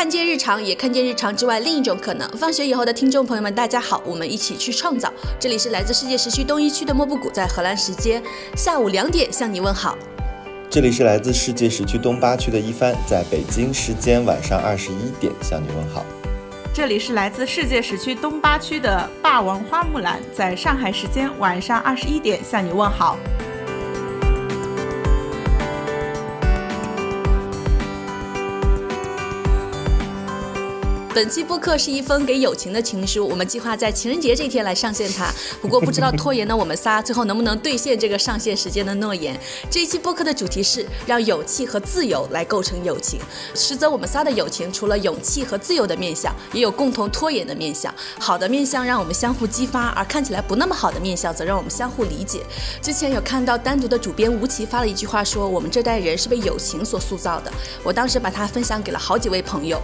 看见日常，也看见日常之外另一种可能。放学以后的听众朋友们，大家好，我们一起去创造。这里是来自世界时区东一区的莫布谷，在荷兰时间下午两点向你问好。这里是来自世界时区东八区的一帆，在北京时间晚上二十一点向你问好。这里是来自世界时区东八区的霸王花木兰，在上海时间晚上二十一点向你问好。本期播客是一封给友情的情书，我们计划在情人节这天来上线它。不过不知道拖延的我们仨最后能不能兑现这个上线时间的诺言。这一期播客的主题是让勇气和自由来构成友情。实则我们仨的友情除了勇气和自由的面相，也有共同拖延的面相。好的面相让我们相互激发，而看起来不那么好的面相则让我们相互理解。之前有看到单独的主编吴奇发了一句话说，我们这代人是被友情所塑造的。我当时把它分享给了好几位朋友。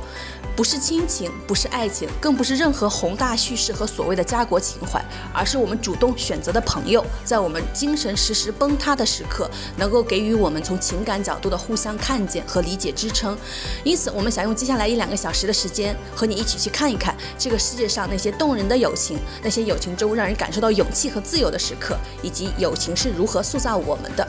不是亲戚情，不是爱情，更不是任何宏大叙事和所谓的家国情怀，而是我们主动选择的朋友，在我们精神时时崩塌的时刻，能够给予我们从情感角度的互相看见和理解支撑。因此，我们想用接下来一两个小时的时间，和你一起去看一看这个世界上那些动人的友情，那些友情中让人感受到勇气和自由的时刻，以及友情是如何塑造我们的。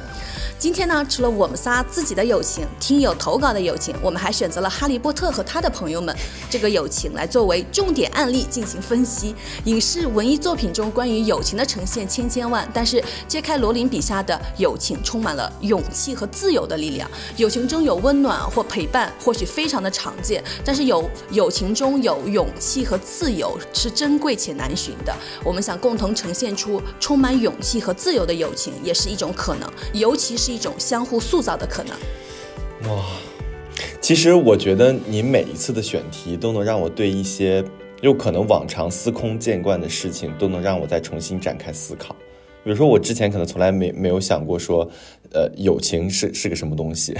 今天呢，除了我们仨自己的友情，听友投稿的友情，我们还选择了哈利波特和他的朋友们这个友情来作为重点案例进行分析。影视文艺作品中关于友情的呈现千千万，但是揭开罗琳笔下的友情充满了勇气和自由的力量。友情中有温暖或陪伴，或许非常的常见，但是有友情中有勇气和自由是珍贵且难寻的。我们想共同呈现出充满勇气和自由的友情，也是一种可能，尤其是。一种相互塑造的可能。哇，其实我觉得你每一次的选题都能让我对一些又可能往常司空见惯的事情，都能让我再重新展开思考。比如说，我之前可能从来没没有想过说，呃，友情是是个什么东西，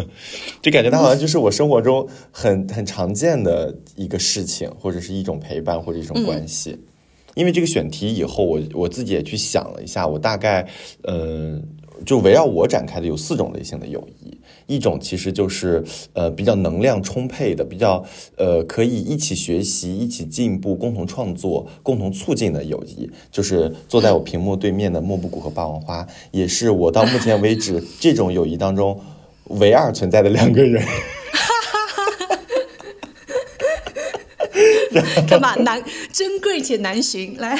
就感觉它好像就是我生活中很很常见的一个事情，或者是一种陪伴，或者一种关系。因为这个选题以后，我我自己也去想了一下，我大概，嗯。就围绕我展开的有四种类型的友谊，一种其实就是呃比较能量充沛的，比较呃可以一起学习、一起进步、共同创作、共同促进的友谊，就是坐在我屏幕对面的莫布谷和霸王花，也是我到目前为止 这种友谊当中唯二存在的两个人。干嘛难珍贵且难寻来？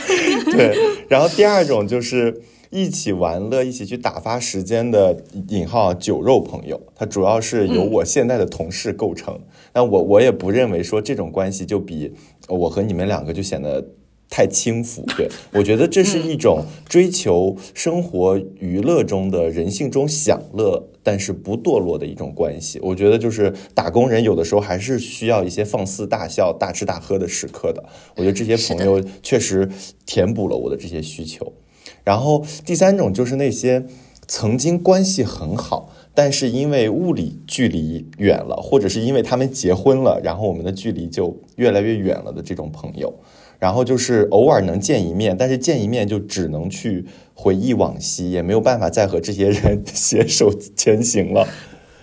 对，然后第二种就是。一起玩乐、一起去打发时间的引号酒肉朋友，它主要是由我现在的同事构成。那我我也不认为说这种关系就比我和你们两个就显得太轻浮。对我觉得这是一种追求生活娱乐中的人性中享乐，但是不堕落的一种关系。我觉得就是打工人有的时候还是需要一些放肆大笑、大吃大喝的时刻的。我觉得这些朋友确实填补了我的这些需求。然后第三种就是那些曾经关系很好，但是因为物理距离远了，或者是因为他们结婚了，然后我们的距离就越来越远了的这种朋友。然后就是偶尔能见一面，但是见一面就只能去回忆往昔，也没有办法再和这些人 携手前行了。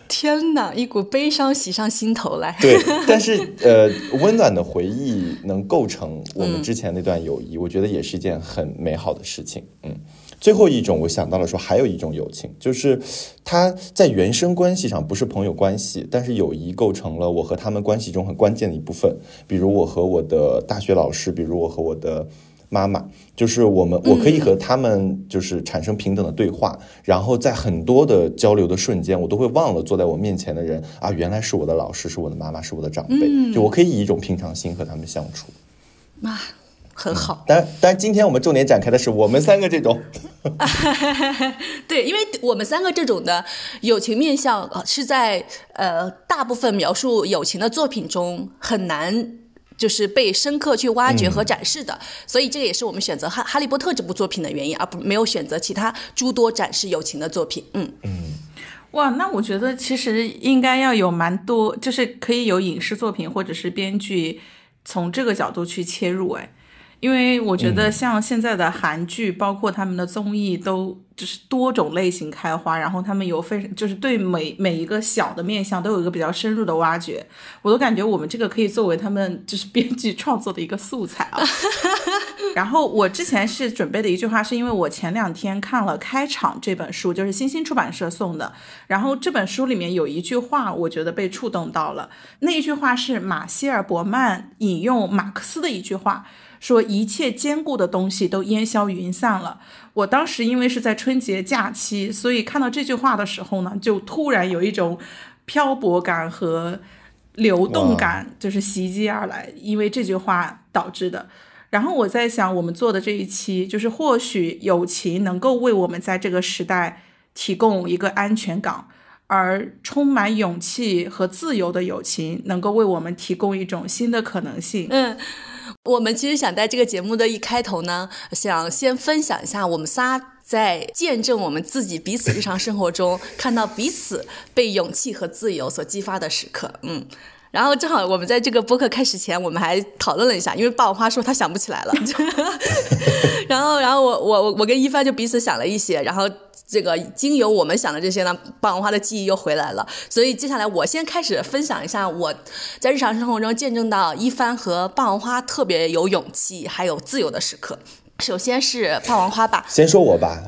天哪，一股悲伤袭上心头来。对，但是呃，温暖的回忆能构成我们之前那段友谊，我觉得也是一件很美好的事情。嗯，最后一种我想到了说，还有一种友情，就是他在原生关系上不是朋友关系，但是友谊构成了我和他们关系中很关键的一部分。比如我和我的大学老师，比如我和我的。妈妈就是我们，我可以和他们就是产生平等的对话，然后在很多的交流的瞬间，我都会忘了坐在我面前的人啊，原来是我的老师，是我的妈妈，是我的长辈，就我可以以一种平常心和他们相处，啊，很好。但但今天我们重点展开的是我们三个这种，对，因为我们三个这种的友情面相是在呃大部分描述友情的作品中很难。就是被深刻去挖掘和展示的，所以这个也是我们选择《哈哈利波特》这部作品的原因，而不没有选择其他诸多展示友情的作品。嗯嗯，哇，那我觉得其实应该要有蛮多，就是可以有影视作品或者是编剧从这个角度去切入，哎。因为我觉得像现在的韩剧，包括他们的综艺，都就是多种类型开花，然后他们有非就是对每每一个小的面向都有一个比较深入的挖掘，我都感觉我们这个可以作为他们就是编剧创作的一个素材啊。然后我之前是准备的一句话，是因为我前两天看了《开场》这本书，就是新星出版社送的。然后这本书里面有一句话，我觉得被触动到了。那一句话是马歇尔·伯曼引用马克思的一句话。说一切坚固的东西都烟消云散了。我当时因为是在春节假期，所以看到这句话的时候呢，就突然有一种漂泊感和流动感，就是袭击而来，因为这句话导致的。然后我在想，我们做的这一期，就是或许友情能够为我们在这个时代提供一个安全港，而充满勇气和自由的友情，能够为我们提供一种新的可能性。嗯。我们其实想在这个节目的一开头呢，想先分享一下我们仨在见证我们自己彼此日常生活中看到彼此被勇气和自由所激发的时刻。嗯，然后正好我们在这个播客开始前，我们还讨论了一下，因为霸王花说他想不起来了，然后然后我我我跟一帆就彼此想了一些，然后。这个经由我们想的这些呢，霸王花的记忆又回来了。所以接下来我先开始分享一下我在日常生活中见证到一帆和霸王花特别有勇气还有自由的时刻。首先是霸王花吧，先说我吧，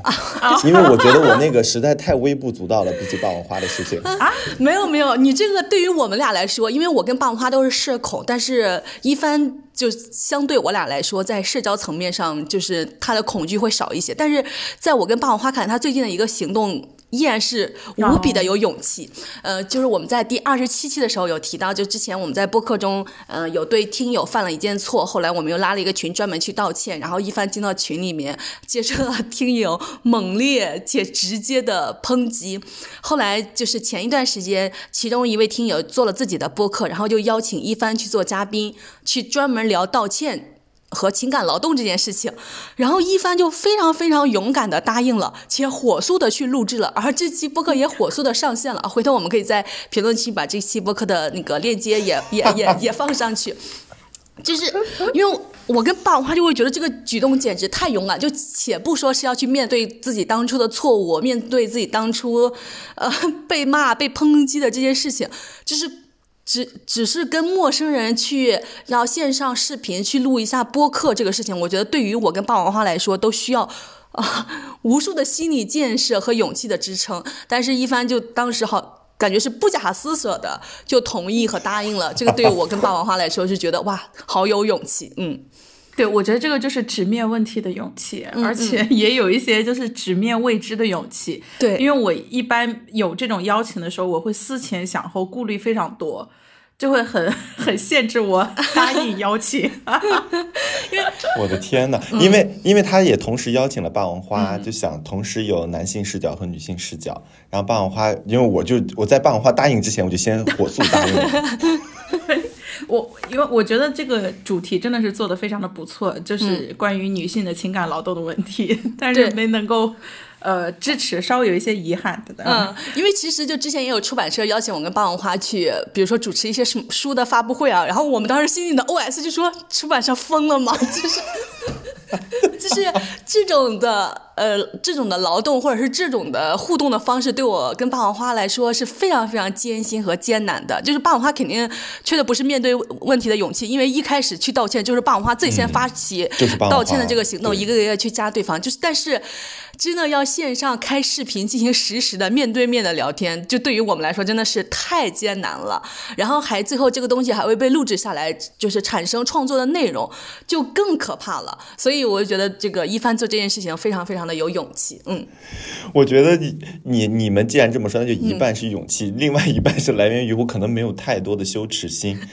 因为我觉得我那个实在太微不足道了，比起霸王花的事情。啊，没有没有，你这个对于我们俩来说，因为我跟霸王花都是社恐，但是一帆就相对我俩来说，在社交层面上，就是他的恐惧会少一些，但是在我跟霸王花看他最近的一个行动。依然是无比的有勇气，呃，就是我们在第二十七期的时候有提到，就之前我们在播客中，呃，有对听友犯了一件错，后来我们又拉了一个群专门去道歉，然后一帆进到群里面接受了 听友猛烈且直接的抨击，后来就是前一段时间，其中一位听友做了自己的播客，然后就邀请一帆去做嘉宾，去专门聊道歉。和情感劳动这件事情，然后一帆就非常非常勇敢的答应了，且火速的去录制了，而这期播客也火速的上线了。回头我们可以在评论区把这期播客的那个链接也也也 也放上去。就是因为我跟霸王花就会觉得这个举动简直太勇敢，就且不说是要去面对自己当初的错误，面对自己当初呃被骂被抨击的这件事情，就是。只只是跟陌生人去要线上视频去录一下播客这个事情，我觉得对于我跟霸王花来说都需要啊 无数的心理建设和勇气的支撑。但是，一帆就当时好感觉是不假思索的就同意和答应了。这个对于我跟霸王花来说就觉得哇，好有勇气。嗯，对，我觉得这个就是直面问题的勇气，而且 也有一些就是直面未知的勇气。对，因为我一般有这种邀请的时候，我会思前想后，顾虑非常多。就会很很限制我 答应邀请，因为我的天呐，因为因为他也同时邀请了霸王花，就想同时有男性视角和女性视角。然后霸王花，因为我就我在霸王花答应之前，我就先火速答应了。我因为我觉得这个主题真的是做的非常的不错，就是关于女性的情感劳动的问题，但是没能够。呃，支持稍微有一些遗憾的。嗯，因为其实就之前也有出版社邀请我跟霸王花去，比如说主持一些什么书的发布会啊，然后我们当时心里的 OS 就说：出版社疯了吗？就是。就是这种的，呃，这种的劳动或者是这种的互动的方式，对我跟霸王花来说是非常非常艰辛和艰难的。就是霸王花肯定缺的不是面对问题的勇气，因为一开始去道歉就是霸王花最先发起道歉的这个行动，一个一个去加对方。就是但是真的要线上开视频进行实时的面对面的聊天，就对于我们来说真的是太艰难了。然后还最后这个东西还会被录制下来，就是产生创作的内容，就更可怕了。所以我就觉得这个一帆做这件事情非常非常的有勇气。嗯，我觉得你你你们既然这么说，那就一半是勇气，另外一半是来源于我可能没有太多的羞耻心。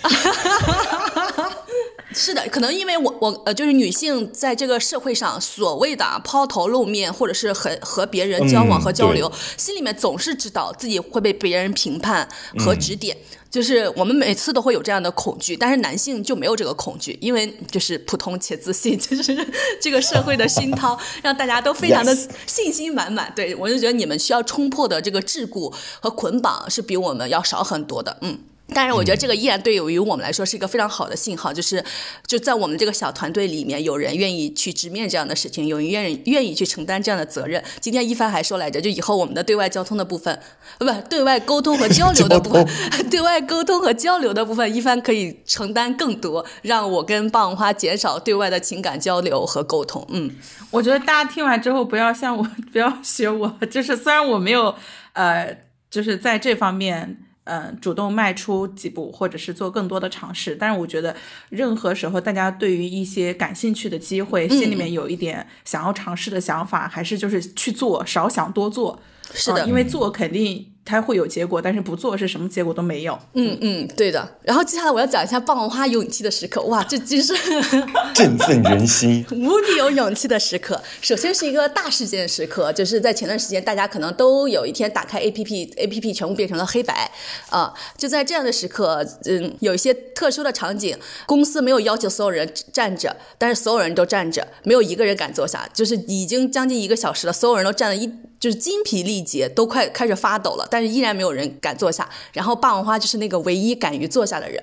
是的，可能因为我我呃，就是女性在这个社会上所谓的抛头露面，或者是和和别人交往和交流，心里面总是知道自己会被别人评判和指点，就是我们每次都会有这样的恐惧，但是男性就没有这个恐惧，因为就是普通且自信，就是这个社会的熏陶 让大家都非常的信心满满。对我就觉得你们需要冲破的这个桎梏和捆绑是比我们要少很多的，嗯。当然，我觉得这个依然对于我们来说是一个非常好的信号，就是就在我们这个小团队里面，有人愿意去直面这样的事情，有人愿意愿意去承担这样的责任。今天一帆还说来着，就以后我们的对外交通的部分，呃，不，对外沟通和交流的部分，对外沟通和交流的部分，一帆可以承担更多，让我跟霸王花减少对外的情感交流和沟通。嗯，我觉得大家听完之后不要像我，不要学我，就是虽然我没有，呃，就是在这方面。嗯，主动迈出几步，或者是做更多的尝试。但是我觉得，任何时候大家对于一些感兴趣的机会，心里面有一点想要尝试的想法，还是就是去做，少想多做。是的，因为做肯定。它会有结果，但是不做是什么结果都没有。嗯嗯，对的。然后接下来我要讲一下霸王花勇气的时刻。哇，这真是 振奋人心、无比有勇气的时刻。首先是一个大事件时刻，就是在前段时间，大家可能都有一天打开 APP，APP 全部变成了黑白啊。就在这样的时刻，嗯，有一些特殊的场景，公司没有要求所有人站着，但是所有人都站着，没有一个人敢坐下。就是已经将近一个小时了，所有人都站了一。就是精疲力竭，都快开始发抖了，但是依然没有人敢坐下。然后霸王花就是那个唯一敢于坐下的人。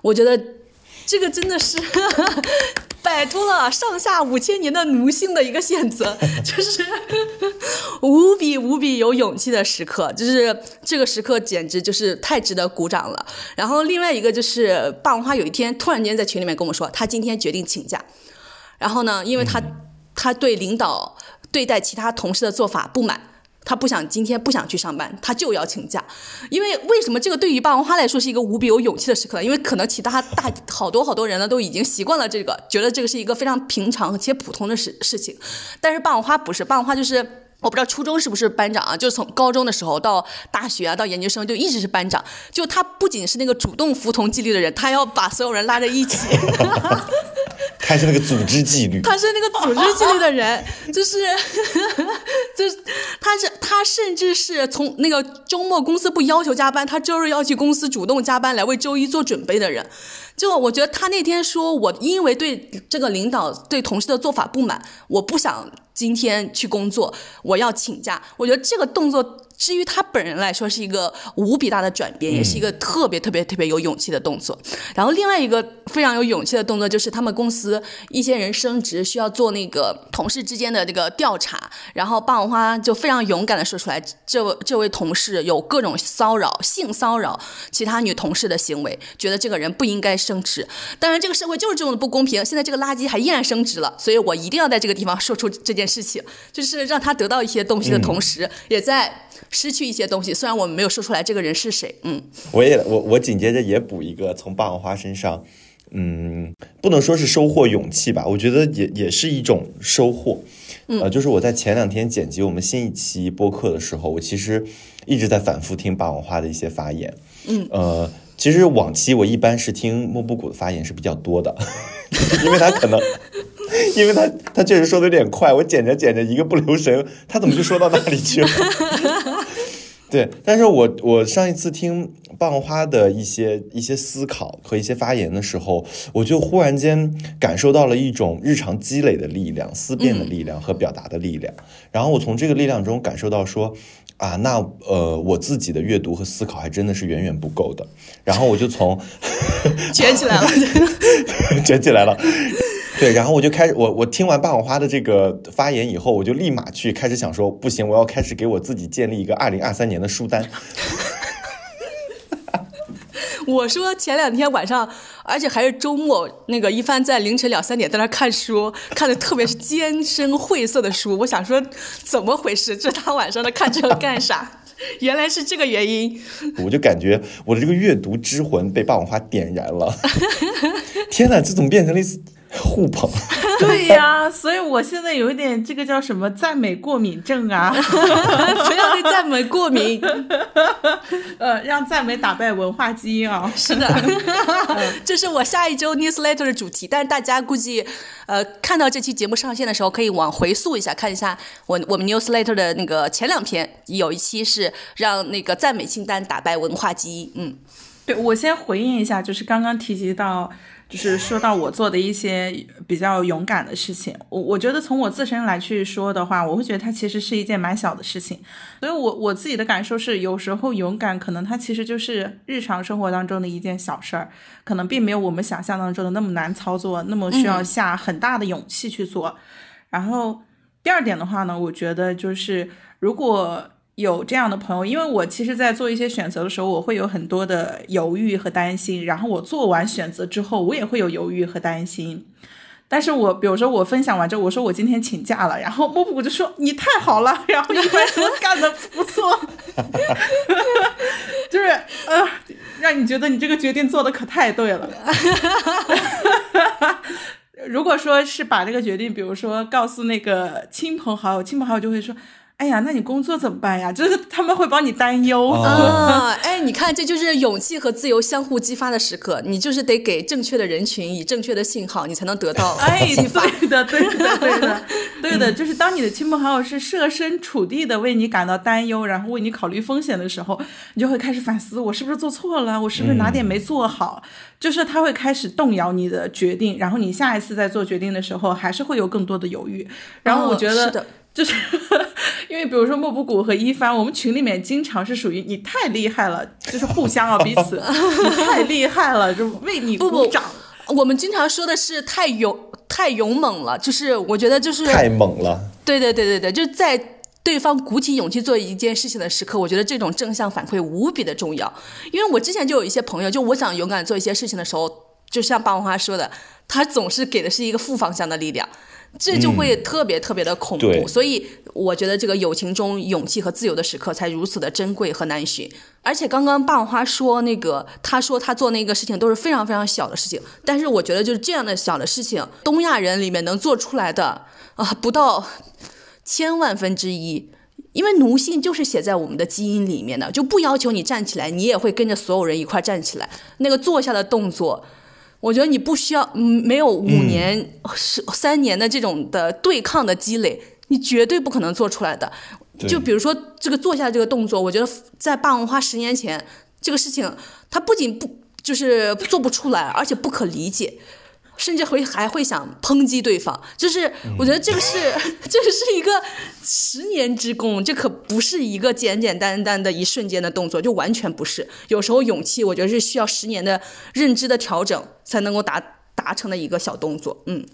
我觉得这个真的是 摆脱了上下五千年的奴性的一个选择，就是无比无比有勇气的时刻。就是这个时刻简直就是太值得鼓掌了。然后另外一个就是霸王花有一天突然间在群里面跟我说，他今天决定请假。然后呢，因为他他对领导。对待其他同事的做法不满，他不想今天不想去上班，他就要请假。因为为什么这个对于霸王花来说是一个无比有勇气的时刻？因为可能其他大好多好多人呢都已经习惯了这个，觉得这个是一个非常平常且普通的事事情。但是霸王花不是，霸王花就是我不知道初中是不是班长啊？就是从高中的时候到大学啊，到研究生就一直是班长。就他不仅是那个主动服从纪律的人，他要把所有人拉在一起。他是那个组织纪律，他是那个组织纪律的人，就是，就是，他是他甚至是从那个周末公司不要求加班，他周日要去公司主动加班来为周一做准备的人。就我觉得他那天说，我因为对这个领导对同事的做法不满，我不想今天去工作，我要请假。我觉得这个动作。至于他本人来说，是一个无比大的转变，也是一个特别特别特别有勇气的动作。然后另外一个非常有勇气的动作，就是他们公司一些人升职需要做那个同事之间的这个调查，然后霸王花就非常勇敢的说出来，这位这位同事有各种骚扰、性骚扰其他女同事的行为，觉得这个人不应该升职。当然，这个社会就是这种的不公平。现在这个垃圾还依然升职了，所以我一定要在这个地方说出这件事情，就是让他得到一些东西的同时，也在。失去一些东西，虽然我们没有说出来这个人是谁，嗯，我也我我紧接着也补一个，从霸王花身上，嗯，不能说是收获勇气吧，我觉得也也是一种收获，呃，就是我在前两天剪辑我们新一期播客的时候，我其实一直在反复听霸王花的一些发言，嗯，呃，其实往期我一般是听莫布谷的发言是比较多的，因为他可能。因为他他确实说的有点快，我剪着剪着一个不留神，他怎么就说到那里去了？对，但是我我上一次听棒花的一些一些思考和一些发言的时候，我就忽然间感受到了一种日常积累的力量、思辨的力量和表达的力量。然后我从这个力量中感受到说，啊，那呃，我自己的阅读和思考还真的是远远不够的。然后我就从卷起来了，卷起来了。对，然后我就开始，我我听完霸王花的这个发言以后，我就立马去开始想说，不行，我要开始给我自己建立一个二零二三年的书单。我说前两天晚上，而且还是周末，那个一帆在凌晨两三点在那看书，看的特别是艰深晦涩的书。我想说，怎么回事？这大晚上的看这个干啥？原来是这个原因。我就感觉我的这个阅读之魂被霸王花点燃了。天哪，这怎么变成了？互捧，对呀，所以我现在有一点这个叫什么赞美过敏症啊，不要对赞美过敏，呃，让赞美打败文化基因啊，是的，这是我下一周 newsletter 的主题，但是大家估计，呃，看到这期节目上线的时候，可以往回溯一下，看一下我我们 newsletter 的那个前两篇，有一期是让那个赞美清单打败文化基因，嗯，对我先回应一下，就是刚刚提及到。就是说到我做的一些比较勇敢的事情，我我觉得从我自身来去说的话，我会觉得它其实是一件蛮小的事情。所以我我自己的感受是，有时候勇敢可能它其实就是日常生活当中的一件小事儿，可能并没有我们想象当中的那么难操作，那么需要下很大的勇气去做。然后第二点的话呢，我觉得就是如果。有这样的朋友，因为我其实，在做一些选择的时候，我会有很多的犹豫和担心。然后我做完选择之后，我也会有犹豫和担心。但是我比如说我分享完之后，我说我今天请假了，然后莫布就说你太好了，然后一般说干的不错，就是呃，让你觉得你这个决定做的可太对了。如果说是把这个决定，比如说告诉那个亲朋好友，亲朋好友就会说。哎呀，那你工作怎么办呀？就是他们会帮你担忧啊！哎，你看，这就是勇气和自由相互激发的时刻。你就是得给正确的人群以正确的信号，你才能得到 激发。对的，对的，对的，对的。就是当你的亲朋好友是设身处地的为你感到担忧，然后为你考虑风险的时候，你就会开始反思：我是不是做错了？我是不是哪点没做好？就是他会开始动摇你的决定，然后你下一次在做决定的时候，还是会有更多的犹豫。然后我觉得。就是因为，比如说莫布谷和一帆，我们群里面经常是属于你太厉害了，就是互相啊彼此，你太厉害了，就为你鼓掌。我们经常说的是太勇太勇猛了，就是我觉得就是太猛了。对对对对对，就在对方鼓起勇气做一件事情的时刻，我觉得这种正向反馈无比的重要。因为我之前就有一些朋友，就我想勇敢做一些事情的时候，就像霸王花说的，他总是给的是一个负方向的力量。这就会特别特别的恐怖，所以我觉得这个友情中勇气和自由的时刻才如此的珍贵和难寻。而且刚刚霸王花说那个，他说他做那个事情都是非常非常小的事情，但是我觉得就是这样的小的事情，东亚人里面能做出来的啊，不到千万分之一，因为奴性就是写在我们的基因里面的，就不要求你站起来，你也会跟着所有人一块站起来，那个坐下的动作。我觉得你不需要，嗯，没有五年、十三年的这种的对抗的积累，你绝对不可能做出来的。就比如说这个做下这个动作，我觉得在霸王花十年前，这个事情它不仅不就是做不出来，而且不可理解。甚至会还会想抨击对方，就是我觉得这个是 这个是一个十年之功，这可不是一个简简单单的一瞬间的动作，就完全不是。有时候勇气，我觉得是需要十年的认知的调整才能够达达成的一个小动作。嗯，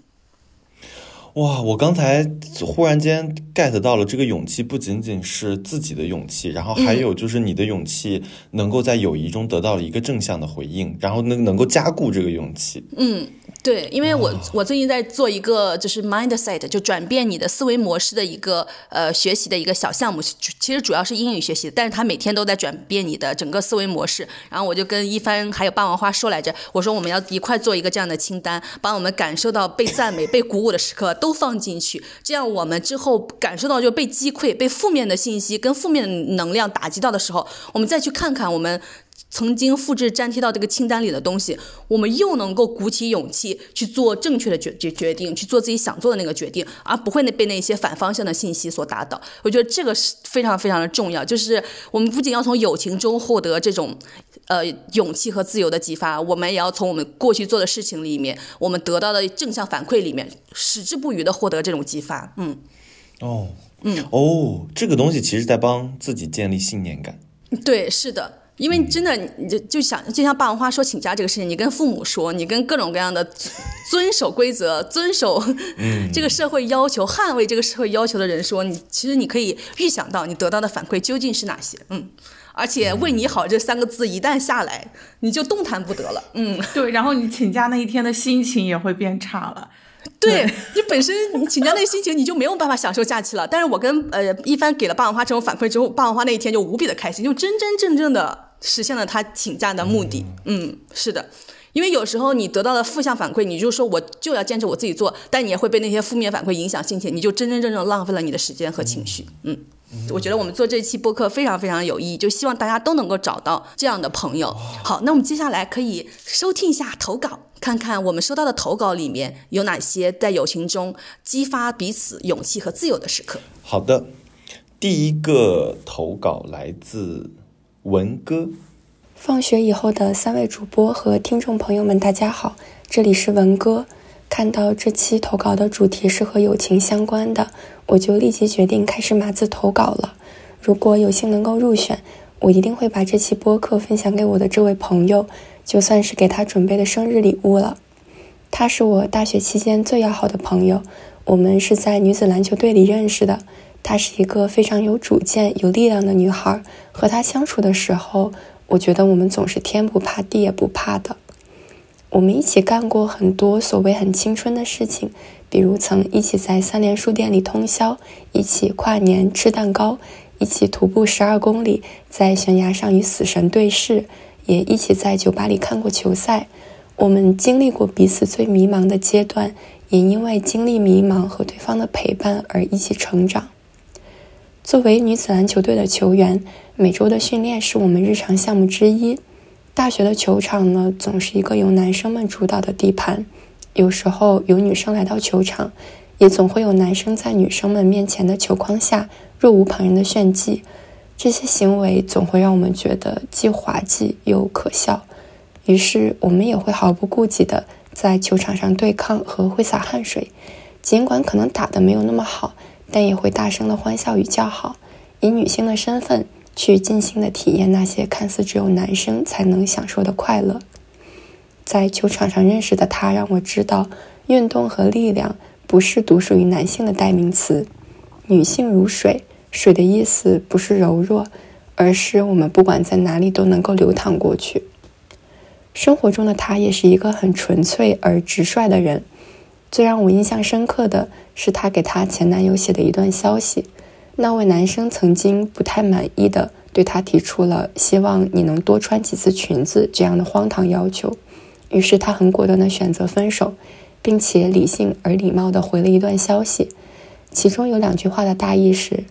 哇，我刚才忽然间 get 到了，这个勇气不仅仅是自己的勇气，然后还有就是你的勇气能够在友谊中得到了一个正向的回应，然后能能够加固这个勇气。嗯。对，因为我我最近在做一个就是 mindset，就转变你的思维模式的一个呃学习的一个小项目，其实主要是英语学习，但是他每天都在转变你的整个思维模式。然后我就跟一帆还有霸王花说来着，我说我们要一块做一个这样的清单，把我们感受到被赞美、被鼓舞的时刻都放进去，这样我们之后感受到就被击溃、被负面的信息跟负面能量打击到的时候，我们再去看看我们。曾经复制粘贴到这个清单里的东西，我们又能够鼓起勇气去做正确的决决决定，去做自己想做的那个决定，而不会那被那些反方向的信息所打倒。我觉得这个是非常非常的重要。就是我们不仅要从友情中获得这种，呃，勇气和自由的激发，我们也要从我们过去做的事情里面，我们得到的正向反馈里面，矢志不渝的获得这种激发。嗯，哦，嗯，哦，这个东西其实在帮自己建立信念感。对，是的。因为真的，你就就想，就像霸王花说请假这个事情，你跟父母说，你跟各种各样的遵守规则、遵守这个社会要求、捍卫这个社会要求的人说，你其实你可以预想到你得到的反馈究竟是哪些，嗯，而且为你好这三个字一旦下来，你就动弹不得了，嗯，对，然后你请假那一天的心情也会变差了。对你本身你请假那心情，你就没有办法享受假期了。但是我跟呃一帆给了霸王花这种反馈之后，霸王花那一天就无比的开心，就真真正正的实现了他请假的目的。嗯，是的，因为有时候你得到的负向反馈，你就说我就要坚持我自己做，但你也会被那些负面反馈影响心情，你就真真正正浪费了你的时间和情绪。嗯，我觉得我们做这期播客非常非常有意义，就希望大家都能够找到这样的朋友。好，那我们接下来可以收听一下投稿。看看我们收到的投稿里面有哪些在友情中激发彼此勇气和自由的时刻。好的，第一个投稿来自文哥，放学以后的三位主播和听众朋友们，大家好，这里是文哥。看到这期投稿的主题是和友情相关的，我就立即决定开始码字投稿了。如果有幸能够入选，我一定会把这期播客分享给我的这位朋友，就算是给他准备的生日礼物了。他是我大学期间最要好的朋友，我们是在女子篮球队里认识的。她是一个非常有主见、有力量的女孩，和她相处的时候。我觉得我们总是天不怕地也不怕的。我们一起干过很多所谓很青春的事情，比如曾一起在三联书店里通宵，一起跨年吃蛋糕，一起徒步十二公里，在悬崖上与死神对视，也一起在酒吧里看过球赛。我们经历过彼此最迷茫的阶段，也因为经历迷茫和对方的陪伴而一起成长。作为女子篮球队的球员。每周的训练是我们日常项目之一。大学的球场呢，总是一个由男生们主导的地盘。有时候有女生来到球场，也总会有男生在女生们面前的球框下若无旁人的炫技。这些行为总会让我们觉得既滑稽又可笑。于是我们也会毫不顾忌地在球场上对抗和挥洒汗水。尽管可能打得没有那么好，但也会大声的欢笑与叫好，以女性的身份。去尽兴的体验那些看似只有男生才能享受的快乐。在球场上认识的他，让我知道，运动和力量不是独属于男性的代名词。女性如水，水的意思不是柔弱，而是我们不管在哪里都能够流淌过去。生活中的他也是一个很纯粹而直率的人。最让我印象深刻的是她给她前男友写的一段消息。那位男生曾经不太满意的对她提出了希望你能多穿几次裙子这样的荒唐要求，于是她很果断的选择分手，并且理性而礼貌的回了一段消息，其中有两句话的大意是：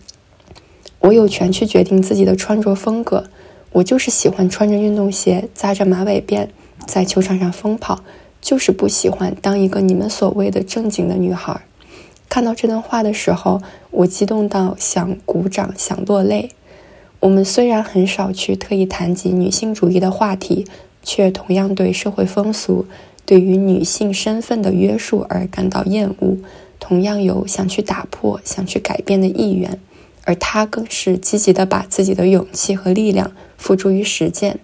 我有权去决定自己的穿着风格，我就是喜欢穿着运动鞋扎着马尾辫在球场上疯跑，就是不喜欢当一个你们所谓的正经的女孩。看到这段话的时候，我激动到想鼓掌、想落泪。我们虽然很少去特意谈及女性主义的话题，却同样对社会风俗、对于女性身份的约束而感到厌恶，同样有想去打破、想去改变的意愿。而她更是积极的把自己的勇气和力量付诸于实践。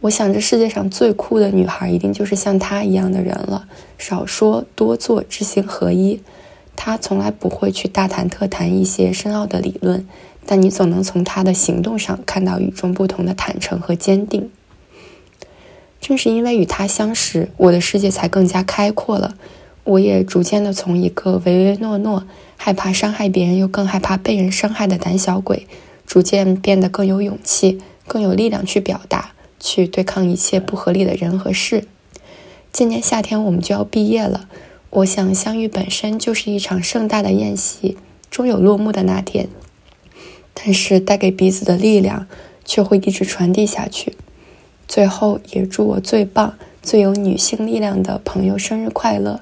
我想，这世界上最酷的女孩，一定就是像她一样的人了。少说多做，知行合一。她从来不会去大谈特谈一些深奥的理论，但你总能从她的行动上看到与众不同的坦诚和坚定。正是因为与他相识，我的世界才更加开阔了。我也逐渐的从一个唯唯诺诺、害怕伤害别人又更害怕被人伤害的胆小鬼，逐渐变得更有勇气、更有力量去表达、去对抗一切不合理的人和事。今年夏天我们就要毕业了。我想，相遇本身就是一场盛大的宴席，终有落幕的那天。但是，带给彼此的力量却会一直传递下去。最后，也祝我最棒、最有女性力量的朋友生日快乐！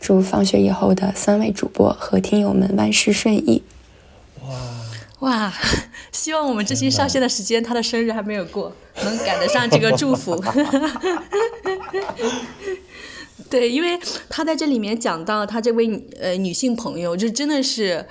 祝放学以后的三位主播和听友们万事顺意！哇哇！希望我们这期上线的时间，他的生日还没有过，能赶得上这个祝福。对，因为他在这里面讲到他这位呃女性朋友，就真的是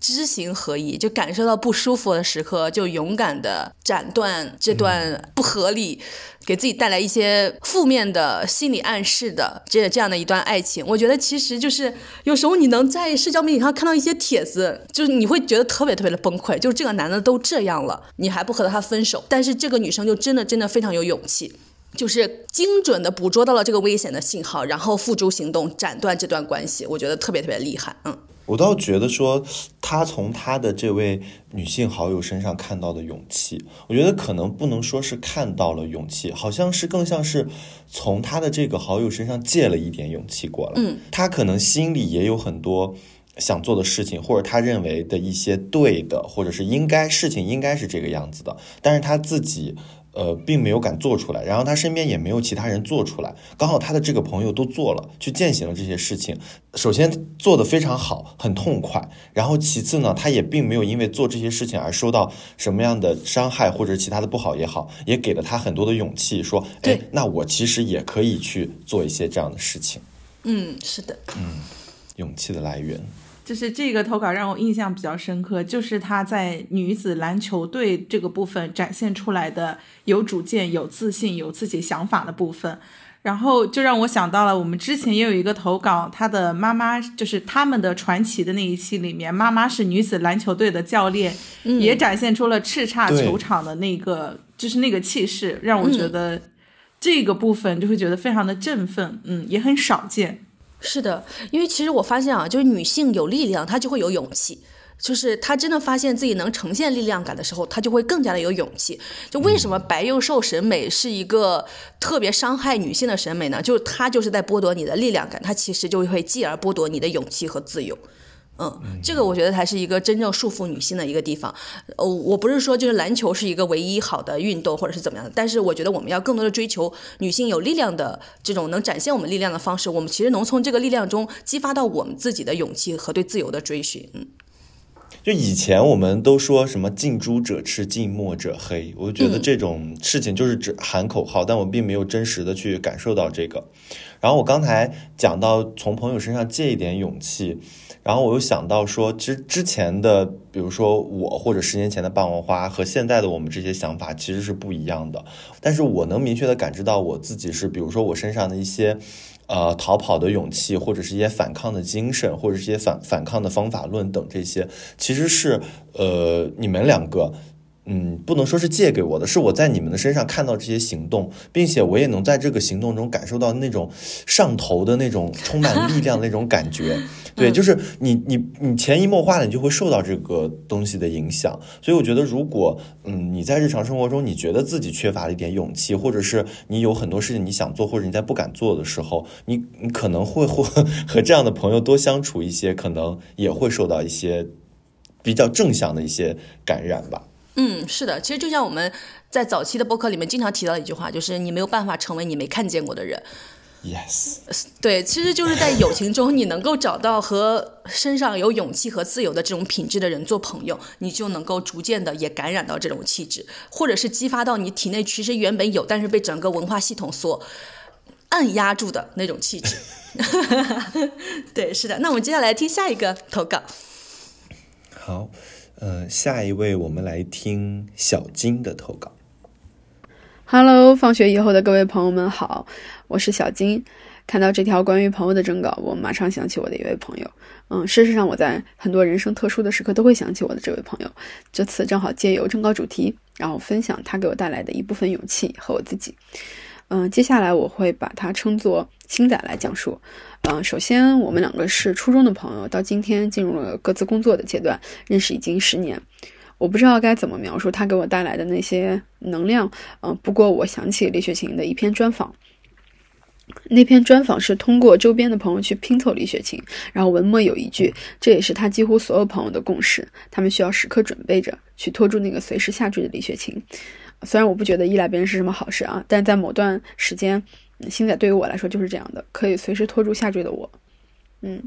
知行合一，就感受到不舒服的时刻，就勇敢的斩断这段不合理，给自己带来一些负面的心理暗示的这这样的一段爱情。我觉得其实就是有时候你能在社交媒体上看到一些帖子，就是你会觉得特别特别的崩溃，就是这个男的都这样了，你还不和他分手，但是这个女生就真的真的非常有勇气。就是精准的捕捉到了这个危险的信号，然后付诸行动，斩断这段关系。我觉得特别特别厉害。嗯，我倒觉得说，他从他的这位女性好友身上看到的勇气，我觉得可能不能说是看到了勇气，好像是更像是从他的这个好友身上借了一点勇气过来。嗯，他可能心里也有很多想做的事情，或者他认为的一些对的，或者是应该事情应该是这个样子的，但是他自己。呃，并没有敢做出来，然后他身边也没有其他人做出来，刚好他的这个朋友都做了，去践行了这些事情。首先做的非常好，很痛快，然后其次呢，他也并没有因为做这些事情而受到什么样的伤害或者其他的不好也好，也给了他很多的勇气，说，哎，那我其实也可以去做一些这样的事情。嗯，是的，嗯，勇气的来源。就是这个投稿让我印象比较深刻，就是他在女子篮球队这个部分展现出来的有主见、有自信、有自己想法的部分，然后就让我想到了我们之前也有一个投稿，他的妈妈就是他们的传奇的那一期里面，妈妈是女子篮球队的教练，也展现出了叱咤球场的那个就是那个气势，让我觉得这个部分就会觉得非常的振奋，嗯，也很少见。是的，因为其实我发现啊，就是女性有力量，她就会有勇气。就是她真的发现自己能呈现力量感的时候，她就会更加的有勇气。就为什么白幼瘦审美是一个特别伤害女性的审美呢？就是她就是在剥夺你的力量感，她其实就会继而剥夺你的勇气和自由。嗯，这个我觉得才是一个真正束缚女性的一个地方。呃，我不是说就是篮球是一个唯一好的运动或者是怎么样的，但是我觉得我们要更多的追求女性有力量的这种能展现我们力量的方式。我们其实能从这个力量中激发到我们自己的勇气和对自由的追寻。嗯，就以前我们都说什么近朱者赤，近墨者黑，我就觉得这种事情就是只喊口号，但我并没有真实的去感受到这个。然后我刚才讲到从朋友身上借一点勇气。然后我又想到说，其实之前的，比如说我或者十年前的霸王花和现在的我们这些想法其实是不一样的。但是我能明确的感知到我自己是，比如说我身上的一些，呃，逃跑的勇气，或者是一些反抗的精神，或者是一些反反抗的方法论等这些，其实是呃你们两个。嗯，不能说是借给我的，是我在你们的身上看到这些行动，并且我也能在这个行动中感受到那种上头的那种充满力量的那种感觉。对，就是你你你潜移默化的你就会受到这个东西的影响。所以我觉得，如果嗯你在日常生活中你觉得自己缺乏了一点勇气，或者是你有很多事情你想做或者你在不敢做的时候，你你可能会和 和这样的朋友多相处一些，可能也会受到一些比较正向的一些感染吧。嗯，是的，其实就像我们在早期的播客里面经常提到的一句话，就是你没有办法成为你没看见过的人。Yes，对，其实就是在友情中，你能够找到和身上有勇气和自由的这种品质的人做朋友，你就能够逐渐的也感染到这种气质，或者是激发到你体内其实原本有，但是被整个文化系统所按压住的那种气质。对，是的。那我们接下来听下一个投稿。好。呃，下一位我们来听小金的投稿。Hello，放学以后的各位朋友们好，我是小金。看到这条关于朋友的征稿，我马上想起我的一位朋友。嗯，事实上我在很多人生特殊的时刻都会想起我的这位朋友。这次正好借由征稿主题，然后分享他给我带来的一部分勇气和我自己。嗯，接下来我会把它称作星仔来讲述。嗯，首先我们两个是初中的朋友，到今天进入了各自工作的阶段，认识已经十年。我不知道该怎么描述他给我带来的那些能量。嗯，不过我想起李雪琴的一篇专访，那篇专访是通过周边的朋友去拼凑李雪琴，然后文末有一句，这也是他几乎所有朋友的共识：他们需要时刻准备着去拖住那个随时下坠的李雪琴。虽然我不觉得依赖别人是什么好事啊，但在某段时间。星仔对于我来说就是这样的，可以随时拖住下坠的我。嗯，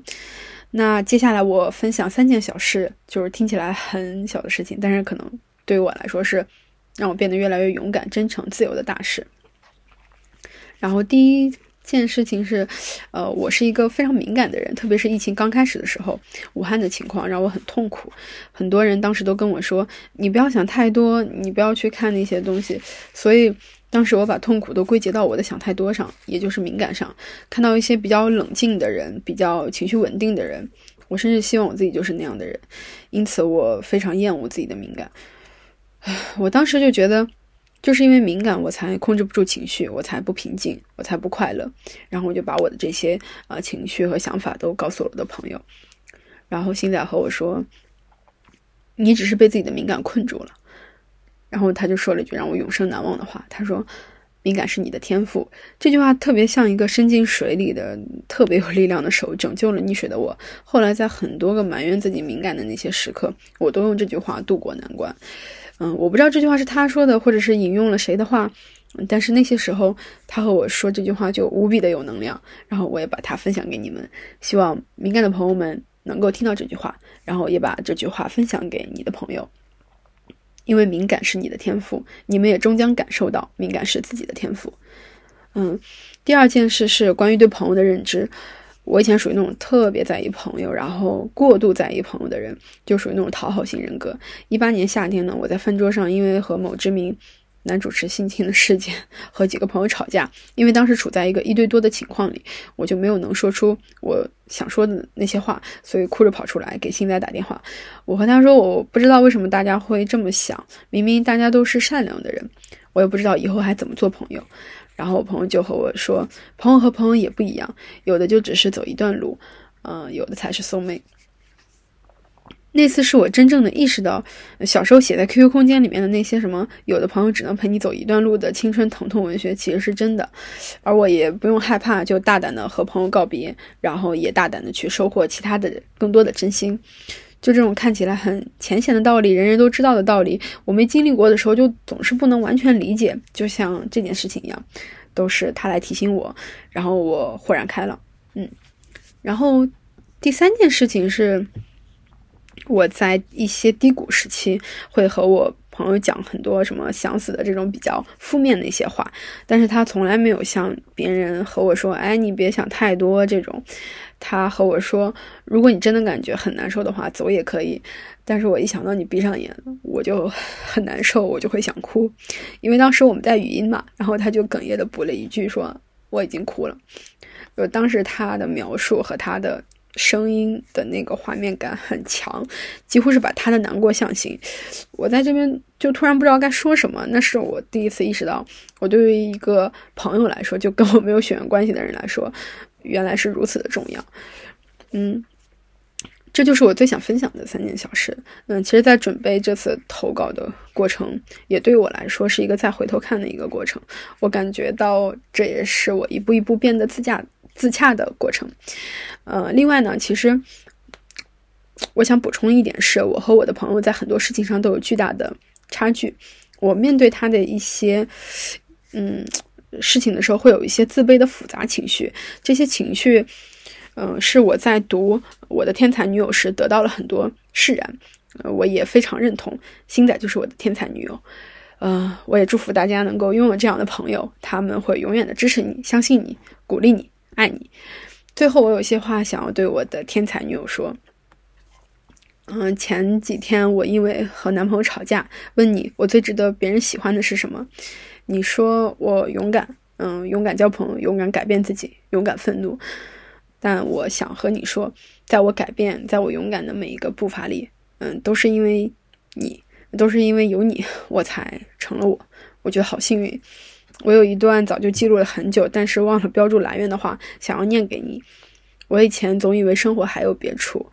那接下来我分享三件小事，就是听起来很小的事情，但是可能对于我来说是让我变得越来越勇敢、真诚、自由的大事。然后第一件事情是，呃，我是一个非常敏感的人，特别是疫情刚开始的时候，武汉的情况让我很痛苦。很多人当时都跟我说：“你不要想太多，你不要去看那些东西。”所以。当时我把痛苦都归结到我的想太多上，也就是敏感上。看到一些比较冷静的人，比较情绪稳定的人，我甚至希望我自己就是那样的人。因此，我非常厌恶自己的敏感。我当时就觉得，就是因为敏感，我才控制不住情绪，我才不平静，我才不快乐。然后我就把我的这些啊情绪和想法都告诉了我的朋友。然后星仔和我说：“你只是被自己的敏感困住了。”然后他就说了一句让我永生难忘的话，他说：“敏感是你的天赋。”这句话特别像一个伸进水里的特别有力量的手，拯救了溺水的我。后来在很多个埋怨自己敏感的那些时刻，我都用这句话度过难关。嗯，我不知道这句话是他说的，或者是引用了谁的话，但是那些时候他和我说这句话就无比的有能量，然后我也把它分享给你们，希望敏感的朋友们能够听到这句话，然后也把这句话分享给你的朋友，因为敏感是你的天赋，你们也终将感受到敏感是自己的天赋。嗯，第二件事是关于对朋友的认知。我以前属于那种特别在意朋友，然后过度在意朋友的人，就属于那种讨好型人格。一八年夏天呢，我在饭桌上因为和某知名男主持性侵的事件和几个朋友吵架，因为当时处在一个一对多的情况里，我就没有能说出我想说的那些话，所以哭着跑出来给星仔打电话。我和他说，我不知道为什么大家会这么想，明明大家都是善良的人，我也不知道以后还怎么做朋友。然后我朋友就和我说，朋友和朋友也不一样，有的就只是走一段路，嗯，有的才是 soul mate。那次是我真正的意识到，小时候写在 QQ 空间里面的那些什么“有的朋友只能陪你走一段路”的青春疼痛文学，其实是真的，而我也不用害怕，就大胆的和朋友告别，然后也大胆的去收获其他的更多的真心。就这种看起来很浅显的道理，人人都知道的道理，我没经历过的时候，就总是不能完全理解。就像这件事情一样，都是他来提醒我，然后我豁然开朗。嗯，然后第三件事情是，我在一些低谷时期会和我朋友讲很多什么想死的这种比较负面的一些话，但是他从来没有像别人和我说：“哎，你别想太多。”这种。他和我说：“如果你真的感觉很难受的话，走也可以。”但是我一想到你闭上眼，我就很难受，我就会想哭。因为当时我们在语音嘛，然后他就哽咽的补了一句说：“我已经哭了。”就当时他的描述和他的声音的那个画面感很强，几乎是把他的难过象形。我在这边就突然不知道该说什么。那是我第一次意识到，我对于一个朋友来说，就跟我没有血缘关系的人来说。原来是如此的重要，嗯，这就是我最想分享的三件小事。嗯，其实，在准备这次投稿的过程，也对我来说是一个再回头看的一个过程。我感觉到这也是我一步一步变得自洽、自洽的过程。呃，另外呢，其实我想补充一点，是我和我的朋友在很多事情上都有巨大的差距。我面对他的一些，嗯。事情的时候会有一些自卑的复杂情绪，这些情绪，嗯，是我在读我的天才女友时得到了很多释然，呃，我也非常认同，星仔就是我的天才女友，呃，我也祝福大家能够拥有这样的朋友，他们会永远的支持你，相信你，鼓励你，爱你。最后，我有些话想要对我的天才女友说，嗯，前几天我因为和男朋友吵架，问你我最值得别人喜欢的是什么？你说我勇敢，嗯，勇敢交朋友，勇敢改变自己，勇敢愤怒。但我想和你说，在我改变，在我勇敢的每一个步伐里，嗯，都是因为你，都是因为有你，我才成了我。我觉得好幸运。我有一段早就记录了很久，但是忘了标注来源的话，想要念给你。我以前总以为生活还有别处，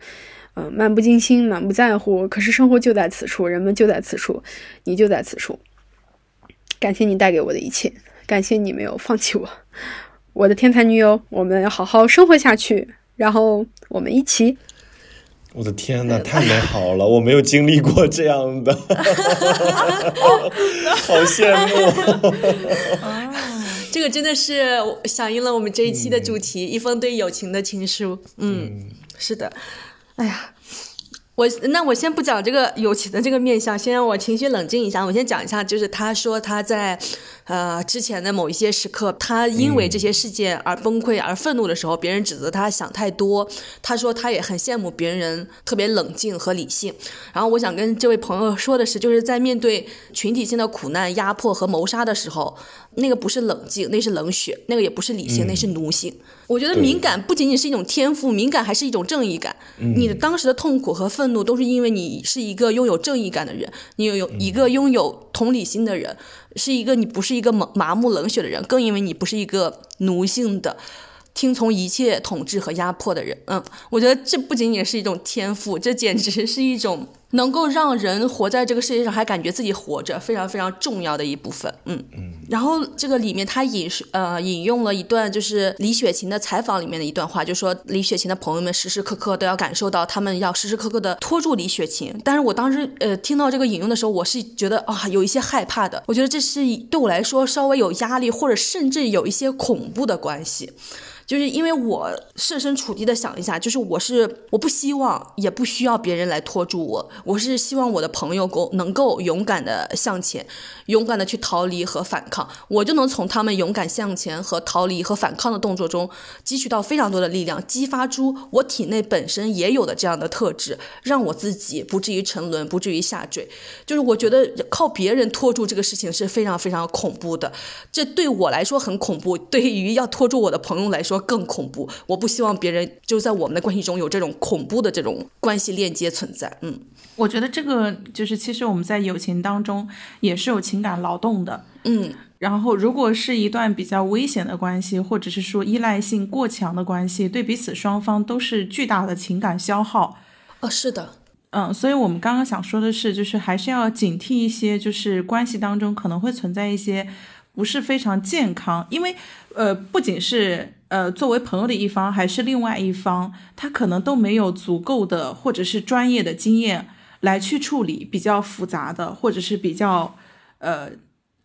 嗯，漫不经心，满不在乎。可是生活就在此处，人们就在此处，你就在此处。感谢你带给我的一切，感谢你没有放弃我，我的天才女友，我们要好好生活下去，然后我们一起。我的天呐，太美好了！我没有经历过这样的，好羡慕。这个真的是响应了我们这一期的主题——一封对友情的情书。嗯，是的。哎呀。我那我先不讲这个友情的这个面相，先让我情绪冷静一下。我先讲一下，就是他说他在。呃，之前的某一些时刻，他因为这些事件而崩溃而愤怒的时候，别人指责他想太多。他说他也很羡慕别人特别冷静和理性。然后我想跟这位朋友说的是，就是在面对群体性的苦难、压迫和谋杀的时候，那个不是冷静，那是冷血；那个也不是理性，那是奴性。我觉得敏感不仅仅是一种天赋，敏感还是一种正义感。你的当时的痛苦和愤怒，都是因为你是一个拥有正义感的人，你有一个拥有同理心的人。是一个你不是一个麻麻木冷血的人，更因为你不是一个奴性的、听从一切统治和压迫的人。嗯，我觉得这不仅仅是一种天赋，这简直是一种能够让人活在这个世界上还感觉自己活着，非常非常重要的一部分。嗯嗯。然后这个里面他引呃引用了一段就是李雪琴的采访里面的一段话，就说李雪琴的朋友们时时刻刻都要感受到他们要时时刻刻的拖住李雪琴。但是我当时呃听到这个引用的时候，我是觉得啊有一些害怕的。我觉得这是对我来说稍微有压力，或者甚至有一些恐怖的关系。就是因为我设身处地的想一下，就是我是我不希望也不需要别人来拖住我，我是希望我的朋友够能够勇敢的向前，勇敢的去逃离和反抗，我就能从他们勇敢向前和逃离和反抗的动作中汲取到非常多的力量，激发出我体内本身也有的这样的特质，让我自己不至于沉沦，不至于下坠。就是我觉得靠别人拖住这个事情是非常非常恐怖的，这对我来说很恐怖，对于要拖住我的朋友来说。更恐怖，我不希望别人就在我们的关系中有这种恐怖的这种关系链接存在。嗯，我觉得这个就是其实我们在友情当中也是有情感劳动的。嗯，然后如果是一段比较危险的关系，或者是说依赖性过强的关系，对彼此双方都是巨大的情感消耗。哦，是的，嗯，所以我们刚刚想说的是，就是还是要警惕一些，就是关系当中可能会存在一些不是非常健康，因为呃，不仅是。呃，作为朋友的一方还是另外一方，他可能都没有足够的或者是专业的经验来去处理比较复杂的或者是比较呃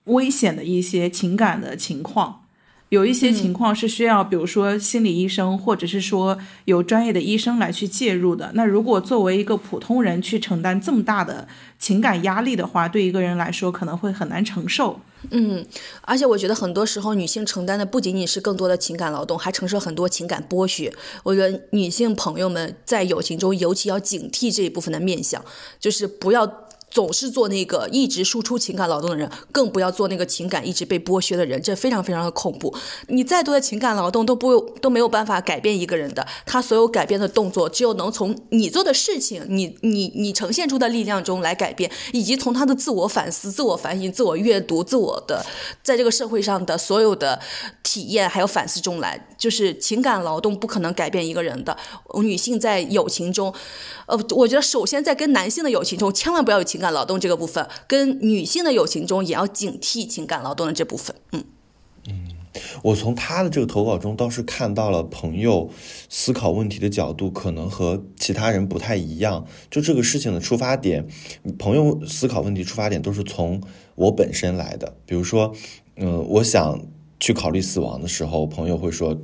危险的一些情感的情况。有一些情况是需要，比如说心理医生，或者是说有专业的医生来去介入的。那如果作为一个普通人去承担这么大的情感压力的话，对一个人来说可能会很难承受。嗯，而且我觉得很多时候女性承担的不仅仅是更多的情感劳动，还承受很多情感剥削。我觉得女性朋友们在友情中尤其要警惕这一部分的面相，就是不要。总是做那个一直输出情感劳动的人，更不要做那个情感一直被剥削的人，这非常非常的恐怖。你再多的情感劳动都不都没有办法改变一个人的，他所有改变的动作，只有能从你做的事情，你你你呈现出的力量中来改变，以及从他的自我反思、自我反省、自我阅读、自我的在这个社会上的所有的体验还有反思中来。就是情感劳动不可能改变一个人的。女性在友情中，呃，我觉得首先在跟男性的友情中，千万不要有情情感。劳动这个部分，跟女性的友情中也要警惕情感劳动的这部分。嗯嗯，我从他的这个投稿中倒是看到了朋友思考问题的角度可能和其他人不太一样。就这个事情的出发点，朋友思考问题出发点都是从我本身来的。比如说，嗯，我想去考虑死亡的时候，朋友会说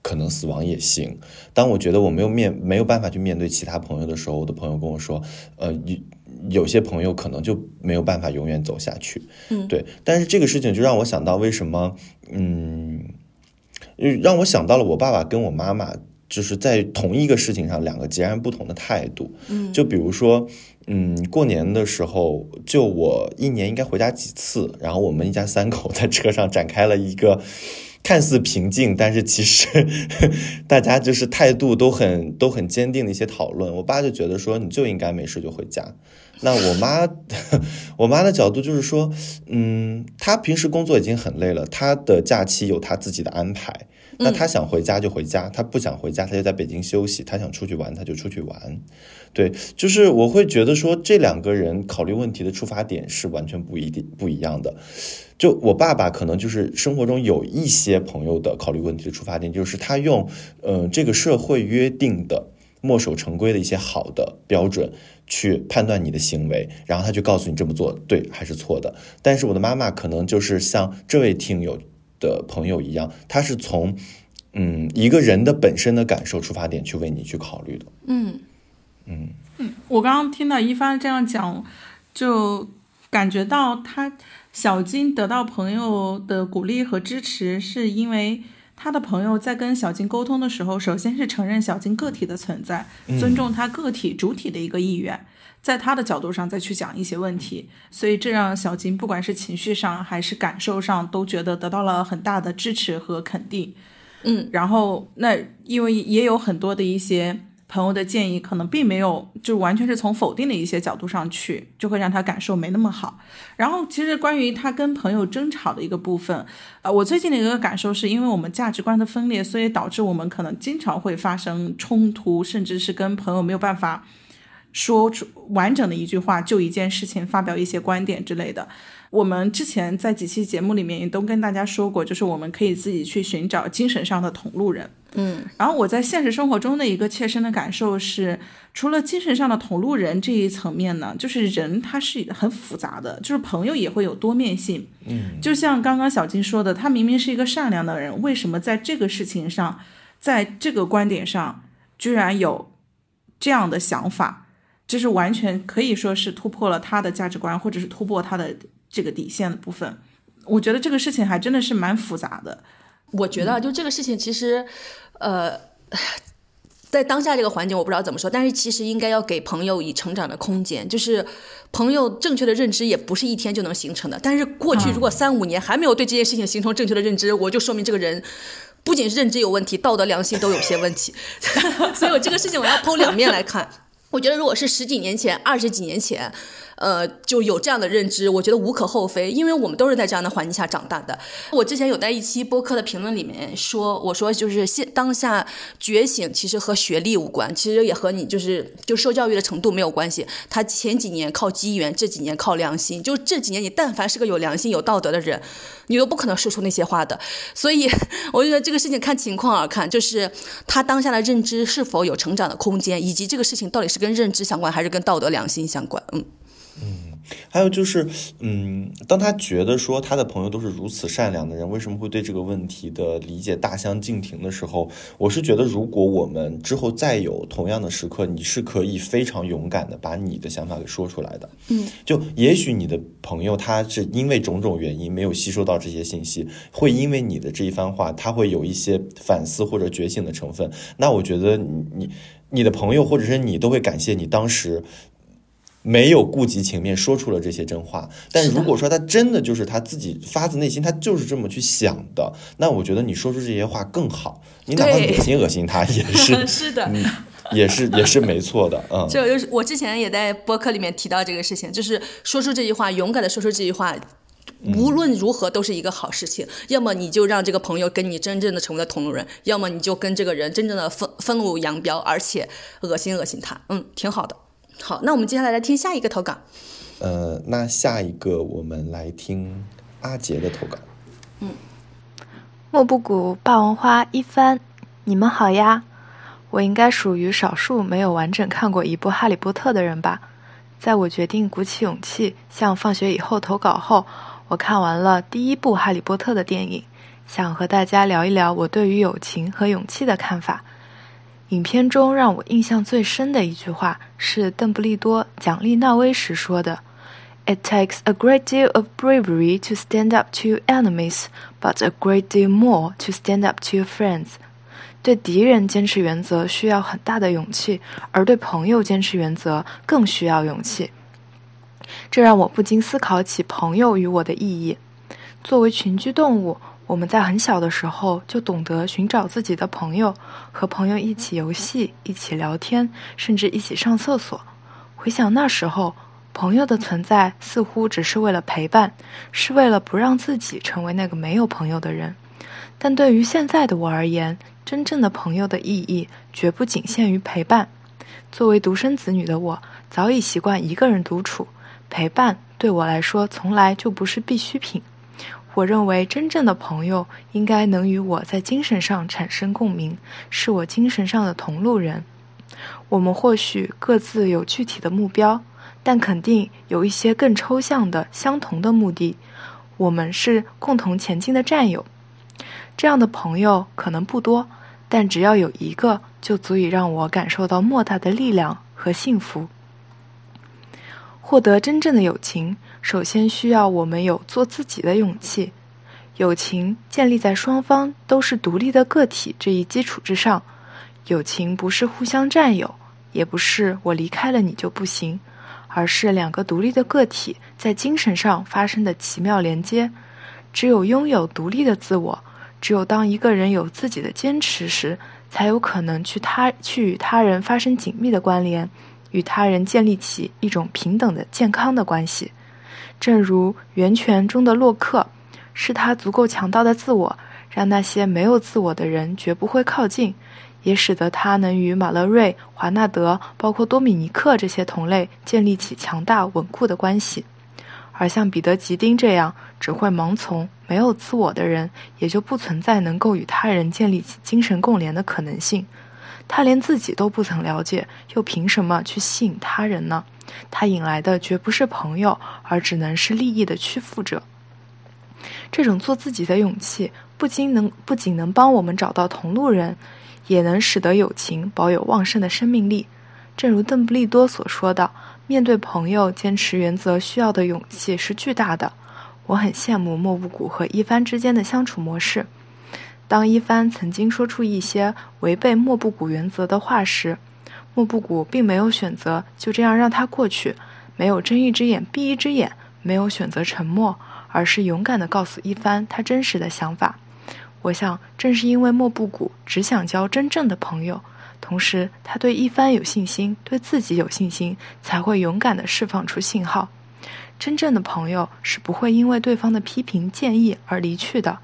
可能死亡也行。当我觉得我没有面没有办法去面对其他朋友的时候，我的朋友跟我说，呃，有些朋友可能就没有办法永远走下去，嗯，对。但是这个事情就让我想到，为什么，嗯，让我想到了我爸爸跟我妈妈，就是在同一个事情上两个截然不同的态度。嗯，就比如说，嗯，过年的时候，就我一年应该回家几次，然后我们一家三口在车上展开了一个。看似平静，但是其实 大家就是态度都很都很坚定的一些讨论。我爸就觉得说，你就应该没事就回家。那我妈，我妈的角度就是说，嗯，她平时工作已经很累了，她的假期有她自己的安排。那她想回家就回家，她不想回家，她就在北京休息。她想出去玩，她就出去玩。对，就是我会觉得说，这两个人考虑问题的出发点是完全不一定不一样的。就我爸爸可能就是生活中有一些朋友的考虑问题的出发点，就是他用嗯这个社会约定的墨守成规的一些好的标准去判断你的行为，然后他就告诉你这么做对还是错的。但是我的妈妈可能就是像这位听友的朋友一样，他是从嗯一个人的本身的感受出发点去为你去考虑的。嗯嗯嗯，我刚刚听到一帆这样讲，就感觉到他。小金得到朋友的鼓励和支持，是因为他的朋友在跟小金沟通的时候，首先是承认小金个体的存在，尊重他个体主体的一个意愿，在他的角度上再去讲一些问题，所以这让小金不管是情绪上还是感受上，都觉得得到了很大的支持和肯定。嗯，然后那因为也有很多的一些。朋友的建议可能并没有，就完全是从否定的一些角度上去，就会让他感受没那么好。然后，其实关于他跟朋友争吵的一个部分，呃，我最近的一个感受是因为我们价值观的分裂，所以导致我们可能经常会发生冲突，甚至是跟朋友没有办法说出完整的一句话，就一件事情发表一些观点之类的。我们之前在几期节目里面也都跟大家说过，就是我们可以自己去寻找精神上的同路人。嗯，然后我在现实生活中的一个切身的感受是，除了精神上的同路人这一层面呢，就是人他是很复杂的，就是朋友也会有多面性。嗯，就像刚刚小金说的，他明明是一个善良的人，为什么在这个事情上，在这个观点上，居然有这样的想法？就是完全可以说是突破了他的价值观，或者是突破他的这个底线的部分。我觉得这个事情还真的是蛮复杂的。我觉得就这个事情，其实，呃，在当下这个环境，我不知道怎么说，但是其实应该要给朋友以成长的空间。就是朋友正确的认知也不是一天就能形成的。但是过去如果三五年还没有对这件事情形成正确的认知，我就说明这个人不仅是认知有问题，道德良心都有些问题。所以我这个事情我要剖两面来看。我觉得如果是十几年前、二十几年前。呃，就有这样的认知，我觉得无可厚非，因为我们都是在这样的环境下长大的。我之前有在一期播客的评论里面说，我说就是现当下觉醒其实和学历无关，其实也和你就是就受教育的程度没有关系。他前几年靠机缘，这几年靠良心。就这几年，你但凡是个有良心、有道德的人，你都不可能说出那些话的。所以，我觉得这个事情看情况而看，就是他当下的认知是否有成长的空间，以及这个事情到底是跟认知相关，还是跟道德良心相关。嗯。嗯，还有就是，嗯，当他觉得说他的朋友都是如此善良的人，为什么会对这个问题的理解大相径庭的时候，我是觉得，如果我们之后再有同样的时刻，你是可以非常勇敢的把你的想法给说出来的。嗯，就也许你的朋友他是因为种种原因没有吸收到这些信息，会因为你的这一番话，他会有一些反思或者觉醒的成分。那我觉得你你你的朋友或者是你都会感谢你当时。没有顾及情面说出了这些真话，但如果说他真的就是他自己发自内心，他就是这么去想的，那我觉得你说出这些话更好。你哪怕恶心恶心他也是 是的，也是也是没错的。嗯，这 就是我之前也在播客里面提到这个事情，就是说出这句话，勇敢的说出这句话，无论如何都是一个好事情。要么你就让这个朋友跟你真正的成为了同路人，要么你就跟这个人真正的分分路扬镳，而且恶心恶心他。嗯，挺好的。好，那我们接下来来听下一个投稿。呃，那下一个我们来听阿杰的投稿。嗯，莫布谷霸王花一番，你们好呀！我应该属于少数没有完整看过一部《哈利波特》的人吧？在我决定鼓起勇气向放学以后投稿后，我看完了第一部《哈利波特》的电影，想和大家聊一聊我对于友情和勇气的看法。影片中让我印象最深的一句话是邓布利多奖励纳威时说的：“It takes a great deal of bravery to stand up to your enemies, but a great deal more to stand up to your friends。”对敌人坚持原则需要很大的勇气，而对朋友坚持原则更需要勇气。这让我不禁思考起朋友与我的意义。作为群居动物。我们在很小的时候就懂得寻找自己的朋友，和朋友一起游戏、一起聊天，甚至一起上厕所。回想那时候，朋友的存在似乎只是为了陪伴，是为了不让自己成为那个没有朋友的人。但对于现在的我而言，真正的朋友的意义绝不仅限于陪伴。作为独生子女的我，早已习惯一个人独处，陪伴对我来说从来就不是必需品。我认为，真正的朋友应该能与我在精神上产生共鸣，是我精神上的同路人。我们或许各自有具体的目标，但肯定有一些更抽象的相同的目的。我们是共同前进的战友。这样的朋友可能不多，但只要有一个，就足以让我感受到莫大的力量和幸福。获得真正的友情。首先需要我们有做自己的勇气。友情建立在双方都是独立的个体这一基础之上。友情不是互相占有，也不是我离开了你就不行，而是两个独立的个体在精神上发生的奇妙连接。只有拥有独立的自我，只有当一个人有自己的坚持时，才有可能去他去与他人发生紧密的关联，与他人建立起一种平等的健康的关系。正如《源泉》中的洛克，是他足够强大的自我，让那些没有自我的人绝不会靠近，也使得他能与马勒瑞、华纳德，包括多米尼克这些同类建立起强大稳固的关系。而像彼得·吉丁这样只会盲从、没有自我的人，也就不存在能够与他人建立起精神共联的可能性。他连自己都不曾了解，又凭什么去吸引他人呢？他引来的绝不是朋友，而只能是利益的屈服者。这种做自己的勇气，不仅能不仅能帮我们找到同路人，也能使得友情保有旺盛的生命力。正如邓布利多所说的：“面对朋友，坚持原则需要的勇气是巨大的。”我很羡慕莫布谷和一帆之间的相处模式。当一帆曾经说出一些违背莫布谷原则的话时，莫布谷并没有选择就这样让他过去，没有睁一只眼闭一只眼，没有选择沉默，而是勇敢地告诉一帆他真实的想法。我想，正是因为莫布谷只想交真正的朋友，同时他对一帆有信心，对自己有信心，才会勇敢地释放出信号。真正的朋友是不会因为对方的批评建议而离去的。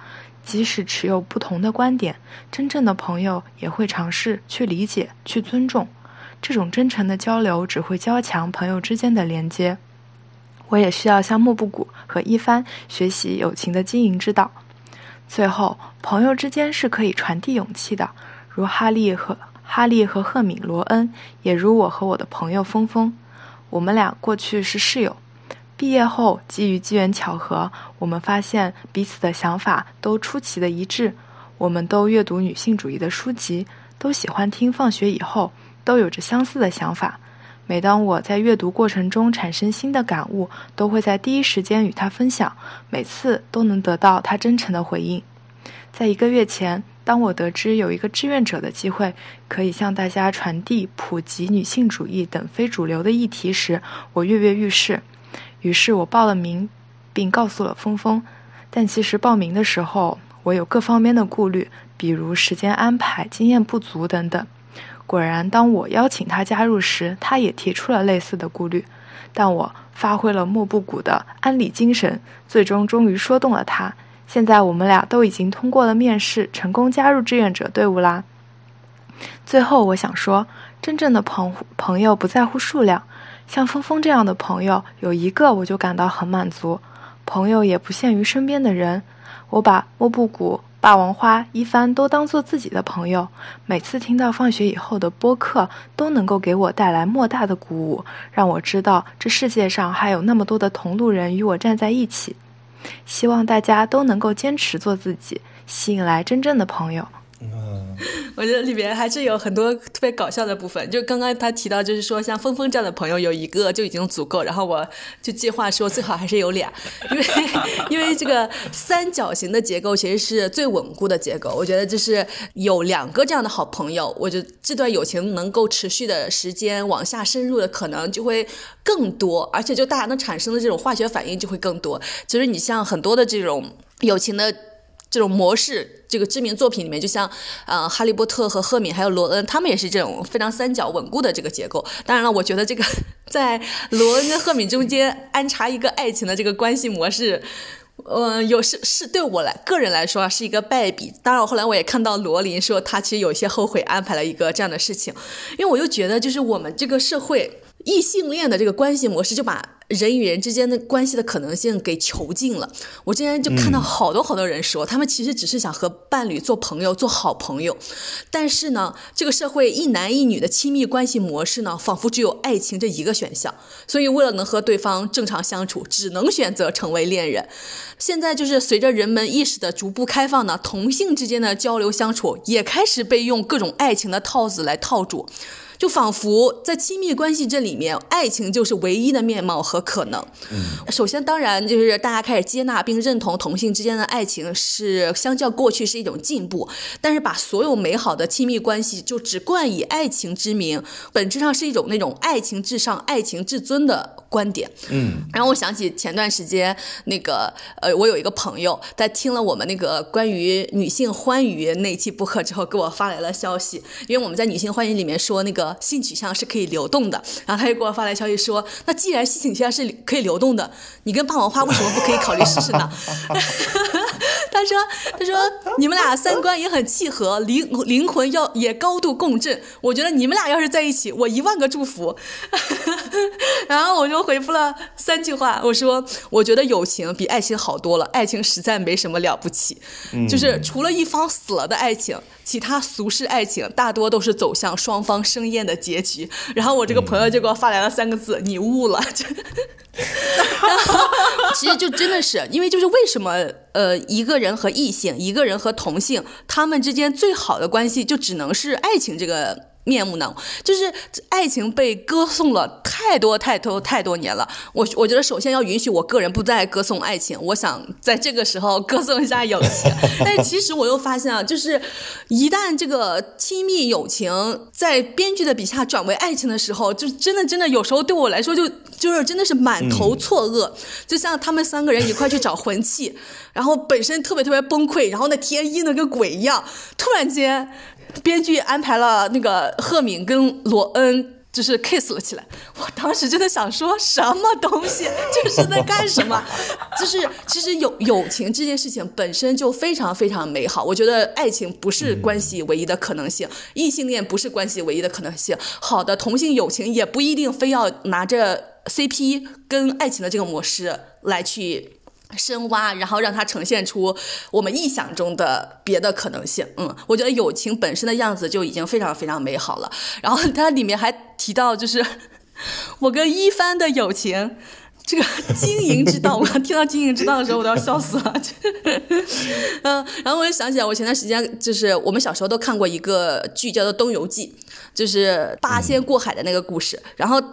即使持有不同的观点，真正的朋友也会尝试去理解、去尊重。这种真诚的交流只会加强朋友之间的连接。我也需要向莫布谷和一帆学习友情的经营之道。最后，朋友之间是可以传递勇气的，如哈利和哈利和赫敏·罗恩，也如我和我的朋友峰峰。我们俩过去是室友。毕业后，基于机缘巧合，我们发现彼此的想法都出奇的一致。我们都阅读女性主义的书籍，都喜欢听放学以后，都有着相似的想法。每当我在阅读过程中产生新的感悟，都会在第一时间与他分享，每次都能得到他真诚的回应。在一个月前，当我得知有一个志愿者的机会，可以向大家传递普及女性主义等非主流的议题时，我跃跃欲试。于是我报了名，并告诉了峰峰。但其实报名的时候，我有各方面的顾虑，比如时间安排、经验不足等等。果然，当我邀请他加入时，他也提出了类似的顾虑。但我发挥了莫布谷的安理精神，最终终于说动了他。现在我们俩都已经通过了面试，成功加入志愿者队伍啦。最后，我想说，真正的朋朋友不在乎数量。像峰峰这样的朋友有一个，我就感到很满足。朋友也不限于身边的人，我把莫布谷、霸王花、一帆都当做自己的朋友。每次听到放学以后的播客，都能够给我带来莫大的鼓舞，让我知道这世界上还有那么多的同路人与我站在一起。希望大家都能够坚持做自己，吸引来真正的朋友。嗯 我觉得里边还是有很多特别搞笑的部分。就刚刚他提到，就是说像峰峰这样的朋友有一个就已经足够。然后我就计划说最好还是有俩，因为因为这个三角形的结构其实是最稳固的结构。我觉得就是有两个这样的好朋友，我觉得这段友情能够持续的时间往下深入的可能就会更多，而且就大家能产生的这种化学反应就会更多。其实你像很多的这种友情的。这种模式，这个知名作品里面，就像，呃，哈利波特和赫敏还有罗恩，他们也是这种非常三角稳固的这个结构。当然了，我觉得这个 在罗恩跟赫敏中间安插一个爱情的这个关系模式，呃，有是是对我来个人来说是一个败笔。当然，后来我也看到罗琳说他其实有些后悔安排了一个这样的事情，因为我又觉得就是我们这个社会异性恋的这个关系模式就把。人与人之间的关系的可能性给囚禁了。我之前就看到好多好多人说，他们其实只是想和伴侣做朋友、做好朋友。但是呢，这个社会一男一女的亲密关系模式呢，仿佛只有爱情这一个选项。所以，为了能和对方正常相处，只能选择成为恋人。现在就是随着人们意识的逐步开放呢，同性之间的交流相处也开始被用各种爱情的套子来套住。就仿佛在亲密关系这里面，爱情就是唯一的面貌和可能。嗯，首先当然就是大家开始接纳并认同同性之间的爱情是相较过去是一种进步，但是把所有美好的亲密关系就只冠以爱情之名，本质上是一种那种爱情至上、爱情至尊的观点。嗯，然后我想起前段时间那个呃，我有一个朋友在听了我们那个关于女性欢愉那期播客之后，给我发来了消息，因为我们在女性欢愉里面说那个。性取向是可以流动的，然后他又给我发来消息说：“那既然性取向是可以流动的，你跟霸王花为什么不可以考虑试试呢？” 他说他说你们俩三观也很契合，灵灵魂要也高度共振。我觉得你们俩要是在一起，我一万个祝福。然后我就回复了三句话，我说我觉得友情比爱情好多了，爱情实在没什么了不起，就是除了一方死了的爱情，其他俗世爱情大多都是走向双方生厌的结局。然后我这个朋友就给我发来了三个字：你悟了。其实就真的是，因为就是为什么呃一个人和异性，一个人和同性，他们之间最好的关系就只能是爱情这个。面目呢？就是爱情被歌颂了太多太多太多年了。我我觉得首先要允许我个人不再歌颂爱情，我想在这个时候歌颂一下友情。但是其实我又发现啊，就是一旦这个亲密友情在编剧的笔下转为爱情的时候，就真的真的有时候对我来说就就是真的是满头错愕。就像他们三个人一块去找魂器，然后本身特别特别崩溃，然后那天阴的跟鬼一样，突然间。编剧安排了那个赫敏跟罗恩就是 kiss 了起来，我当时真的想说什么东西，这是在干什么？就是其实友友情这件事情本身就非常非常美好，我觉得爱情不是关系唯一的可能性，异性恋不是关系唯一的可能性，好的同性友情也不一定非要拿着 CP 跟爱情的这个模式来去。深挖，然后让它呈现出我们臆想中的别的可能性。嗯，我觉得友情本身的样子就已经非常非常美好了。然后它里面还提到，就是我跟一帆的友情，这个经营之道。我听到经营之道的时候，我都要笑死了。嗯，然后我就想起来，我前段时间就是我们小时候都看过一个剧，叫做《东游记》，就是八仙过海的那个故事。然后。《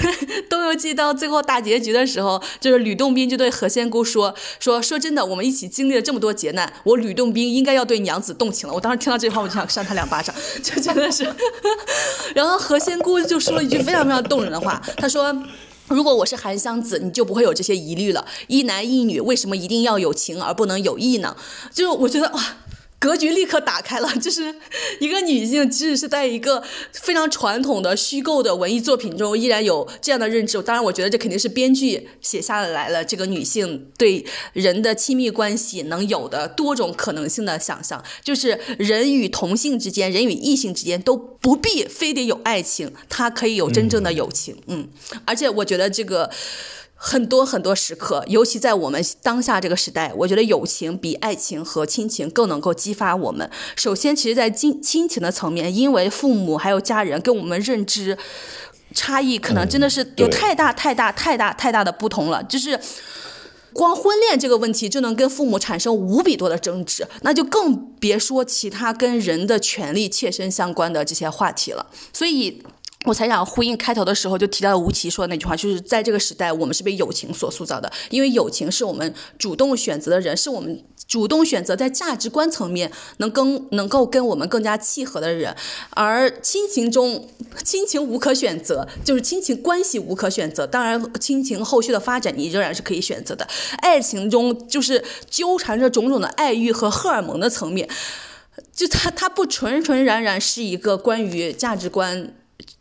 东游记》到最后大结局的时候，就是吕洞宾就对何仙姑说：“说说真的，我们一起经历了这么多劫难，我吕洞宾应该要对娘子动情了。”我当时听到这句话，我就想扇他两巴掌，就真的是。然后何仙姑就说了一句非常非常动人的话，她说：“如果我是韩湘子，你就不会有这些疑虑了。一男一女为什么一定要有情而不能有义呢？”就我觉得哇。格局立刻打开了，就是一个女性，即使是在一个非常传统的虚构的文艺作品中，依然有这样的认知。当然，我觉得这肯定是编剧写下来了这个女性对人的亲密关系能有的多种可能性的想象，就是人与同性之间，人与异性之间都不必非得有爱情，它可以有真正的友情。嗯，而且我觉得这个。很多很多时刻，尤其在我们当下这个时代，我觉得友情比爱情和亲情更能够激发我们。首先，其实，在亲亲情的层面，因为父母还有家人跟我们认知差异，可能真的是有太大太大太大太大的不同了。就是光婚恋这个问题就能跟父母产生无比多的争执，那就更别说其他跟人的权利切身相关的这些话题了。所以。我才想呼应开头的时候就提到吴奇说的那句话，就是在这个时代，我们是被友情所塑造的，因为友情是我们主动选择的人，是我们主动选择在价值观层面能跟能够跟我们更加契合的人，而亲情中亲情无可选择，就是亲情关系无可选择，当然亲情后续的发展你仍然是可以选择的，爱情中就是纠缠着种种的爱欲和荷尔蒙的层面，就它它不纯纯然然是一个关于价值观。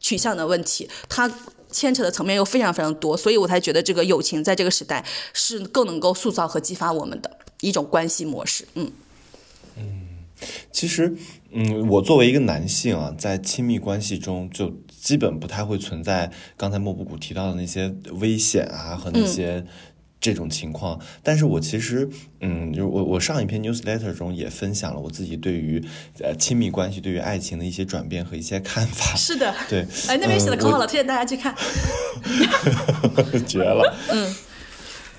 取向的问题，它牵扯的层面又非常非常多，所以我才觉得这个友情在这个时代是更能够塑造和激发我们的一种关系模式。嗯嗯，其实嗯，我作为一个男性啊，在亲密关系中就基本不太会存在刚才莫布谷提到的那些危险啊和那些。这种情况，但是我其实，嗯，就我我上一篇 newsletter 中也分享了我自己对于呃亲密关系、对于爱情的一些转变和一些看法。是的，对，哎，那边写的可好了，推荐大家去看。绝了，嗯。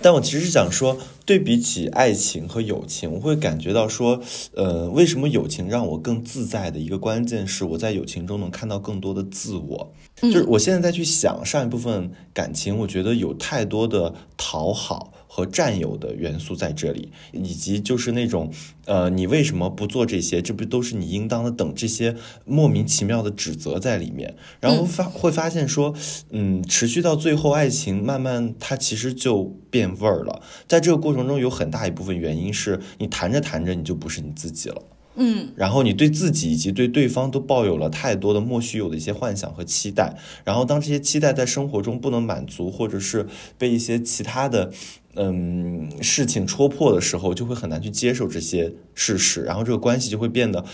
但我其实是想说，对比起爱情和友情，我会感觉到说，呃，为什么友情让我更自在的一个关键是，我在友情中能看到更多的自我。就是我现在再去想上一部分感情，我觉得有太多的讨好。和占有的元素在这里，以及就是那种，呃，你为什么不做这些？这不都是你应当的？等这些莫名其妙的指责在里面，然后发会发现说，嗯，持续到最后，爱情慢慢它其实就变味儿了。在这个过程中，有很大一部分原因是你谈着谈着你就不是你自己了。嗯，然后你对自己以及对对方都抱有了太多的莫须有的一些幻想和期待，然后当这些期待在生活中不能满足，或者是被一些其他的嗯，事情戳破的时候，就会很难去接受这些事实，然后这个关系就会变得，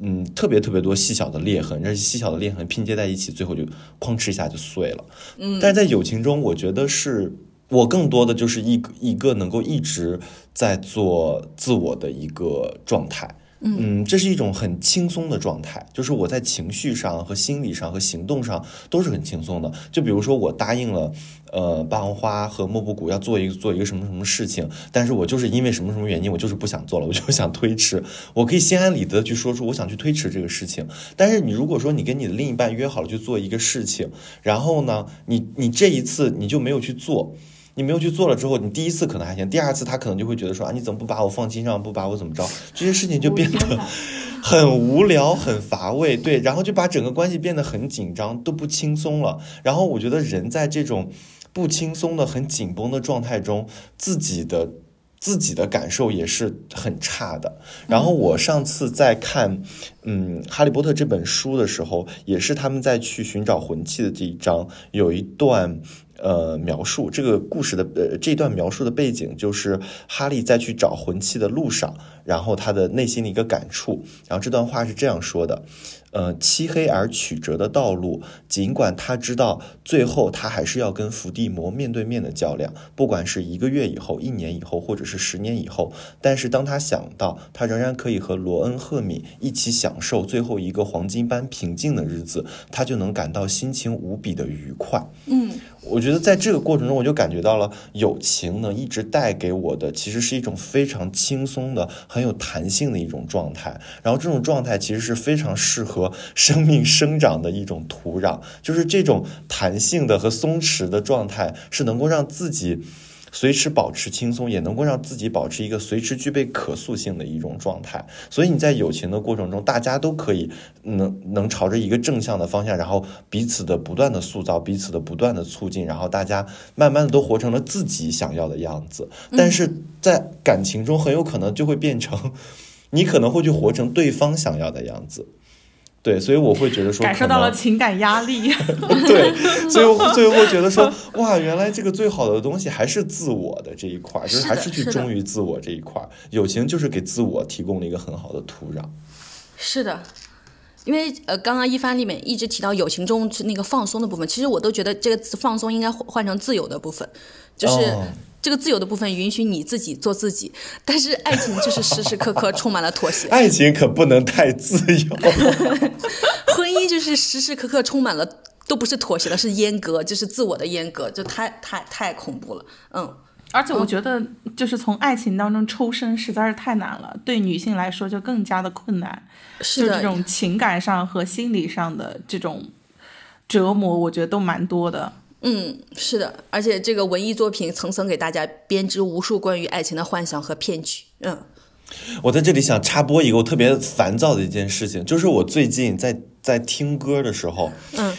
嗯，特别特别多细小的裂痕，这些细小的裂痕拼接在一起，最后就哐哧一下就碎了。嗯，但是在友情中，我觉得是我更多的就是一个一个能够一直在做自我的一个状态。嗯，这是一种很轻松的状态，就是我在情绪上和心理上和行动上都是很轻松的。就比如说，我答应了，呃，霸王花和莫布谷要做一个做一个什么什么事情，但是我就是因为什么什么原因，我就是不想做了，我就想推迟。我可以心安理得去说出我想去推迟这个事情。但是你如果说你跟你的另一半约好了去做一个事情，然后呢，你你这一次你就没有去做。你没有去做了之后，你第一次可能还行，第二次他可能就会觉得说啊，你怎么不把我放心上，不把我怎么着？这些事情就变得很无聊、很乏味，对，然后就把整个关系变得很紧张，都不轻松了。然后我觉得人在这种不轻松的、很紧绷的状态中，自己的自己的感受也是很差的。然后我上次在看嗯《哈利波特》这本书的时候，也是他们在去寻找魂器的这一章有一段。呃，描述这个故事的呃这段描述的背景，就是哈利在去找魂器的路上，然后他的内心的一个感触。然后这段话是这样说的。呃，漆黑而曲折的道路，尽管他知道最后他还是要跟伏地魔面对面的较量，不管是一个月以后、一年以后，或者是十年以后，但是当他想到他仍然可以和罗恩·赫敏一起享受最后一个黄金般平静的日子，他就能感到心情无比的愉快。嗯，我觉得在这个过程中，我就感觉到了友情能一直带给我的，其实是一种非常轻松的、很有弹性的一种状态。然后这种状态其实是非常适合。生命生长的一种土壤，就是这种弹性的和松弛的状态，是能够让自己随时保持轻松，也能够让自己保持一个随时具备可塑性的一种状态。所以你在友情的过程中，大家都可以能能朝着一个正向的方向，然后彼此的不断的塑造，彼此的不断的促进，然后大家慢慢的都活成了自己想要的样子。但是在感情中，很有可能就会变成，你可能会去活成对方想要的样子。对，所以我会觉得说，感受到了情感压力。对，所以我所以会觉得说，哇，原来这个最好的东西还是自我的这一块，就是还是去忠于自我这一块。友情就是给自我提供了一个很好的土壤。是的，因为呃，刚刚一帆里面一直提到友情中是那个放松的部分，其实我都觉得这个放松应该换成自由的部分，就是。这个自由的部分允许你自己做自己，但是爱情就是时时刻刻充满了妥协。爱情可不能太自由，婚姻就是时时刻刻充满了都不是妥协的，是阉割，就是自我的阉割，就太太太恐怖了。嗯，而且我觉得就是从爱情当中抽身实在是太难了，对女性来说就更加的困难。是的，这种情感上和心理上的这种折磨，我觉得都蛮多的。嗯，是的，而且这个文艺作品层层给大家编织无数关于爱情的幻想和骗局。嗯，我在这里想插播一个我特别烦躁的一件事情，就是我最近在在听歌的时候，嗯。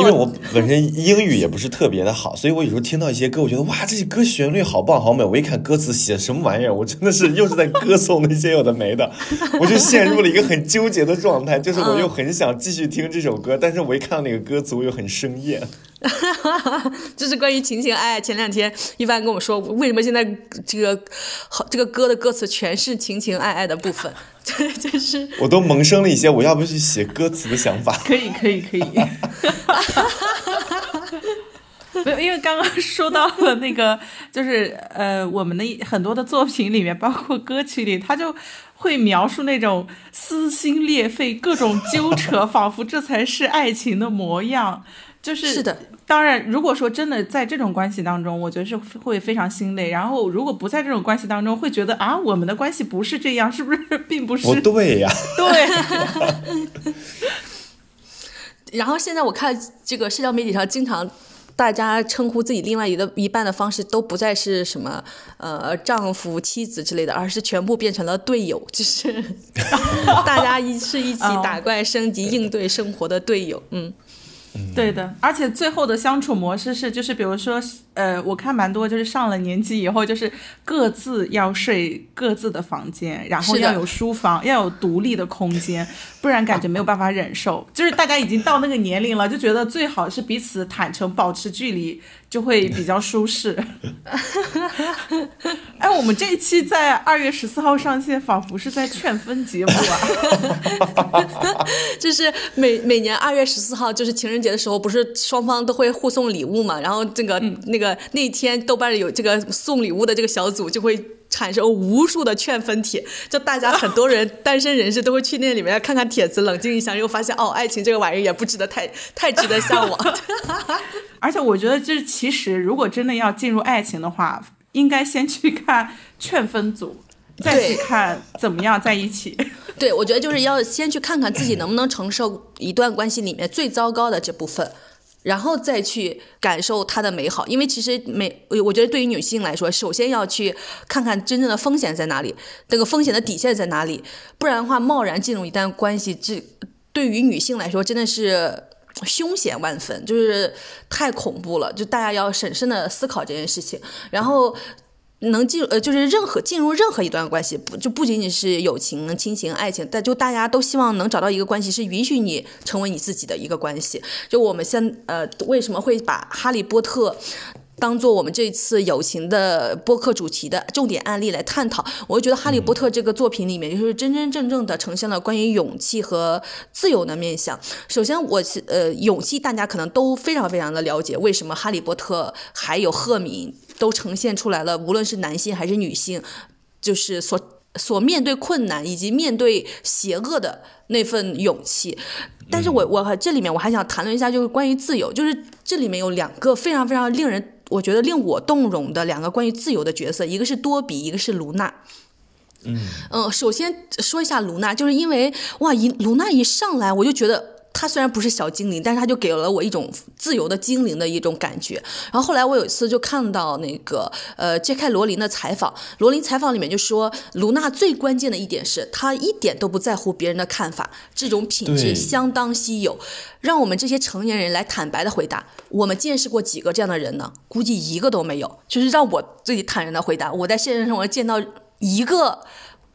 因为我本身英语也不是特别的好，所以我有时候听到一些歌，我觉得哇，这些歌旋律好棒好美。我一看歌词写什么玩意儿，我真的是又是在歌颂那些有的没的，我就陷入了一个很纠结的状态。就是我又很想继续听这首歌，但是我一看到那个歌词，我又很生厌。这是关于情情爱爱。前两天一帆跟我说，为什么现在这个好这个歌的歌词全是情情爱爱的部分？对，就是我都萌生了一些我要不去写歌词的想法。可以，可以，可以。没有，因为刚刚说到了那个，就是呃，我们的很多的作品里面，包括歌曲里，他就会描述那种撕心裂肺、各种纠扯，仿佛这才是爱情的模样。就是是的，当然，如果说真的在这种关系当中，我觉得是会非常心累。然后，如果不在这种关系当中，会觉得啊，我们的关系不是这样，是不是？并不是不对呀，对。然后现在我看这个社交媒体上，经常大家称呼自己另外一个一半的方式，都不再是什么呃丈夫、妻子之类的，而是全部变成了队友，就是 大家一是一起打怪升级、应对生活的队友，嗯。对的，而且最后的相处模式是，就是比如说，呃，我看蛮多，就是上了年纪以后，就是各自要睡各自的房间，然后要有书房，要有独立的空间，不然感觉没有办法忍受。就是大家已经到那个年龄了，就觉得最好是彼此坦诚，保持距离，就会比较舒适。哎，我们这一期在二月十四号上线，仿佛是在劝分节目啊。就是每每年二月十四号，就是情人节的时候，不是双方都会互送礼物嘛？然后这个、那个那天豆瓣有这个送礼物的这个小组，就会产生无数的劝分帖，就大家很多人单身人士都会去那里面看看帖子，冷静一下，又发现哦，爱情这个玩意儿也不值得太太值得向往。而且我觉得，就是其实如果真的要进入爱情的话，应该先去看劝分组，再去看怎么样在一起。对，我觉得就是要先去看看自己能不能承受一段关系里面最糟糕的这部分，然后再去感受它的美好。因为其实美，我觉得对于女性来说，首先要去看看真正的风险在哪里，这个风险的底线在哪里，不然的话，贸然进入一段关系，这对于女性来说真的是。凶险万分，就是太恐怖了，就大家要审慎的思考这件事情，然后能进呃，就是任何进入任何一段关系，不就不仅仅是友情、亲情、爱情，但就大家都希望能找到一个关系是允许你成为你自己的一个关系。就我们现呃为什么会把哈利波特？当做我们这次友情的播客主题的重点案例来探讨，我就觉得《哈利波特》这个作品里面，就是真真正正的呈现了关于勇气和自由的面相。首先，我是呃，勇气大家可能都非常非常的了解，为什么哈利波特还有赫敏都呈现出来了，无论是男性还是女性，就是所所面对困难以及面对邪恶的那份勇气。但是我我这里面我还想谈论一下，就是关于自由，就是这里面有两个非常非常令人。我觉得令我动容的两个关于自由的角色，一个是多比，一个是卢娜。嗯嗯，首先说一下卢娜，就是因为哇，一卢娜一上来我就觉得。她虽然不是小精灵，但是他就给了我一种自由的精灵的一种感觉。然后后来我有一次就看到那个呃揭开罗琳的采访，罗琳采访里面就说，卢娜最关键的一点是她一点都不在乎别人的看法，这种品质相当稀有。让我们这些成年人来坦白的回答，我们见识过几个这样的人呢？估计一个都没有。就是让我自己坦然的回答，我在现实生活见到一个。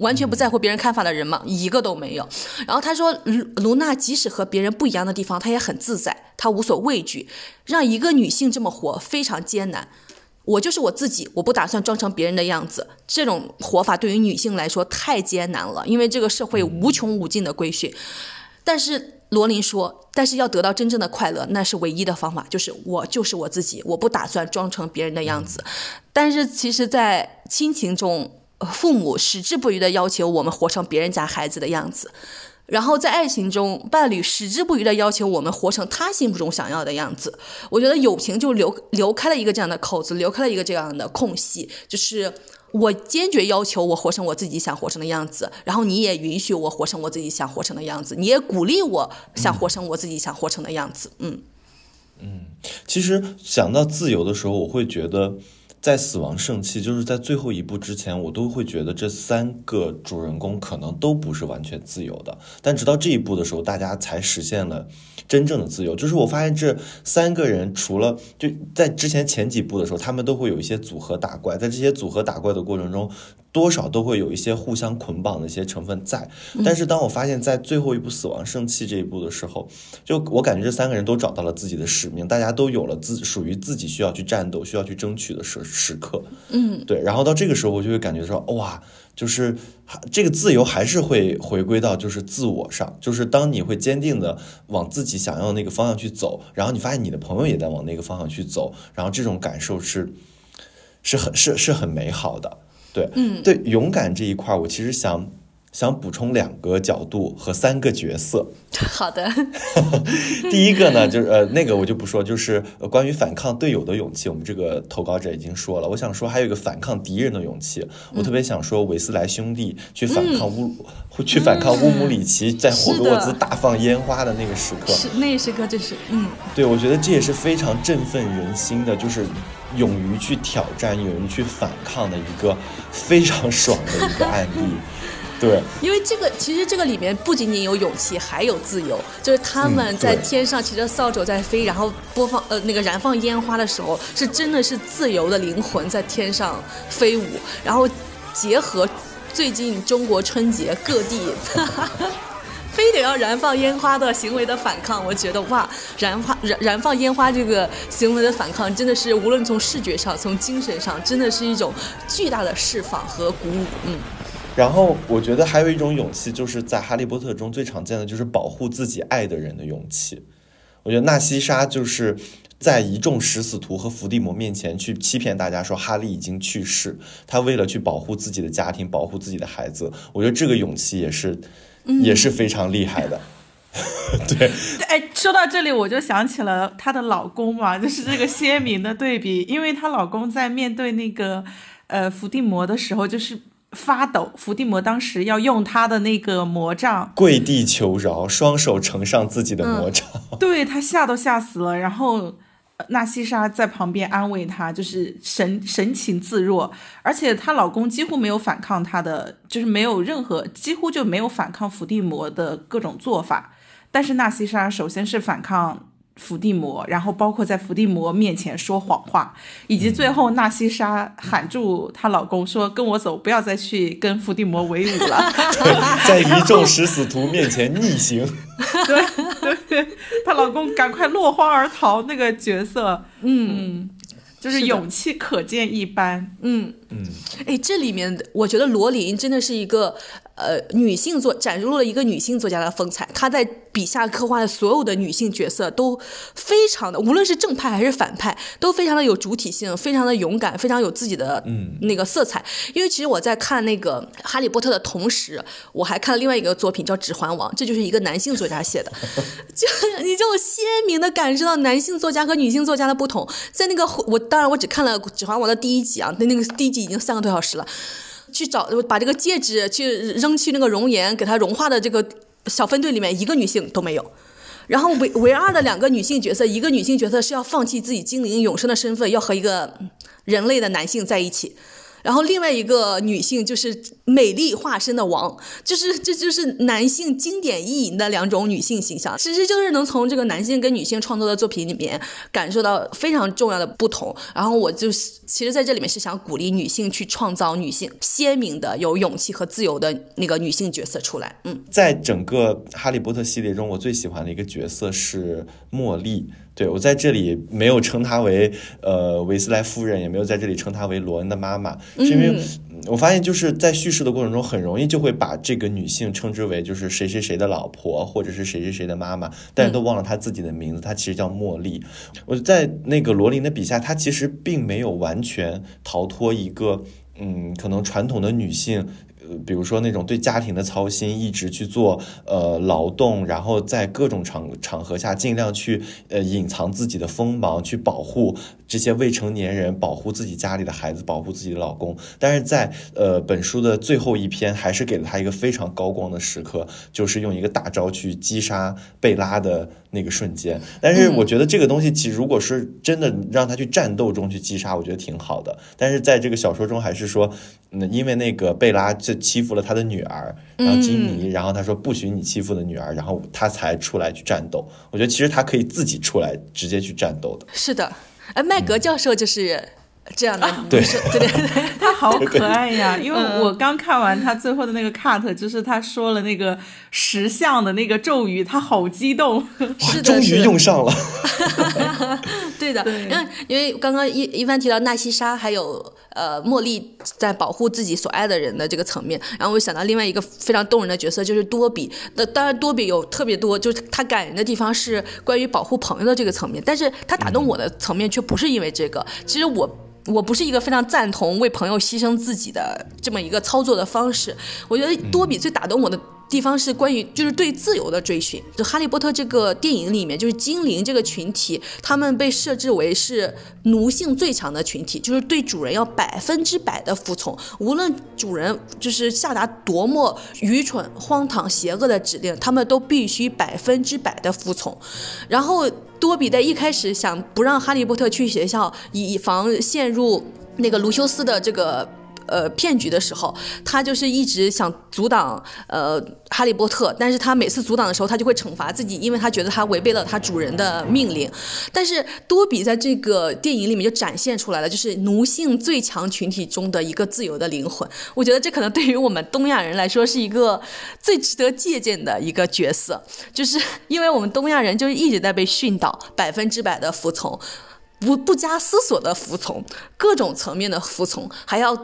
完全不在乎别人看法的人吗？一个都没有。然后他说，卢卢娜即使和别人不一样的地方，她也很自在，她无所畏惧。让一个女性这么活非常艰难。我就是我自己，我不打算装成别人的样子。这种活法对于女性来说太艰难了，因为这个社会无穷无尽的规训。但是罗琳说，但是要得到真正的快乐，那是唯一的方法，就是我就是我自己，我不打算装成别人的样子。但是其实，在亲情中。父母矢志不渝地要求我们活成别人家孩子的样子，然后在爱情中，伴侣矢志不渝地要求我们活成他心目中想要的样子。我觉得友情就留留开了一个这样的口子，留开了一个这样的空隙，就是我坚决要求我活成我自己想活成的样子，然后你也允许我活成我自己想活成的样子，你也鼓励我想活成我自己想活成的样子。嗯嗯，其实想到自由的时候，我会觉得。在死亡圣器，就是在最后一步之前，我都会觉得这三个主人公可能都不是完全自由的。但直到这一步的时候，大家才实现了真正的自由。就是我发现这三个人，除了就在之前前几部的时候，他们都会有一些组合打怪，在这些组合打怪的过程中。多少都会有一些互相捆绑的一些成分在，但是当我发现，在最后一步死亡圣器这一步的时候，就我感觉这三个人都找到了自己的使命，大家都有了自属于自己需要去战斗、需要去争取的时时刻。嗯，对。然后到这个时候，我就会感觉说，哇，就是这个自由还是会回归到就是自我上，就是当你会坚定的往自己想要的那个方向去走，然后你发现你的朋友也在往那个方向去走，然后这种感受是是很是是很美好的。对，嗯，对，勇敢这一块，我其实想想补充两个角度和三个角色。好的，第一个呢，就是呃，那个我就不说，就是关于反抗队友的勇气，我们这个投稿者已经说了。我想说，还有一个反抗敌人的勇气，我特别想说，韦斯莱兄弟去反抗乌，去反抗乌姆里奇在霍格沃兹大放烟花的那个时刻，是那一时刻，就是嗯，对，我觉得这也是非常振奋人心的，就是勇于去挑战、勇于去反抗的一个非常爽的一个案例。对，因为这个其实这个里面不仅仅有勇气，还有自由。就是他们在天上骑着扫帚在飞，然后播放呃那个燃放烟花的时候，是真的是自由的灵魂在天上飞舞。然后结合最近中国春节各地。非得要燃放烟花的行为的反抗，我觉得哇，燃放 燃燃放烟花这个行为的反抗，真的是无论从视觉上，从精神上，真的是一种巨大的释放和鼓舞。嗯。然后我觉得还有一种勇气，就是在《哈利波特》中最常见的就是保护自己爱的人的勇气。我觉得纳西莎就是在一众食死徒和伏地魔面前去欺骗大家说哈利已经去世，他为了去保护自己的家庭，保护自己的孩子，我觉得这个勇气也是。也是非常厉害的，对。哎，说到这里，我就想起了她的老公嘛，就是这个鲜明的对比，因为她老公在面对那个呃伏地魔的时候，就是发抖。伏地魔当时要用他的那个魔杖，跪地求饶，双手呈上自己的魔杖，对他吓都吓死了，然后。纳西莎在旁边安慰她，就是神神情自若，而且她老公几乎没有反抗她的，就是没有任何，几乎就没有反抗伏地魔的各种做法。但是纳西莎首先是反抗。伏地魔，然后包括在伏地魔面前说谎话，以及最后纳西莎喊住她老公说：“跟我走，不要再去跟伏地魔为伍了。”在一众食死徒面前逆行。对对，她老公赶快落荒而逃。那个角色，嗯，就是勇气可见一斑。嗯嗯，哎，这里面我觉得罗琳真的是一个。呃，女性作展露了一个女性作家的风采。她在笔下刻画的所有的女性角色都非常的，无论是正派还是反派，都非常的有主体性，非常的勇敢，非常有自己的嗯那个色彩。因为其实我在看那个《哈利波特》的同时，我还看了另外一个作品叫《指环王》，这就是一个男性作家写的，就你就鲜明的感受到男性作家和女性作家的不同。在那个我当然我只看了《指环王》的第一集啊，那那个第一集已经三个多小时了。去找把这个戒指去扔去那个熔岩给它融化的这个小分队里面一个女性都没有，然后唯唯二的两个女性角色，一个女性角色是要放弃自己精灵永生的身份，要和一个人类的男性在一起。然后另外一个女性就是美丽化身的王，就是这就是男性经典意淫的两种女性形象，其实就是能从这个男性跟女性创作的作品里面感受到非常重要的不同。然后我就其实在这里面是想鼓励女性去创造女性鲜明的、有勇气和自由的那个女性角色出来。嗯，在整个哈利波特系列中，我最喜欢的一个角色是茉莉。对我在这里没有称她为呃维斯莱夫人，也没有在这里称她为罗恩的妈妈，是因为我发现就是在叙事的过程中，很容易就会把这个女性称之为就是谁谁谁的老婆，或者是谁谁谁的妈妈，但是都忘了她自己的名字，她其实叫茉莉。我在那个罗琳的笔下，她其实并没有完全逃脱一个嗯，可能传统的女性。比如说那种对家庭的操心，一直去做呃劳动，然后在各种场场合下尽量去呃隐藏自己的锋芒，去保护这些未成年人，保护自己家里的孩子，保护自己的老公。但是在呃本书的最后一篇，还是给了他一个非常高光的时刻，就是用一个大招去击杀贝拉的那个瞬间。但是我觉得这个东西，其实如果是真的让他去战斗中去击杀，我觉得挺好的。但是在这个小说中，还是说，嗯，因为那个贝拉就。欺负了他的女儿，然后金妮，然后他说不许你欺负的女儿，然后他才出来去战斗。我觉得其实他可以自己出来直接去战斗的。是的，哎，麦格教授就是。这样的对对对对，他好可爱呀！因为我刚看完他最后的那个 cut，就是他说了那个石像的那个咒语，他好激动，是的，终于用上了。对的，因为因为刚刚一一帆提到纳西莎还有呃茉莉在保护自己所爱的人的这个层面，然后我想到另外一个非常动人的角色就是多比。那当然多比有特别多，就是他感人的地方是关于保护朋友的这个层面，但是他打动我的层面却不是因为这个。其实我。我不是一个非常赞同为朋友牺牲自己的这么一个操作的方式。我觉得多比最打动我的地方是关于就是对自由的追寻。就《哈利波特》这个电影里面，就是精灵这个群体，他们被设置为是奴性最强的群体，就是对主人要百分之百的服从，无论主人就是下达多么愚蠢、荒唐、邪恶的指令，他们都必须百分之百的服从。然后。多比在一开始想不让哈利波特去学校，以防陷入那个卢修斯的这个。呃骗局的时候，他就是一直想阻挡呃哈利波特，但是他每次阻挡的时候，他就会惩罚自己，因为他觉得他违背了他主人的命令。但是多比在这个电影里面就展现出来了，就是奴性最强群体中的一个自由的灵魂。我觉得这可能对于我们东亚人来说是一个最值得借鉴的一个角色，就是因为我们东亚人就是一直在被训导，百分之百的服从。不不加思索的服从，各种层面的服从，还要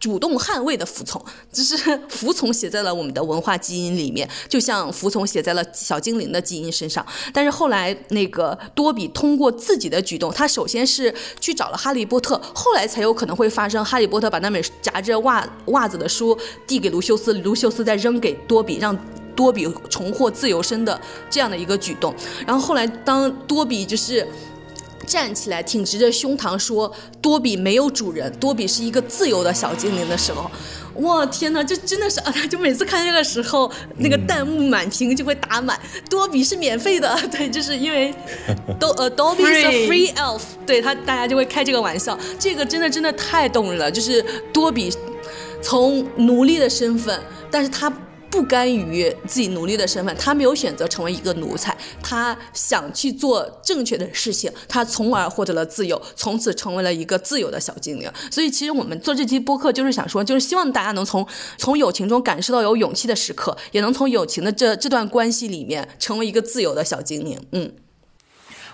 主动捍卫的服从，就是服从写在了我们的文化基因里面，就像服从写在了小精灵的基因身上。但是后来那个多比通过自己的举动，他首先是去找了哈利波特，后来才有可能会发生哈利波特把那本夹着袜袜子的书递给卢修斯，卢修斯再扔给多比，让多比重获自由身的这样的一个举动。然后后来当多比就是。站起来，挺直着胸膛说：“多比没有主人，多比是一个自由的小精灵。”的时候，哇天哪，这真的是啊！就每次看这个时候，那个弹幕满屏就会打满，多比是免费的。对，就是因为都呃，Dobby 是 free elf，对他大家就会开这个玩笑。这个真的真的太动人了，就是多比从奴隶的身份，但是他。不甘于自己奴隶的身份，他没有选择成为一个奴才，他想去做正确的事情，他从而获得了自由，从此成为了一个自由的小精灵。所以，其实我们做这期播客就是想说，就是希望大家能从从友情中感受到有勇气的时刻，也能从友情的这这段关系里面成为一个自由的小精灵。嗯。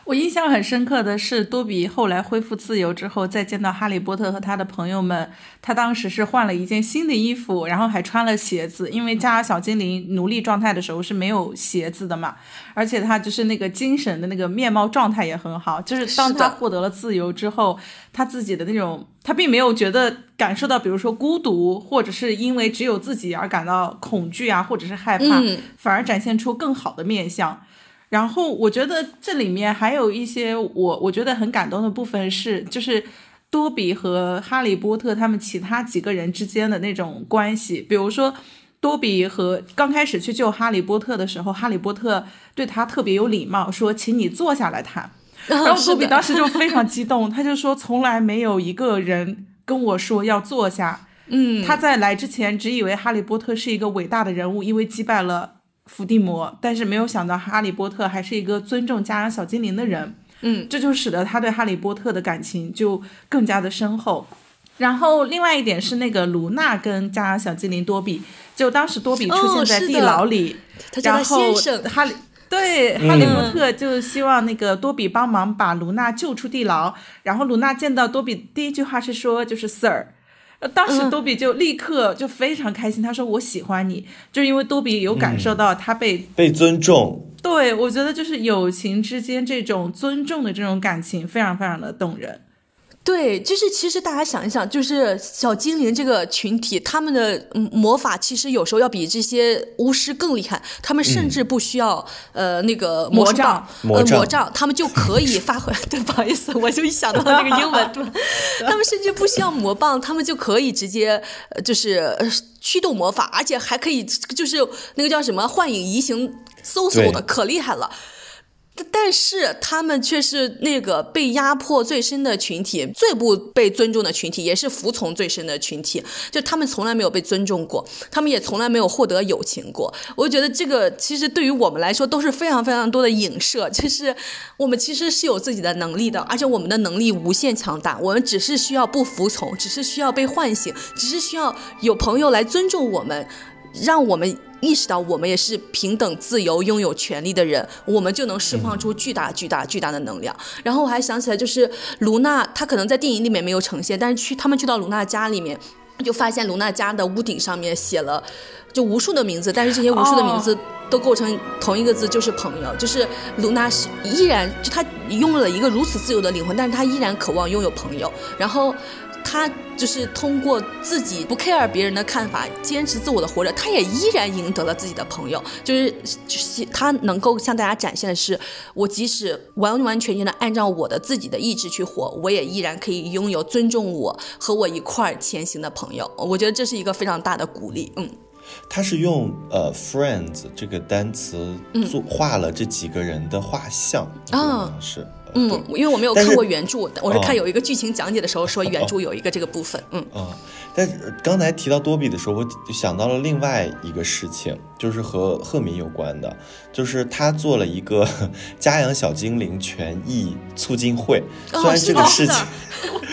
我印象很深刻的是，多比后来恢复自由之后，再见到哈利波特和他的朋友们，他当时是换了一件新的衣服，然后还穿了鞋子，因为加小精灵奴隶状态的时候是没有鞋子的嘛，而且他就是那个精神的那个面貌状态也很好，就是当他获得了自由之后，他自己的那种，他并没有觉得感受到，比如说孤独，或者是因为只有自己而感到恐惧啊，或者是害怕，反而展现出更好的面相。然后我觉得这里面还有一些我我觉得很感动的部分是，就是多比和哈利波特他们其他几个人之间的那种关系。比如说，多比和刚开始去救哈利波特的时候，哈利波特对他特别有礼貌，说：“请你坐下来谈。”然后多比当时就非常 激动，他就说：“从来没有一个人跟我说要坐下。”嗯，他在来之前只以为哈利波特是一个伟大的人物，因为击败了。伏地魔，但是没有想到哈利波特还是一个尊重家养小精灵的人，嗯，这就使得他对哈利波特的感情就更加的深厚。然后另外一点是那个卢娜跟家养小精灵多比，就当时多比出现在地牢里，然后哈利对哈利波特就希望那个多比帮忙把卢娜救出地牢，然后卢娜见到多比第一句话是说就是 Sir。当时多比就立刻就非常开心，他说：“我喜欢你，就是因为多比有感受到他被被尊重。”对，我觉得就是友情之间这种尊重的这种感情，非常非常的动人。对，就是其实大家想一想，就是小精灵这个群体，他们的魔法其实有时候要比这些巫师更厉害。他们甚至不需要呃那个魔杖，呃魔杖，他们就可以发挥。对，不好意思，我就一想到那个英文，他们甚至不需要魔棒，他们就可以直接就是驱动魔法，而且还可以就是那个叫什么幻影移形嗖嗖的，可厉害了。但是他们却是那个被压迫最深的群体，最不被尊重的群体，也是服从最深的群体。就他们从来没有被尊重过，他们也从来没有获得友情过。我觉得这个其实对于我们来说都是非常非常多的影射，就是我们其实是有自己的能力的，而且我们的能力无限强大。我们只是需要不服从，只是需要被唤醒，只是需要有朋友来尊重我们。让我们意识到，我们也是平等、自由、拥有权利的人，我们就能释放出巨大、巨大、巨大的能量。然后我还想起来，就是卢娜，她可能在电影里面没有呈现，但是去他们去到卢娜家里面，就发现卢娜家的屋顶上面写了就无数的名字，但是这些无数的名字都构成同一个字，就是朋友。就是卢娜是依然就她拥有了一个如此自由的灵魂，但是她依然渴望拥有朋友。然后。他就是通过自己不 care 别人的看法，坚持自我的活着，他也依然赢得了自己的朋友。就是就是他能够向大家展现的是，我即使完完全全的按照我的自己的意志去活，我也依然可以拥有尊重我和我一块儿前行的朋友。我觉得这是一个非常大的鼓励。嗯，他是用呃 friends 这个单词做画了这几个人的画像啊好像是。嗯对，因为我没有看过原著，我是看哦有一个剧情讲解的时候说原著有一个这个部分，嗯。啊、但是刚才提到多比的时候，我就想到了另外一个事情，就是和赫敏有关的，就是他做了一个 家养小精灵权益促进会。哦虽然这个事情，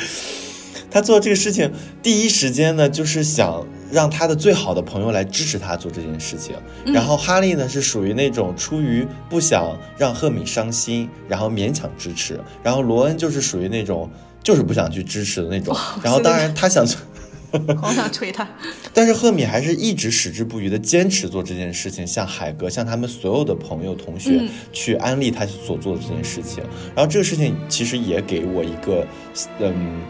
他做这个事情第一时间呢，就是想让他的最好的朋友来支持他做这件事情。嗯然后哈利呢是属于那种出于不想让赫敏伤心，然后勉强支持。然后罗恩就是属于那种就是不想去支持的那种。然后当然他想。好 想捶他。但是赫敏还是一直矢志不渝的坚持做这件事情，向海格、向他们所有的朋友、同学嗯去安利他所做的这件事情。然后这个事情其实也给我一个，嗯，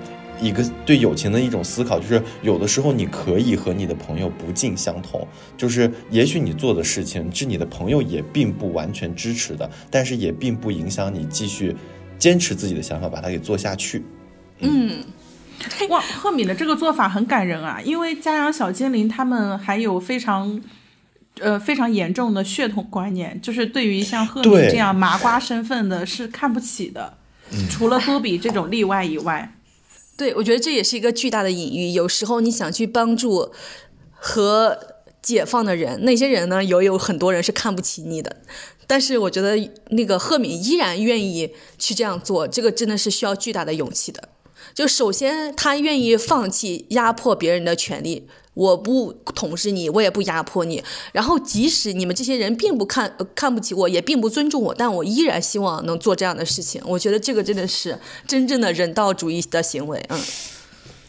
一个对友情的一种思考，就是有的时候你可以和你的朋友不尽相同，就是也许你做的事情是你的朋友也并不完全支持的，但是也并不影响你继续坚持自己的想法，把它给做下去。嗯，哇，赫敏的这个做法很感人啊，因为家养小精灵他们还有非常。呃，非常严重的血统观念，就是对于像赫敏这样麻瓜身份的是看不起的，除了多比这种例外以外，对，我觉得这也是一个巨大的隐喻。有时候你想去帮助和解放的人，那些人呢，有有很多人是看不起你的。但是我觉得那个赫敏依然愿意去这样做，这个真的是需要巨大的勇气的。就首先，她愿意放弃压迫别人的权利，我不统治你，我也不压迫你。然后，即使你们这些人并不看、看不起我，也并不尊重我，但我依然希望能做这样的事情。我觉得这个真的是真正的人道主义的行为。嗯。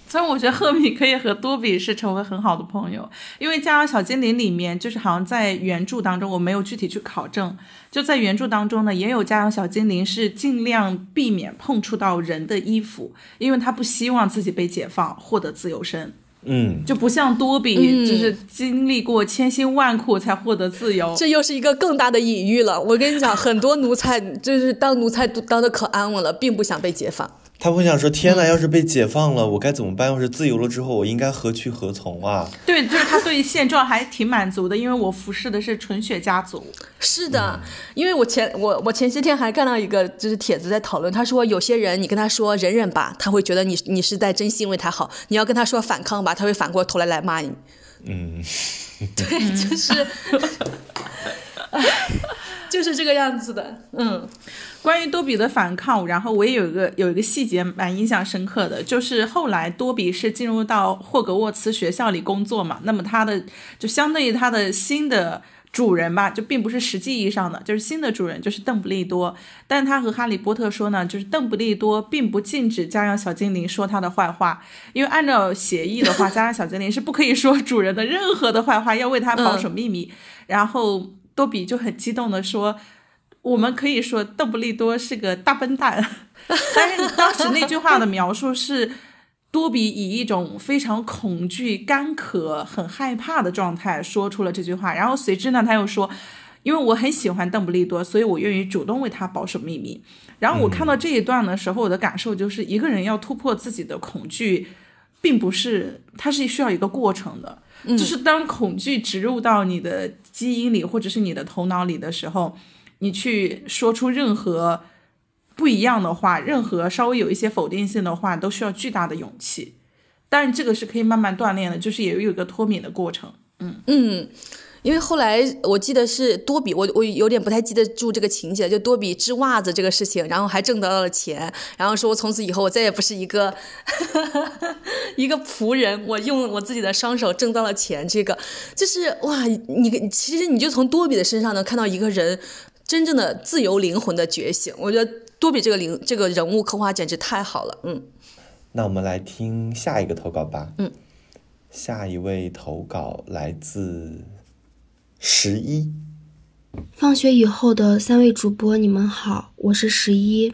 所以我觉得赫敏可以和多比是成为很好的朋友，因为《家养小精灵》里面就是好像在原著当中，我没有具体去考证，就在原著当中呢，也有家养小精灵是尽量避免碰触到人的衣服，因为他不希望自己被解放，获得自由身，嗯，就不像多比，嗯就是经历过千辛万苦才获得自由。这又是一个更大的隐喻了。我跟你讲，很多奴才就是当奴才当的可安稳了，并不想被解放。他会想说：“天哪，要是被解放了，我该怎么办？要是自由了之后，我应该何去何从啊？”对，就是他对现状还挺满足的，因为我服侍的是纯血家族。是的，因为我前我我前些天还看到一个就是帖子在讨论，他说有些人你跟他说忍忍吧，他会觉得你你是在真心为他好；你要跟他说反抗吧，他会反过头来来骂你。嗯，对，就是，唉 就是这个样子的。嗯关于多比的反抗，然后我也有一个有一个细节蛮印象深刻的，就是后来多比是进入到霍格沃茨学校里工作嘛，那么他的就相当于他的新的主人吧，就并不是实际意义上的，就是新的主人就是邓布利多，但他和哈利波特说呢，就是邓布利多并不禁止家养小精灵说他的坏话，因为按照协议的话，家养小精灵是不可以说主人的任何的坏话，要为他保守秘密。然后多比就很激动的说。我们可以说邓布利多是个大笨蛋，但是当时那句话的描述是多比以一种非常恐惧、干渴、很害怕的状态说出了这句话，然后随之呢，他又说。因为我很喜欢邓布利多，所以我愿意主动为他保守秘密。然后我看到这一段的时候，我的感受就是，一个人要突破自己的恐惧，并不是，他是需要一个过程的。就是当恐惧植入到你的基因里，或者是你的头脑里的时候，你去说出任何不一样的话，任何稍微有一些否定性的话，都需要巨大的勇气。但，这个是可以慢慢锻炼的，就是也有一个脱敏的过程。嗯嗯。因为后来我记得是多比，我我有点不太记得住这个情节，就多比织袜子这个事情，然后还挣得到了钱，然后说我从此以后我再也不是一个 一个仆人，我用我自己的双手挣到了钱，这个就是哇，你其实你就从多比的身上能看到一个人真正的自由灵魂的觉醒，我觉得多比这个灵这个人物刻画简直太好了，嗯。那我们来听下一个投稿吧。嗯，下一位投稿来自十一。放学以后的三位主播，你们好，我是十一。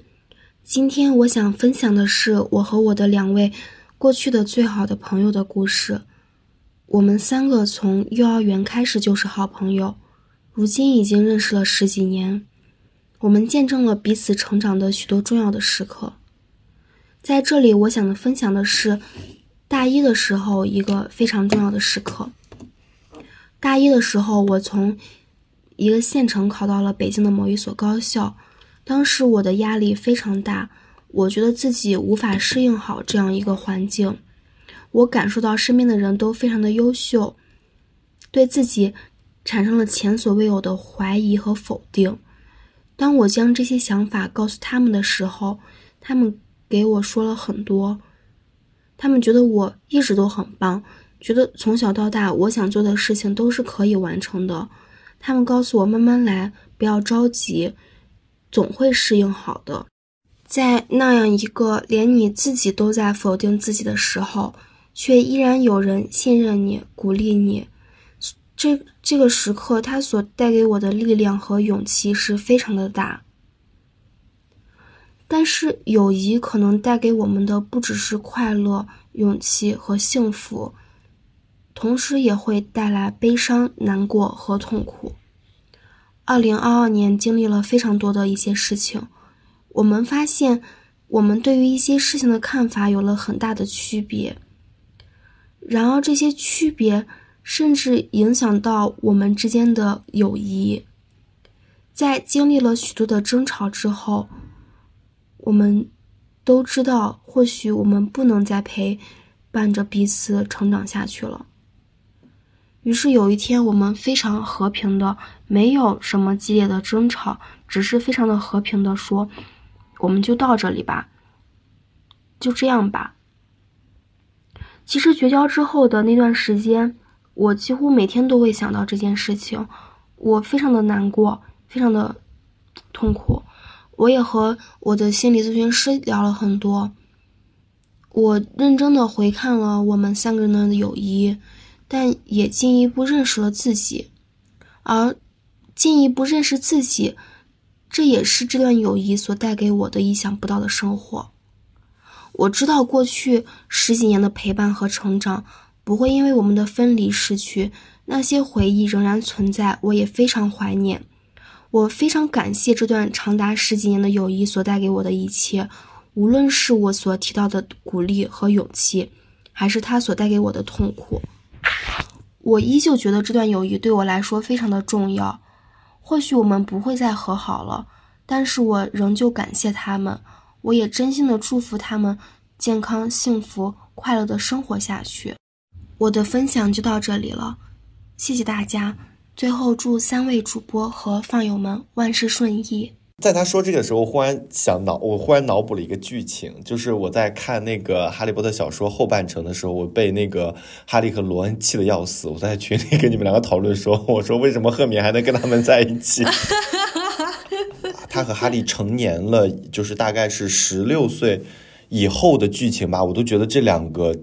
今天我想分享的是我和我的两位过去的最好的朋友的故事。我们三个从幼儿园开始就是好朋友，如今已经认识了十几年。我们见证了彼此成长的许多重要的时刻。在这里，我想分享的是大一的时候一个非常重要的时刻。大一的时候，我从一个县城考到了北京的某一所高校，当时我的压力非常大，我觉得自己无法适应好这样一个环境。我感受到身边的人都非常的优秀，对自己产生了前所未有的怀疑和否定。当我将这些想法告诉他们的时候，他们给我说了很多，他们觉得我一直都很棒。觉得从小到大，我想做的事情都是可以完成的。他们告诉我慢慢来，不要着急，总会适应好的。在那样一个连你自己都在否定自己的时候，却依然有人信任你、鼓励你，这这个时刻，它所带给我的力量和勇气是非常的大。但是，友谊可能带给我们的不只是快乐、勇气和幸福。同时也会带来悲伤、难过和痛苦。二零二二年经历了非常多的一些事情，我们发现我们对于一些事情的看法有了很大的区别。然而，这些区别甚至影响到我们之间的友谊。在经历了许多的争吵之后，我们都知道，或许我们不能再陪伴着彼此成长下去了。于是有一天，我们非常和平的，没有什么激烈的争吵，只是非常的和平的说：“我们就到这里吧，就这样吧。”其实绝交之后的那段时间，我几乎每天都会想到这件事情，我非常的难过，非常的痛苦。我也和我的心理咨询师聊了很多，我认真的回看了我们三个人的友谊。但也进一步认识了自己，而进一步认识自己，这也是这段友谊所带给我的意想不到的生活。我知道过去十几年的陪伴和成长不会因为我们的分离失去，那些回忆仍然存在，我也非常怀念。我非常感谢这段长达十几年的友谊所带给我的一切，无论是我所提到的鼓励和勇气，还是他所带给我的痛苦。我依旧觉得这段友谊对我来说非常的重要。或许我们不会再和好了，但是我仍旧感谢他们，我也真心的祝福他们健康、幸福、快乐的生活下去。我的分享就到这里了，谢谢大家。最后祝三位主播和放友们万事顺意。在他说这个时候，我忽然想脑，我忽然脑补了一个剧情，就是我在看那个《哈利波特》小说后半程的时候，我被那个哈利和罗恩气得要死。我在群里跟你们两个讨论说，我说为什么赫敏还能跟他们在一起？他和哈利成年了，就是大概是十六岁以后的剧情吧，我都觉得这两个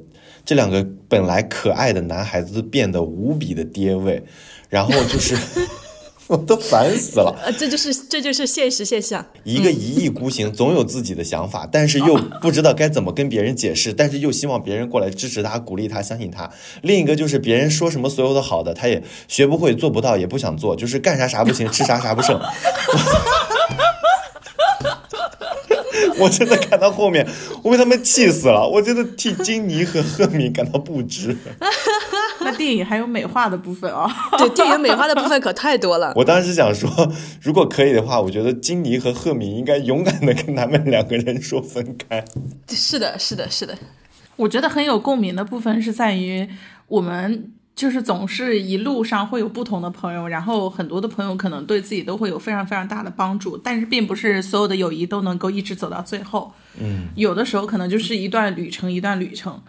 这两个本来可爱的男孩子变得无比的爹味，然后就是。我都烦死了，呃，这就是这就是现实现象。一个一意孤行，总有自己的想法，但是又 不知道该怎么跟别人解释，但是又希望别人过来支持他、鼓励他、相信他。另一个就是别人说什么所有的好的，他也学不会、做不到，也不想做，就是干啥啥不行，吃啥啥不剩。我真的看到后面，我被他们气死了，我真的替金妮和赫敏感到不值。那电影还有美化的部分啊？对，电影美化的部分可太多了。我当时想说，如果可以的话，我觉得金妮和赫敏应该勇敢的跟他们两个人说分开。是的，是的，是的。我觉得很有共鸣的部分是在于我们。就是总是一路上会有不同的朋友，然后很多的朋友可能对自己都会有非常非常大的帮助，但是并不是所有的友谊都能够一直走到最后。嗯，有的时候可能就是一段旅程，一段旅程。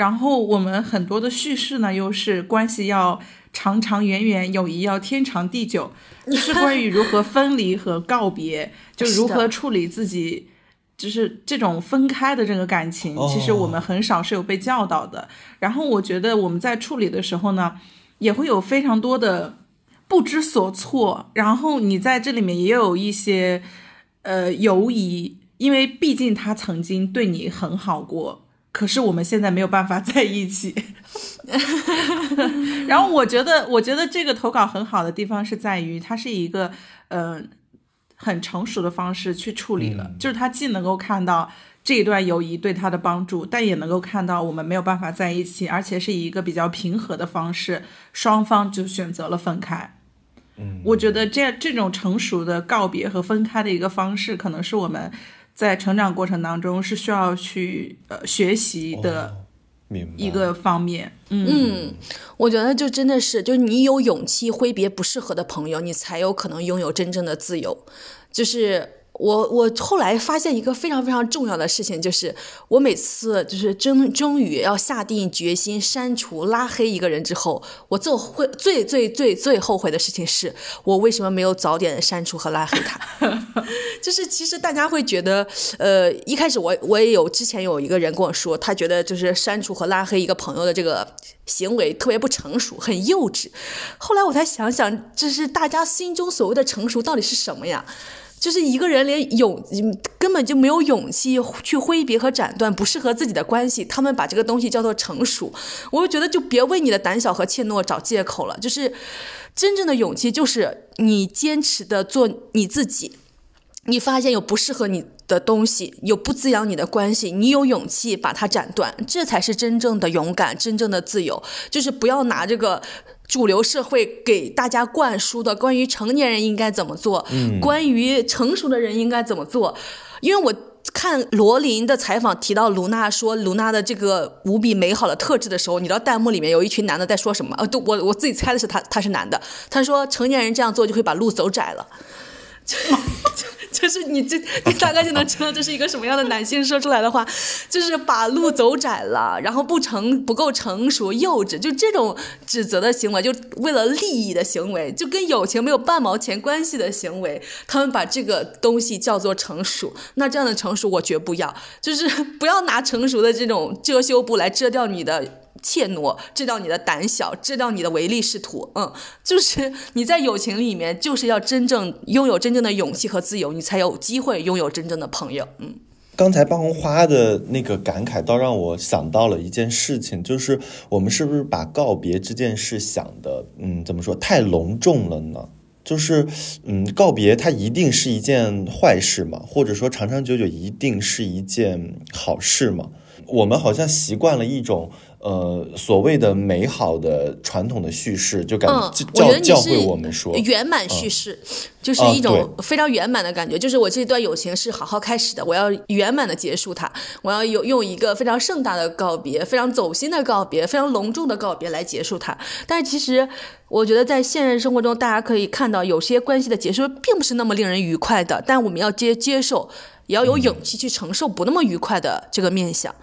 然后我们很多的叙事呢，又是关系要长长远远，友谊要天长地久，是关于如何分离和告别，就如何处理自己。就是这种分开的这个感情，其实我们很少是有被教导的。然后我觉得我们在处理的时候呢，也会有非常多的不知所措。然后你在这里面也有一些呃犹疑，因为毕竟他曾经对你很好过，可是我们现在没有办法在一起。然后我觉得，我觉得这个投稿很好的地方是在于，它是一个呃。很成熟的方式去处理了，就是他既能够看到这一段友谊对他的帮助，但也能够看到我们没有办法在一起，而且是以一个比较平和的方式，双方就选择了分开。嗯，我觉得这这种成熟的告别和分开的一个方式，可能是我们在成长过程当中是需要去呃学习的一个方面。嗯，我觉得就真的是，就是你有勇气挥别不适合的朋友，你才有可能拥有真正的自由。就是。我我后来发现一个非常非常重要的事情，就是我每次就是终终于要下定决心删除拉黑一个人之后，我最会最最最最后悔的事情是我为什么没有早点删除和拉黑他？就是其实大家会觉得，呃，一开始我我也有之前有一个人跟我说，他觉得就是删除和拉黑一个朋友的这个行为特别不成熟，很幼稚。后来我才想想，就是大家心中所谓的成熟到底是什么呀？就是一个人连勇根本就没有勇气去挥别和斩断不适合自己的关系，他们把这个东西叫做成熟。我就觉得就别为你的胆小和怯懦找借口了。就是真正的勇气，就是你坚持的做你自己。你发现有不适合你的东西，有不滋养你的关系，你有勇气把它斩断，这才是真正的勇敢，真正的自由。就是不要拿这个。主流社会给大家灌输的关于成年人应该怎么做，关于成熟的人应该怎么做，因为我看罗琳的采访提到卢娜说卢娜的这个无比美好的特质的时候，你知道弹幕里面有一群男的在说什么？呃，都我我自己猜的是他他是男的，他说成年人这样做就会把路走窄了。就是你这，你大概就能知道这是一个什么样的男性说出来的话，就是把路走窄了，然后不成不够成熟、幼稚，就这种指责的行为，就为了利益的行为，就跟友情没有半毛钱关系的行为，他们把这个东西叫做成熟。那这样的成熟我绝不要，就是不要拿成熟的这种遮羞布来遮掉你的。怯懦，遮掉你的胆小，遮掉你的唯利是图。嗯，就是你在友情里面，就是要真正拥有真正的勇气和自由，你才有机会拥有真正的朋友。嗯，刚才半红花的那个感慨，倒让我想到了一件事情，就是我们是不是把告别这件事想的，嗯，怎么说太隆重了呢？就是，嗯，告别它一定是一件坏事吗？或者说长长久久一定是一件好事吗？我们好像习惯了一种。呃，所谓的美好的传统的叙事，就感觉教教会我们说圆满叙事，就是一种非常圆满的感觉。就是我这段友情是好好开始的，我要圆满的结束它，我要有用一个非常盛大的告别、非常走心的告别、非常隆重的告别来结束它。但是其实，我觉得在现实生活中，大家可以看到有些关系的结束并不是那么令人愉快的，但我们要接接受，也要有勇气去承受不那么愉快的这个面相。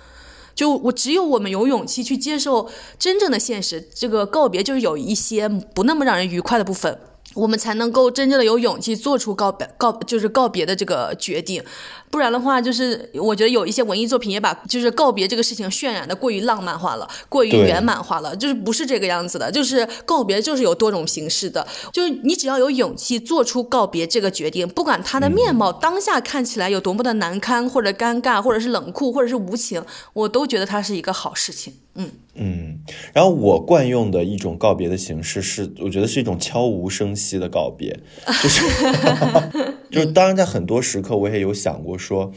就我只有我们有勇气去接受真正的现实，这个告别就是有一些不那么让人愉快的部分。我们才能够真正的有勇气做出告别告就是告别的这个决定，不然的话，就是我觉得有一些文艺作品也把就是告别这个事情渲染的过于浪漫化了，过于圆满化了，就是不是这个样子的，就是告别就是有多种形式的，就是你只要有勇气做出告别这个决定，不管它的面貌当下看起来有多么的难堪或者尴尬，或者是冷酷或者是无情，我都觉得它是一个好事情。嗯。嗯，然后我惯用的一种告别的形式是，我觉得是一种悄无声息的告别，就是 就是，当然在很多时刻我也有想过说，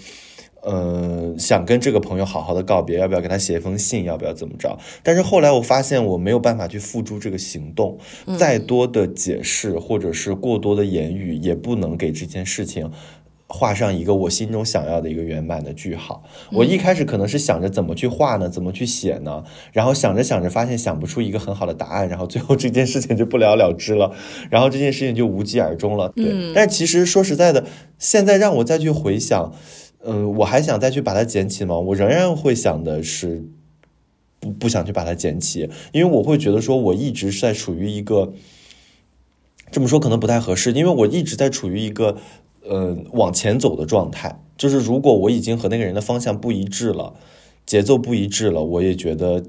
呃，想跟这个朋友好好的告别，要不要给他写一封信，要不要怎么着？但是后来我发现我没有办法去付诸这个行动，再多的解释或者是过多的言语，也不能给这件事情。画上一个我心中想要的一个圆满的句号。我一开始可能是想着怎么去画呢，怎么去写呢？然后想着想着发现想不出一个很好的答案，然后最后这件事情就不了了之了，然后这件事情就无疾而终了。对，但其实说实在的，现在让我再去回想，嗯，我还想再去把它捡起吗？我仍然会想的是，不不想去把它捡起，因为我会觉得说我一直是在处于一个，这么说可能不太合适，因为我一直在处于一个。呃，往前走的状态，就是如果我已经和那个人的方向不一致了，节奏不一致了，我也觉得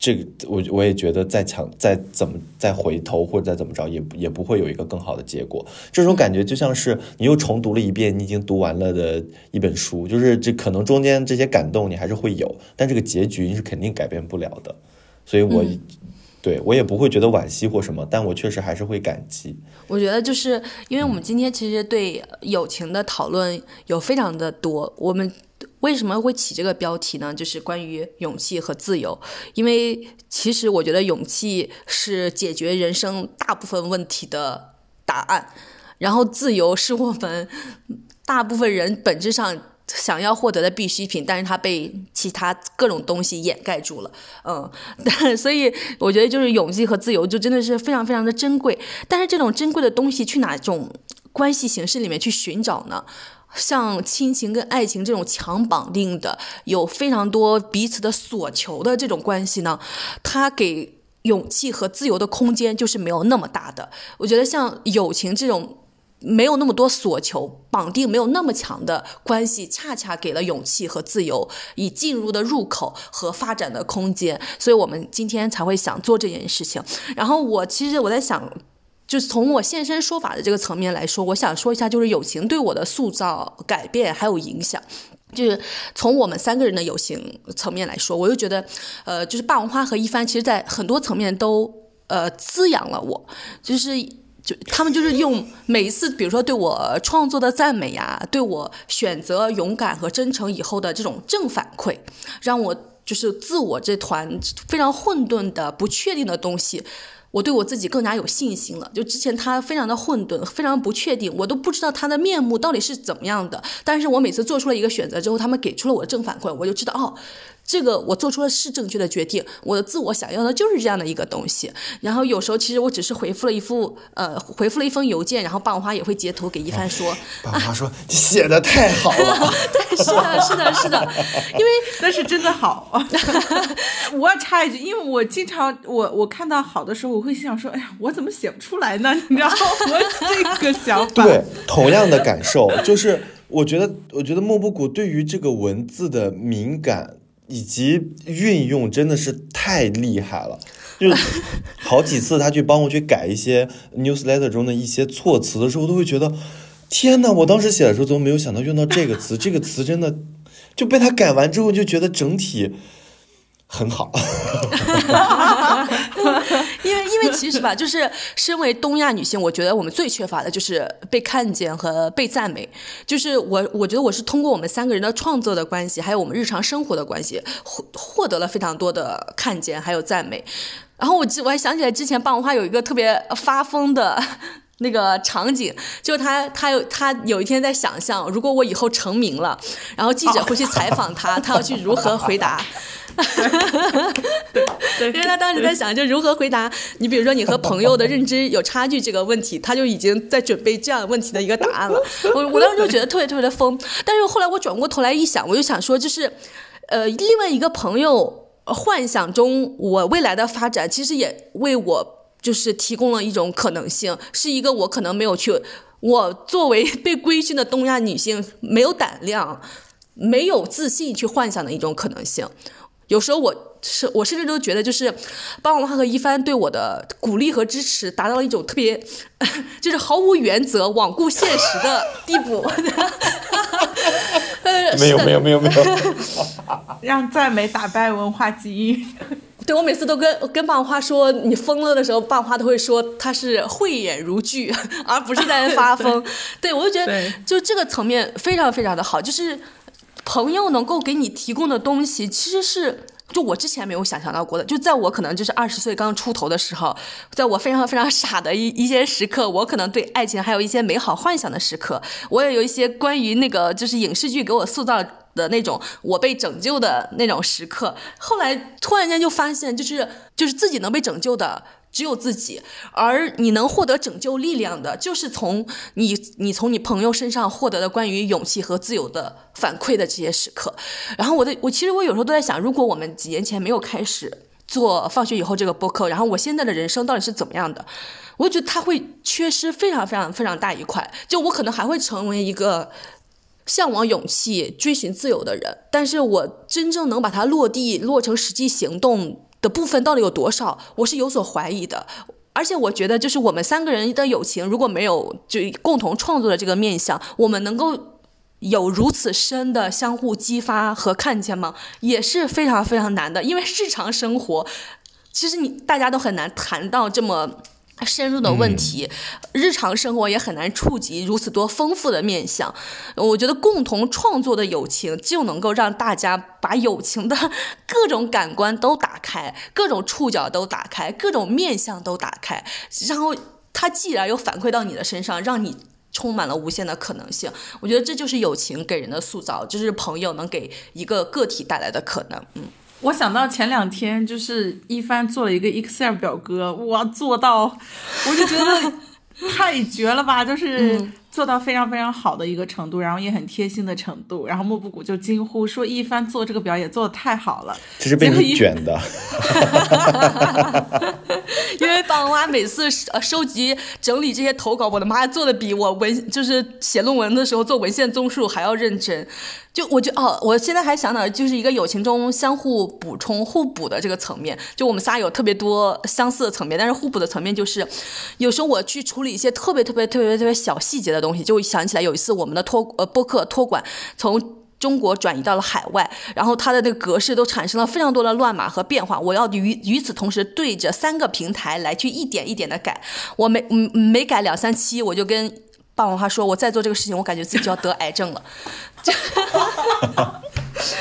这个，我我也觉得再强再怎么再回头或者再怎么着，也也不会有一个更好的结果。这种感觉就像是你又重读了一遍你已经读完了的一本书，就是这可能中间这些感动你还是会有，但这个结局你是肯定改变不了的。所以我。对我也不会觉得惋惜或什么，但我确实还是会感激。我觉得就是因为我们今天其实对友情的讨论有非常的多，我们为什么会起这个标题呢？就是关于勇气和自由，因为其实我觉得勇气是解决人生大部分问题的答案，然后自由是我们大部分人本质上。想要获得的必需品，但是它被其他各种东西掩盖住了，嗯，所以我觉得就是勇气和自由就真的是非常非常的珍贵。但是这种珍贵的东西去哪种关系形式里面去寻找呢？像亲情跟爱情这种强绑定的，有非常多彼此的所求的这种关系呢，它给勇气和自由的空间就是没有那么大的。我觉得像友情这种。没有那么多所求，绑定没有那么强的关系，恰恰给了勇气和自由以进入的入口和发展的空间，所以我们今天才会想做这件事情。然后我其实我在想，就是从我现身说法的这个层面来说，我想说一下，就是友情对我的塑造、改变还有影响。就是从我们三个人的友情层面来说，我又觉得，呃，就是霸王花和一帆，其实在很多层面都呃滋养了我，就是。就他们就是用每一次，比如说对我创作的赞美呀，对我选择勇敢和真诚以后的这种正反馈，让我就是自我这团非常混沌的不确定的东西，我对我自己更加有信心了。就之前他非常的混沌，非常不确定，我都不知道他的面目到底是怎么样的。但是我每次做出了一个选择之后，他们给出了我正反馈，我就知道哦。这个我做出了是正确的决定，我的自我想要的就是这样的一个东西。然后有时候其实我只是回复了一副呃回复了一封邮件，然后霸王花也会截图给一帆说，霸王花说你写的太好了，对，是的，是的，是的，因为那是真的好。我要插一句，因为我经常我我看到好的时候，我会心想说，哎呀，我怎么写不出来呢？你知道我这个想法。对，同样的感受，就是我觉得我觉得莫布谷对于这个文字的敏感。以及运用真的是太厉害了，就好几次他去帮我去改一些 newsletter 中的一些措辞的时候，都会觉得天呐！我当时写的时候怎么没有想到用到这个词？这个词真的就被他改完之后，就觉得整体。很好，因为因为其实吧，就是身为东亚女性，我觉得我们最缺乏的就是被看见和被赞美。就是我我觉得我是通过我们三个人的创作的关系，还有我们日常生活的关系，获获得了非常多的看见还有赞美。然后我我还想起来之前霸王花有一个特别发疯的 那个场景，就他他有他有一天在想象，如果我以后成名了，然后记者会去采访他，他要去如何回答。对，因为他当时在想，就如何回答你，比如说你和朋友的认知有差距这个问题，他就已经在准备这样问题的一个答案了。我我当时就觉得特别特别的疯，但是后来我转过头来一想，我就想说，就是呃，另外一个朋友幻想中我未来的发展，其实也为我就是提供了一种可能性，是一个我可能没有去，我作为被规训的东亚女性没有胆量、没有自信去幻想的一种可能性。有时候我是我甚至都觉得，就是霸王花和一帆对我的鼓励和支持，达到了一种特别，就是毫无原则、罔顾现实的地步。没有没有没有没有，让赞美打败文化基因。对我每次都跟跟霸王花说你疯了的时候，霸王花都会说他是慧眼如炬，而不是在发疯。对我就觉得，就这个层面非常非常的好，就是。朋友能够给你提供的东西，其实是就我之前没有想象到过的。就在我可能就是二十岁刚出头的时候，在我非常非常傻的一 一些时刻，我可能对爱情还有一些美好幻想的时刻，我也有一些关于那个就是影视剧给我塑造的那种我被拯救的那种时刻。后来突然间就发现，就是就是自己能被拯救的。只有自己，而你能获得拯救力量的，就是从你你从你朋友身上获得的关于勇气和自由的反馈的这些时刻。然后我的我其实我有时候都在想，如果我们几年前没有开始做放学以后这个播客，然后我现在的人生到底是怎么样的？我觉得他会缺失非常非常非常大一块。就我可能还会成为一个向往勇气、追寻自由的人，但是我真正能把它落地、落成实际行动。的部分到底有多少？我是有所怀疑的，而且我觉得，就是我们三个人的友情，如果没有就共同创作的这个面相，我们能够有如此深的相互激发和看见吗？也是非常非常难的，因为日常生活其实你大家都很难谈到这么。深入的问题，日常生活也很难触及如此多丰富的面相。我觉得共同创作的友情就能够让大家把友情的各种感官都打开，各种触角都打开，各种面相都打开。然后它既然又反馈到你的身上，让你充满了无限的可能性。我觉得这就是友情给人的塑造，就是朋友能给一个个体带来的可能。嗯。我想到前两天就是一帆做了一个 Excel 表格，哇，做到，我就觉得太绝了吧，就是做到非常非常好的一个程度，然后也很贴心的程度，然后莫布谷就惊呼说一帆做这个表也做的太好了，这是被你卷的。因为爸妈每次呃收集整理这些投稿，我的妈做的比我文就是写论文的时候做文献综述还要认真。就我就哦，我现在还想到就是一个友情中相互补充、互补的这个层面。就我们仨有特别多相似的层面，但是互补的层面就是，有时候我去处理一些特别特别特别特别小细节的东西，就想起来有一次我们的托呃播客托管从。中国转移到了海外，然后它的那个格式都产生了非常多的乱码和变化。我要与与此同时对着三个平台来去一点一点的改。我没嗯没改两三期，我就跟霸王花说，我再做这个事情，我感觉自己就要得癌症了。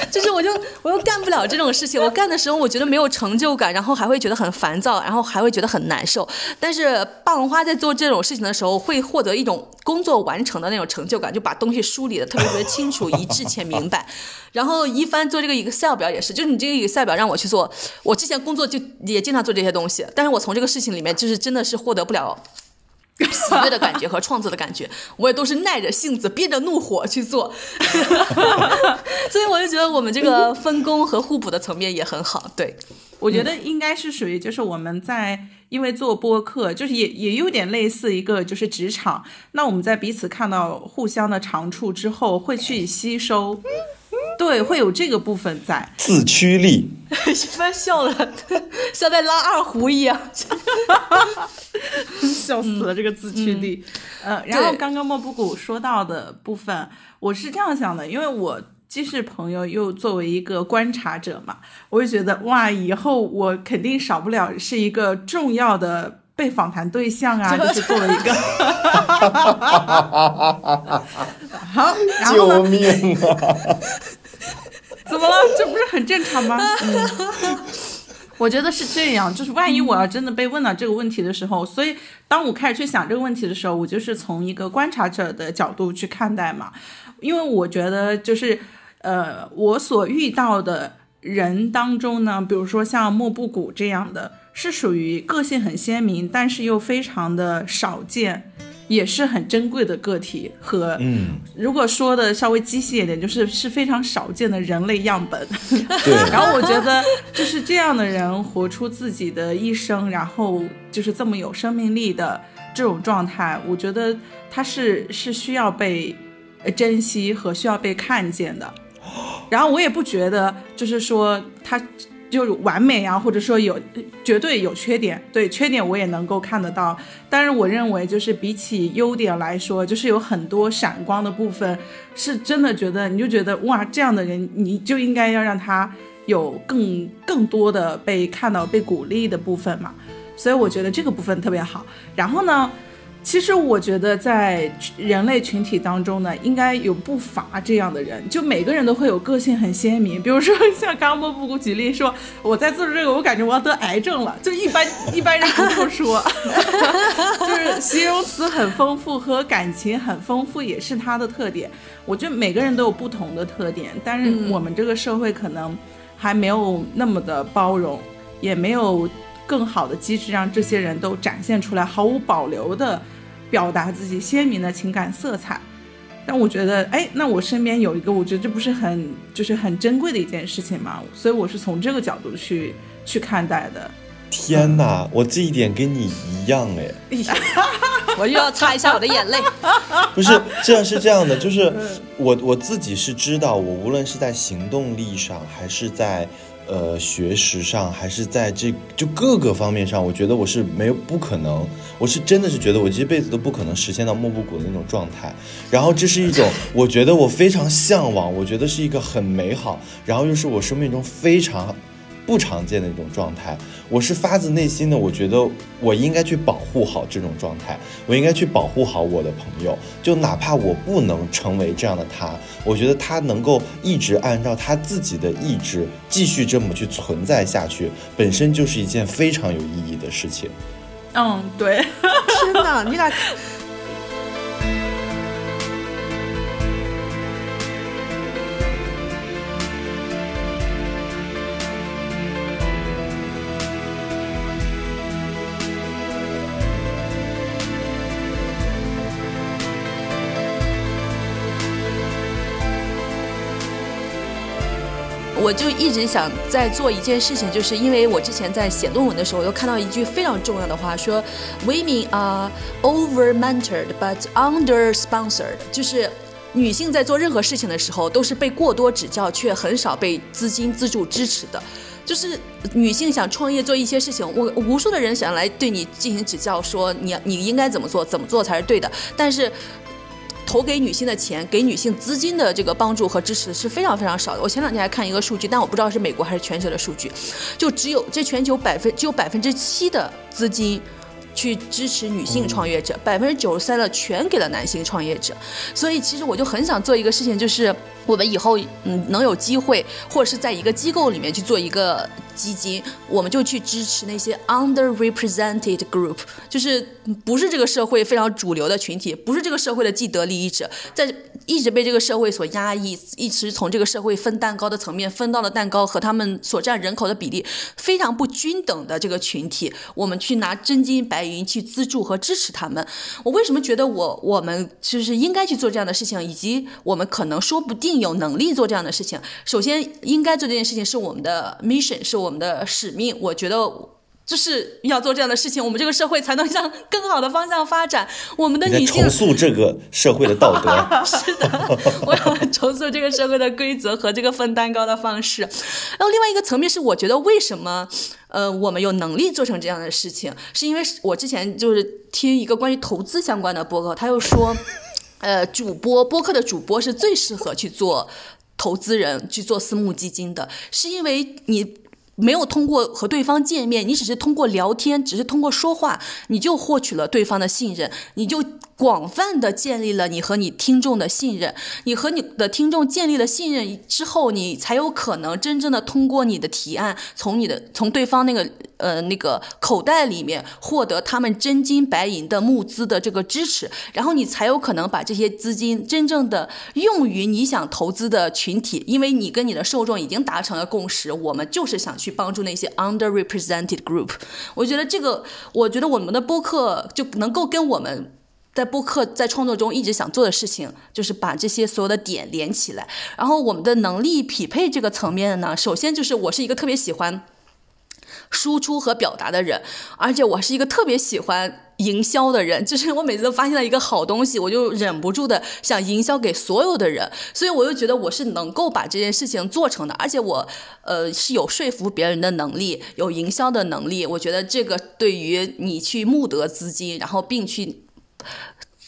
就是我就我又干不了这种事情，我干的时候我觉得没有成就感，然后还会觉得很烦躁，然后还会觉得很难受。但是霸王花在做这种事情的时候，会获得一种工作完成的那种成就感，就把东西梳理的特别特别清楚、一致且明白。然后一帆做这个 Excel 表也是，就是你这个 Excel 表让我去做，我之前工作就也经常做这些东西，但是我从这个事情里面就是真的是获得不了。喜悦的感觉和创作的感觉，我也都是耐着性子、憋着怒火去做，所以我就觉得我们这个分工和互补的层面也很好。对，我觉得应该是属于就是我们在因为做播客，就是也也有点类似一个就是职场，那我们在彼此看到互相的长处之后，会去吸收。对，会有这个部分在自驱力。一般笑了，像在拉二胡一样，笑死了。这个自驱力，呃，然后刚刚莫布谷说到的部分，我是这样想的，因为我既是朋友，又作为一个观察者嘛，我就觉得哇，以后我肯定少不了是一个重要的被访谈对象啊，就是作为一个。好，救命啊！怎么了？这不是很正常吗？嗯，我觉得是这样。就是万一我要真的被问到这个问题的时候，所以当我开始去想这个问题的时候，我就是从一个观察者的角度去看待嘛。因为我觉得，就是呃，我所遇到的人当中呢，比如说像莫布谷这样的，是属于个性很鲜明，但是又非常的少见。也是很珍贵的个体和，嗯，如果说的稍微机械一点，就是是非常少见的人类样本。对。然后我觉得就是这样的人活出自己的一生，然后就是这么有生命力的这种状态，我觉得他是是需要被珍惜和需要被看见的。然后我也不觉得就是说他。就是完美啊，或者说有绝对有缺点，对缺点我也能够看得到。但是我认为，就是比起优点来说，就是有很多闪光的部分，是真的觉得你就觉得哇，这样的人你就应该要让他有更更多的被看到、被鼓励的部分嘛。所以我觉得这个部分特别好。然后呢？其实我觉得，在人类群体当中呢，应该有不乏这样的人，就每个人都会有个性很鲜明。比如说像刚刚莫布谷举例说，我在做这个，我感觉我要得癌症了。就一般 一般人不这么说，就是形容词很丰富和感情很丰富也是他的特点。我觉得每个人都有不同的特点，但是我们这个社会可能还没有那么的包容，也没有更好的机制让这些人都展现出来，毫无保留的。表达自己鲜明的情感色彩，但我觉得，哎，那我身边有一个，我觉得这不是很就是很珍贵的一件事情吗？所以我是从这个角度去去看待的。天哪，我这一点跟你一样哎！我又要擦一下我的眼泪。不是，这样是这样的，就是我我自己是知道，我无论是在行动力上，还是在。呃，学识上还是在这就各个方面上，我觉得我是没有不可能，我是真的是觉得我这辈子都不可能实现到莫布谷的那种状态。然后这是一种我觉得我非常向往，我觉得是一个很美好，然后又是我生命中非常不常见的一种状态。我是发自内心的，我觉得我应该去保护好这种状态，我应该去保护好我的朋友，就哪怕我不能成为这样的他，我觉得他能够一直按照他自己的意志继续这么去存在下去，本身就是一件非常有意义的事情。嗯，对，天哪，你俩。我就一直想在做一件事情，就是因为我之前在写论文的时候，我又看到一句非常重要的话，说 “Women are over mentored but under sponsored”，就是女性在做任何事情的时候，都是被过多指教，却很少被资金资助支持的。就是女性想创业做一些事情，我无数的人想来对你进行指教，说你你应该怎么做，怎么做才是对的，但是。投给女性的钱，给女性资金的这个帮助和支持是非常非常少的。我前两天还看一个数据，但我不知道是美国还是全球的数据，就只有这全球百分只有百分之七的资金。去支持女性创业者，百分之九十三的全给了男性创业者，所以其实我就很想做一个事情，就是我们以后嗯能有机会，或者是在一个机构里面去做一个基金，我们就去支持那些 underrepresented group，就是不是这个社会非常主流的群体，不是这个社会的既得利益者，在一直被这个社会所压抑，一直从这个社会分蛋糕的层面分到了蛋糕和他们所占人口的比例非常不均等的这个群体，我们去拿真金白。去资助和支持他们。我为什么觉得我我们就是应该去做这样的事情，以及我们可能说不定有能力做这样的事情。首先，应该做这件事情是我们的 mission，是我们的使命。我觉得。就是要做这样的事情，我们这个社会才能向更好的方向发展。我们的女性重塑这个社会的道德。是的，我要重塑这个社会的规则和这个分蛋糕的方式。然后另外一个层面是，我觉得为什么呃我们有能力做成这样的事情，是因为我之前就是听一个关于投资相关的播客，他又说，呃，主播播客的主播是最适合去做投资人去做私募基金的，是因为你。没有通过和对方见面，你只是通过聊天，只是通过说话，你就获取了对方的信任，你就。广泛的建立了你和你听众的信任，你和你的听众建立了信任之后，你才有可能真正的通过你的提案，从你的从对方那个呃那个口袋里面获得他们真金白银的募资的这个支持，然后你才有可能把这些资金真正的用于你想投资的群体，因为你跟你的受众已经达成了共识，我们就是想去帮助那些 underrepresented group。我觉得这个，我觉得我们的播客就能够跟我们。在播客在创作中一直想做的事情，就是把这些所有的点连起来。然后我们的能力匹配这个层面呢，首先就是我是一个特别喜欢输出和表达的人，而且我是一个特别喜欢营销的人。就是我每次都发现了一个好东西，我就忍不住的想营销给所有的人。所以我就觉得我是能够把这件事情做成的，而且我呃是有说服别人的能力，有营销的能力。我觉得这个对于你去募得资金，然后并去。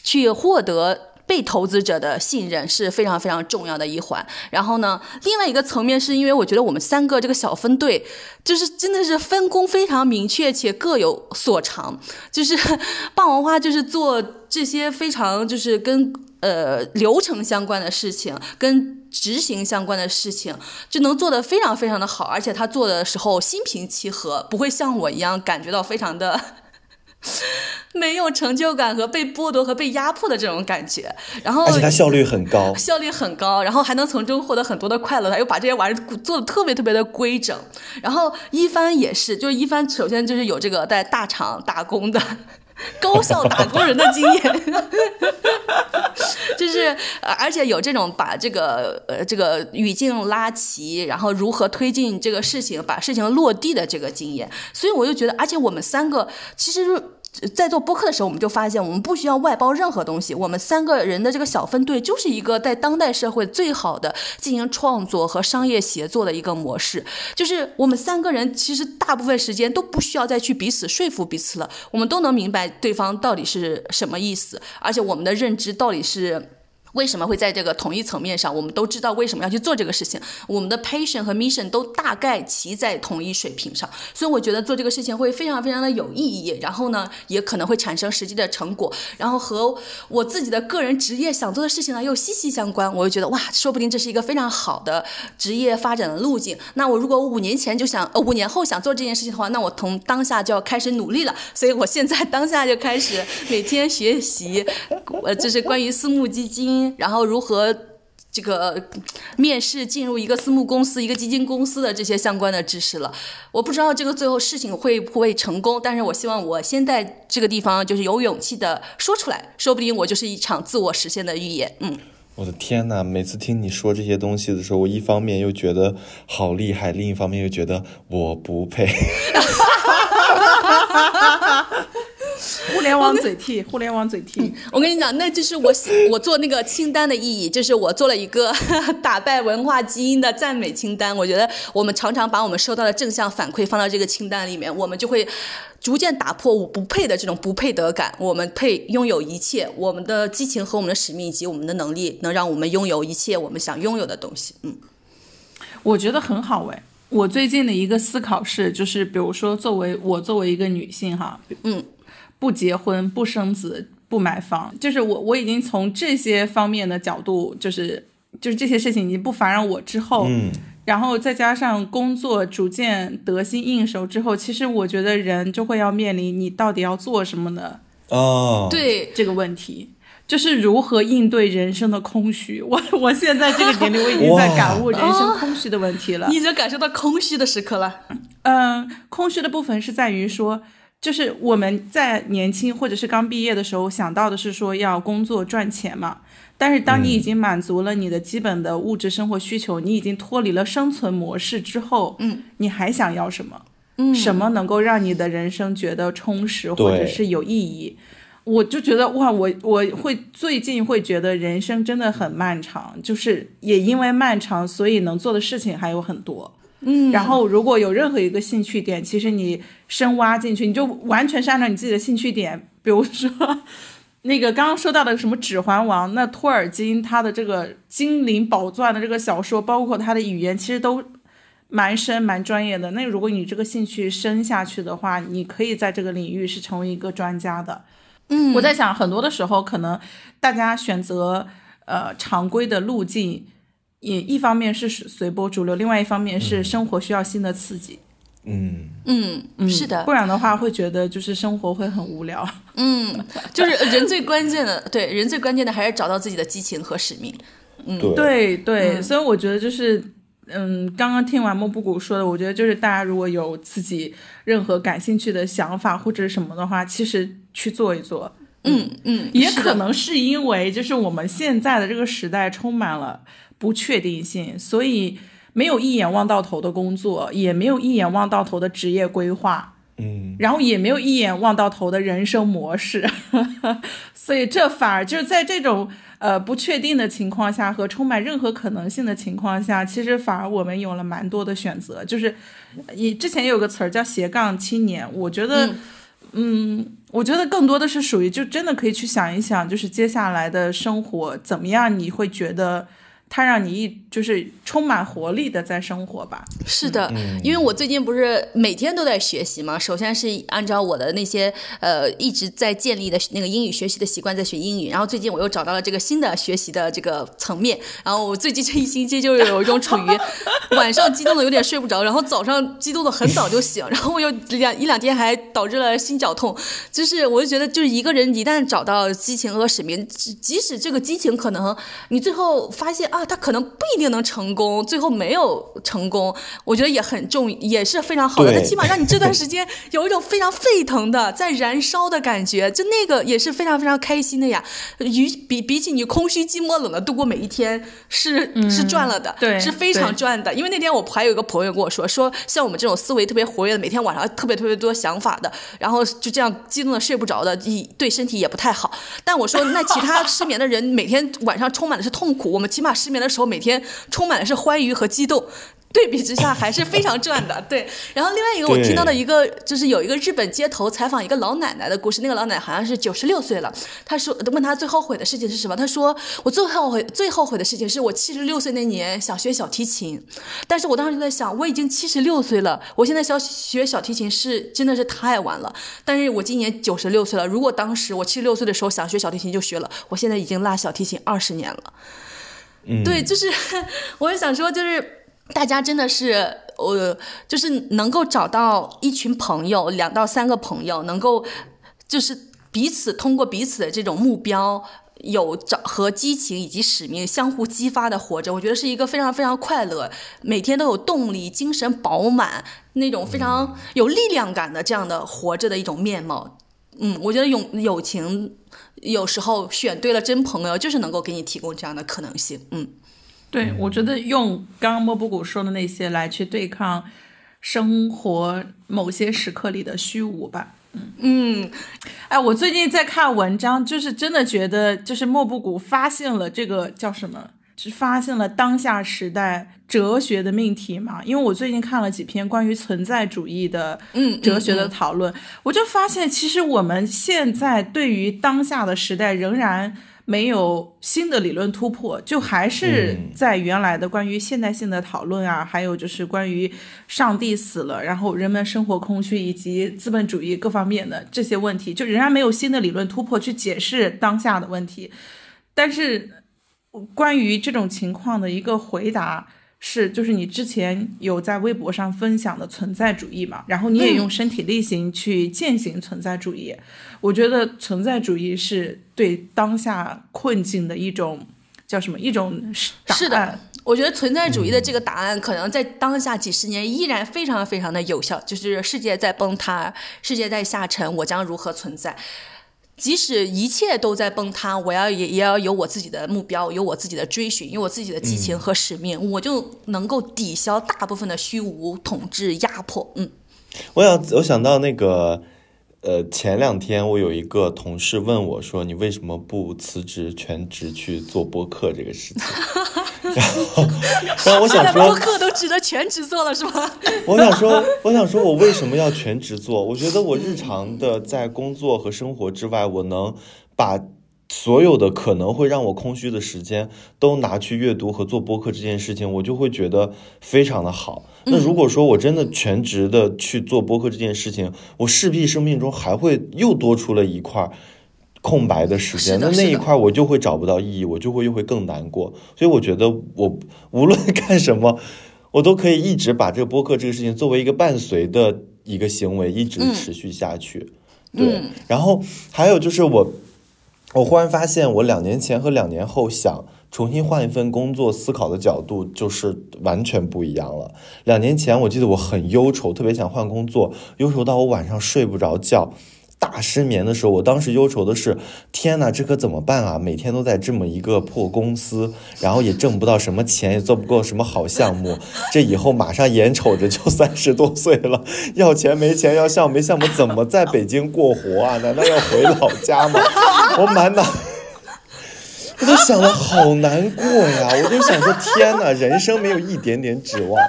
去获得被投资者的信任是非常非常重要的一环。然后呢，另外一个层面是因为我觉得我们三个这个小分队，就是真的是分工非常明确且各有所长。就是 霸王花就是做这些非常就是跟呃流程相关的事情，跟执行相关的事情，就能做得非常非常的好。而且他做的时候心平气和，不会像我一样感觉到非常的。没有成就感和被剥夺和被压迫的这种感觉，然后而且他效率很高，效率很高，然后还能从中获得很多的快乐。他又把这些玩意儿做的特别特别的规整。然后一帆也是，就是一帆首先就是有这个在大厂打工的 高效打工人的经验，就是而且有这种把这个呃这个语境拉齐，然后如何推进这个事情，把事情落地的这个经验。所以我就觉得，而且我们三个其实。在做播客的时候，我们就发现，我们不需要外包任何东西。我们三个人的这个小分队，就是一个在当代社会最好的进行创作和商业协作的一个模式。就是我们三个人，其实大部分时间都不需要再去彼此说服彼此了。我们都能明白对方到底是什么意思，而且我们的认知到底是。为什么会在这个同一层面上？我们都知道为什么要去做这个事情，我们的 passion 和 mission 都大概齐在同一水平上，所以我觉得做这个事情会非常非常的有意义。然后呢，也可能会产生实际的成果，然后和我自己的个人职业想做的事情呢又息息相关。我就觉得哇，说不定这是一个非常好的职业发展的路径。那我如果五年前就想，呃，五年后想做这件事情的话，那我从当下就要开始努力了。所以我现在当下就开始每天学习，呃，就是关于私募基金。然后如何这个面试进入一个私募公司、一个基金公司的这些相关的知识了，我不知道这个最后事情会不会成功，但是我希望我先在这个地方就是有勇气的说出来，说不定我就是一场自我实现的预言。嗯，我的天呐，每次听你说这些东西的时候，我一方面又觉得好厉害，另一方面又觉得我不配。互联网嘴替，互联网嘴替。我跟你讲，那就是我我做那个清单的意义，就是我做了一个 打败文化基因的赞美清单。我觉得我们常常把我们收到的正向反馈放到这个清单里面，我们就会逐渐打破我不配的这种不配得感。我们配拥有一切，我们的激情和我们的使命以及我们的能力，能让我们拥有一切我们想拥有的东西。嗯，我觉得很好哎。我最近的一个思考是，就是比如说，作为我作为一个女性哈，嗯。不结婚、不生子、不买房，就是我我已经从这些方面的角度，就是就是这些事情已经不烦扰我之后，嗯，然后再加上工作逐渐得心应手之后，其实我觉得人就会要面临你到底要做什么的哦，对这个问题，就是如何应对人生的空虚。我我现在这个年龄，我已经在感悟人生空虚的问题了。你已经感受到空虚的时刻了。嗯，空虚的部分是在于说。就是我们在年轻或者是刚毕业的时候想到的是说要工作赚钱嘛，但是当你已经满足了你的基本的物质生活需求，你已经脱离了生存模式之后，嗯，你还想要什么？嗯，什么能够让你的人生觉得充实或者是有意义？我就觉得哇，我我会最近会觉得人生真的很漫长，就是也因为漫长，所以能做的事情还有很多。嗯，然后如果有任何一个兴趣点，其实你深挖进去，你就完全是按照你自己的兴趣点。比如说，那个刚刚说到的什么《指环王》，那托尔金他的这个精灵宝钻的这个小说，包括他的语言，其实都蛮深、蛮专业的。那如果你这个兴趣深下去的话，你可以在这个领域是成为一个专家的。嗯，我在想，很多的时候，可能大家选择呃常规的路径。也一方面是随波逐流，另外一方面是生活需要新的刺激。嗯嗯，是的，不然的话会觉得就是生活会很无聊。嗯，就是人最关键的，对人最关键的还是找到自己的激情和使命。嗯，对对，所以我觉得就是，嗯，刚刚听完莫布谷说的，我觉得就是大家如果有自己任何感兴趣的想法或者什么的话，其实去做一做。嗯嗯，也可能是因为就是我们现在的这个时代充满了。不确定性，所以没有一眼望到头的工作，也没有一眼望到头的职业规划，嗯，然后也没有一眼望到头的人生模式，所以这反而就是在这种呃不确定的情况下和充满任何可能性的情况下，其实反而我们有了蛮多的选择。就是你之前有个词儿叫斜杠青年，我觉得，嗯，我觉得更多的是属于就真的可以去想一想，就是接下来的生活怎么样，你会觉得。它让你一就是充满活力的在生活吧。是的，因为我最近不是每天都在学习嘛。首先是按照我的那些呃一直在建立的那个英语学习的习惯在学英语，然后最近我又找到了这个新的学习的这个层面。然后我最近这一星期就有一种处于 晚上激动的有点睡不着，然后早上激动的很早就醒，然后我又两一两天还导致了心绞痛。就是我就觉得，就是一个人一旦找到激情和使命，即使这个激情可能你最后发现。啊，他可能不一定能成功，最后没有成功，我觉得也很重，也是非常好的。他起码让你这段 时间有一种非常沸腾的在燃烧的感觉，就那个也是非常非常开心的呀。与比比起你空虚寂寞冷的度过每一天，是是赚了的，对，是非常赚的。因为那天我还有一个朋友跟我说，说像我们这种思维特别活跃的，每天晚上特别特别多想法的，然后就这样激动的睡不着的，对身体也不太好。但我说，那其他失眠的人每天晚上充满的是痛苦，我们起码失失眠的时候，每天充满的是欢愉和激动。对比之下还是非常赚的，对。然后另外一个我听到的一个就是有一个日本街头采访一个老奶奶的故事，那个老奶奶好像是九十六岁了，她说问她最后悔的事情是什么？她说我最后悔最后悔的事情是我七十六岁那年想学小提琴，但是我当时就在想我已经七十六岁了，我现在想学小提琴是真的是太晚了。但是我今年九十六岁了，如果当时我七十六岁的时候想学小提琴就学了，我现在已经拉小提琴二十年了。嗯，对，就是 我也想说就是。大家真的是，呃，就是能够找到一群朋友，两到三个朋友，能够就是彼此通过彼此的这种目标，有找和激情以及使命相互激发的活着，我觉得是一个非常非常快乐，每天都有动力、精神饱满那种非常有力量感的这样的活着的一种面貌。嗯，我觉得友友情有时候选对了真朋友，就是能够给你提供这样的可能性。嗯。对，我觉得用刚刚莫布谷说的那些来去对抗生活某些时刻里的虚无吧。嗯嗯，哎，我最近在看文章，就是真的觉得，就是莫布谷发现了这个叫什么，是发现了当下时代哲学的命题嘛？因为我最近看了几篇关于存在主义的嗯哲学的讨论，我就发现，其实我们现在对于当下的时代仍然。没有新的理论突破，就还是在原来的关于现代性的讨论啊，还有就是关于上帝死了，然后人们生活空虚以及资本主义各方面的这些问题，就仍然没有新的理论突破去解释当下的问题。但是关于这种情况的一个回答。是，就是你之前有在微博上分享的存在主义嘛，然后你也用身体力行去践行存在主义。我觉得存在主义是对当下困境的一种叫什么？一种是的，我觉得存在主义的这个答案可能在当下几十年依然非常非常的有效。就是世界在崩塌，世界在下沉，我将如何存在？即使一切都在崩塌，我要也也要有我自己的目标，有我自己的追寻，有我自己的激情和使命，我就能够抵消大部分的虚无、统治、压迫。嗯，我想，我想到那个，呃，前两天我有一个同事问我说：“你为什么不辞职全职去做播客这个事情？”然后，然后我想说，播客都值得全职做了是吗？我想说，我想说，我为什么要全职做？我觉得我日常的在工作和生活之外，我能把所有的可能会让我空虚的时间都拿去阅读和做播客这件事情，我就会觉得非常的好。那如果说我真的全职的去做播客这件事情，我势必生命中还会又多出了一块。空白的时间，那那一块我就会找不到意义，我就会又会更难过。所以我觉得，我无论干什么，我都可以一直把这个播客这个事情作为一个伴随的一个行为，一直持续下去。对，然后还有就是我，我忽然发现，我两年前和两年后想重新换一份工作，思考的角度就是完全不一样了。两年前，我记得我很忧愁，特别想换工作，忧愁到我晚上睡不着觉。失眠的时候，我当时忧愁的是：天哪，这可怎么办啊？每天都在这么一个破公司，然后也挣不到什么钱，也做不够什么好项目。这以后马上眼瞅着就三十多岁了，要钱没钱，要项目没项目，怎么在北京过活啊？难道要回老家吗？我满脑，我都想的好难过呀！我就想说：天哪，人生没有一点点指望。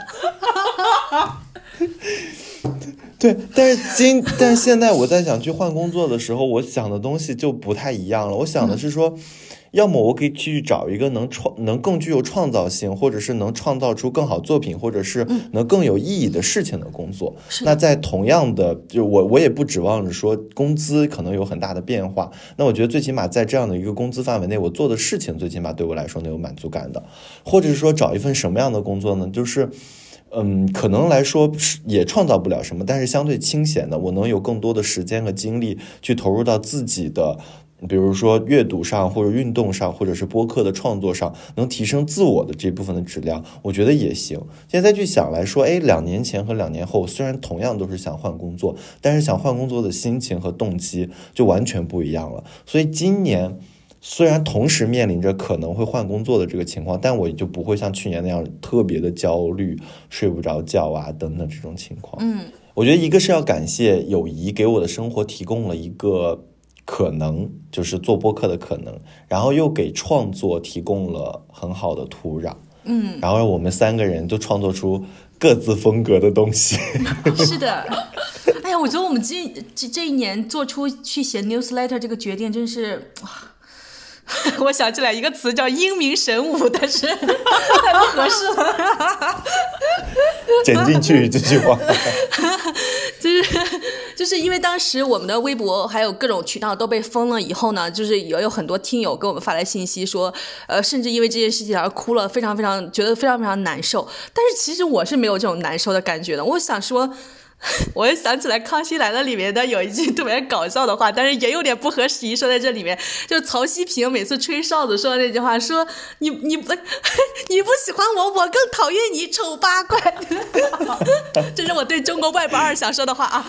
对，但是今但是现在我在想去换工作的时候，我想的东西就不太一样了。我想的是说，要么我可以去找一个能创、能更具有创造性，或者是能创造出更好作品，或者是能更有意义的事情的工作。那在同样的，就我我也不指望着说工资可能有很大的变化。那我觉得最起码在这样的一个工资范围内，我做的事情最起码对我来说能有满足感的，或者是说找一份什么样的工作呢？就是。嗯，可能来说也创造不了什么，但是相对清闲的，我能有更多的时间和精力去投入到自己的，比如说阅读上，或者运动上，或者是播客的创作上，能提升自我的这部分的质量，我觉得也行。现在去想来说，哎，两年前和两年后，虽然同样都是想换工作，但是想换工作的心情和动机就完全不一样了。所以今年。虽然同时面临着可能会换工作的这个情况，但我就不会像去年那样特别的焦虑、睡不着觉啊等等这种情况。嗯，我觉得一个是要感谢友谊给我的生活提供了一个可能，就是做播客的可能，然后又给创作提供了很好的土壤。嗯，然后我们三个人就创作出各自风格的东西。是的，哎呀，我觉得我们这这这一年做出去写 newsletter 这个决定，真是。我想起来一个词叫英明神武，但是 太不合适了。剪进去这句话，就是就是因为当时我们的微博还有各种渠道都被封了以后呢，就是也有很多听友给我们发来信息说，呃，甚至因为这件事情而哭了，非常非常觉得非常非常难受。但是其实我是没有这种难受的感觉的。我想说。我又想起来《康熙来了》里面的有一句特别搞笑的话，但是也有点不合时宜，说在这里面，就是曹希平每次吹哨子说的那句话，说你你不 你不喜欢我，我更讨厌你，丑八怪。这是我对中国外部二想说的话啊，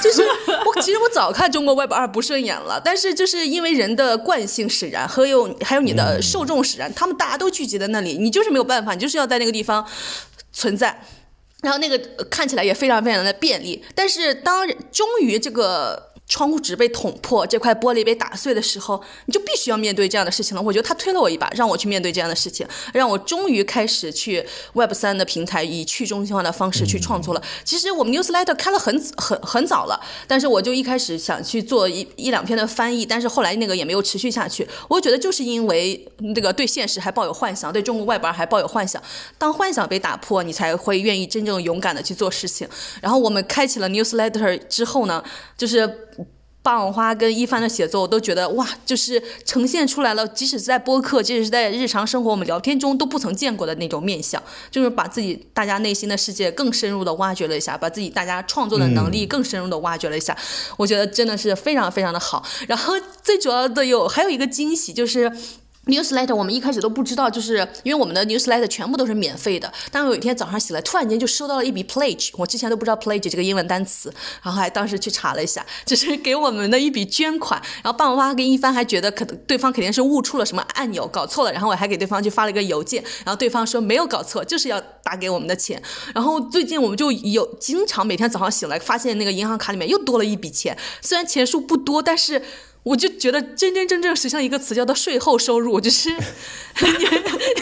就是我其实我早看中国外部二不顺眼了，但是就是因为人的惯性使然，还有还有你的受众使然，他们大家都聚集在那里，你就是没有办法，你就是要在那个地方存在。然后那个看起来也非常非常的便利，但是当终于这个。窗户纸被捅破，这块玻璃被打碎的时候，你就必须要面对这样的事情了。我觉得他推了我一把，让我去面对这样的事情，让我终于开始去 Web 三的平台以去中心化的方式去创作了。其实我们 Newsletter 开了很很很早了，但是我就一开始想去做一一两篇的翻译，但是后来那个也没有持续下去。我觉得就是因为那个对现实还抱有幻想，对中国外边还抱有幻想。当幻想被打破，你才会愿意真正勇敢的去做事情。然后我们开启了 Newsletter 之后呢，就是。霸王花跟一帆的写作，我都觉得哇，就是呈现出来了，即使是在播客，即使是在日常生活我们聊天中都不曾见过的那种面相，就是把自己大家内心的世界更深入的挖掘了一下，把自己大家创作的能力更深入的挖掘了一下，我觉得真的是非常非常的好。然后最主要的有还有一个惊喜就是。Newsletter 我们一开始都不知道，就是因为我们的 Newsletter 全部都是免费的。当有一天早上起来，突然间就收到了一笔 pledge，我之前都不知道 pledge 这个英文单词，然后还当时去查了一下，就是给我们的一笔捐款。然后爸爸妈妈跟一帆还觉得可能对方肯定是误触了什么按钮，搞错了。然后我还给对方去发了一个邮件，然后对方说没有搞错，就是要打给我们的钱。然后最近我们就有经常每天早上醒来，发现那个银行卡里面又多了一笔钱，虽然钱数不多，但是。我就觉得真真正正实现一个词叫做税后收入，就是 你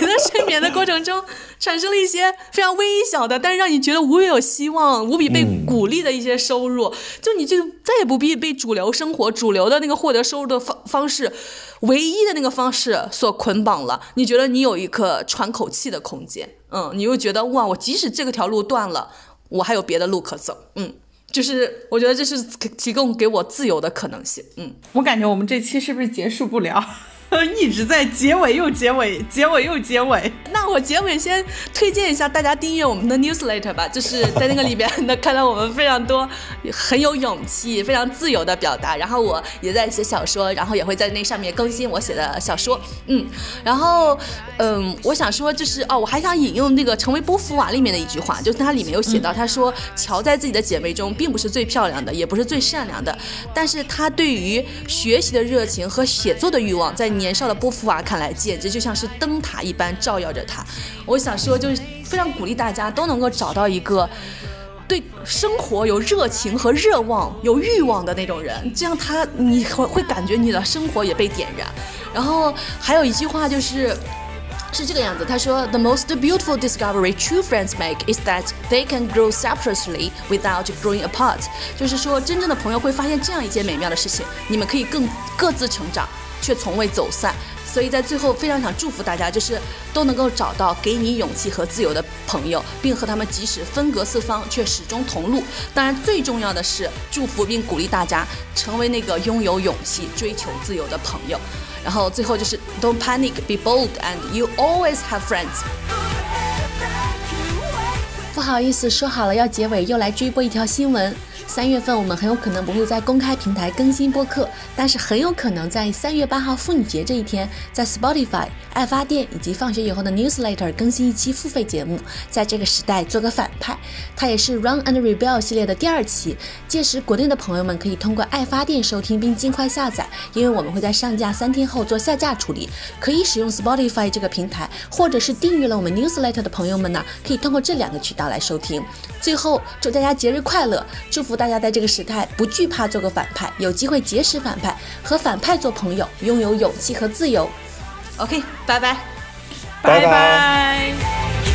你在睡眠的过程中产生了一些非常微小的，但是让你觉得无比有希望、无比被鼓励的一些收入，就你就再也不必被主流生活、主流的那个获得收入的方方式、唯一的那个方式所捆绑了。你觉得你有一个喘口气的空间，嗯，你又觉得哇，我即使这个条路断了，我还有别的路可走，嗯。就是我觉得这是提供给我自由的可能性，嗯，我感觉我们这期是不是结束不了？一直在结尾又结尾，结尾又结尾。那我结尾先推荐一下大家订阅我们的 newsletter 吧，就是在那个里边 能看到我们非常多很有勇气、非常自由的表达。然后我也在写小说，然后也会在那上面更新我写的小说。嗯，然后嗯，我想说就是哦，我还想引用那个《成为波伏娃》里面的一句话，就是它里面有写到，他说乔在自己的姐妹中并不是最漂亮的，也不是最善良的，但是他对于学习的热情和写作的欲望在。年少的波伏娃看来，简直就像是灯塔一般照耀着他。我想说，就是非常鼓励大家都能够找到一个对生活有热情和热望、有欲望的那种人，这样他你会会感觉你的生活也被点燃。然后还有一句话就是是这个样子，他说：“The most beautiful discovery true friends make is that they can grow separately without growing apart。”就是说，真正的朋友会发现这样一件美妙的事情：你们可以更各自成长。却从未走散，所以在最后非常想祝福大家，就是都能够找到给你勇气和自由的朋友，并和他们即使分隔四方，却始终同路。当然，最重要的是祝福并鼓励大家成为那个拥有勇气、追求自由的朋友。然后最后就是 Don't panic, be bold, and you always have friends。不好意思，说好了要结尾，又来追播一条新闻。三月份我们很有可能不会在公开平台更新播客，但是很有可能在三月八号妇女节这一天，在 Spotify、爱发电以及放学以后的 Newsletter 更新一期付费节目，在这个时代做个反派。它也是 Run and Rebel 系列的第二期，届时国内的朋友们可以通过爱发电收听并尽快下载，因为我们会在上架三天后做下架处理。可以使用 Spotify 这个平台，或者是订阅了我们 Newsletter 的朋友们呢，可以通过这两个渠道来收听。最后祝大家节日快乐，祝福。大家在这个时代不惧怕做个反派，有机会结识反派，和反派做朋友，拥有勇气和自由。OK，拜拜，拜拜。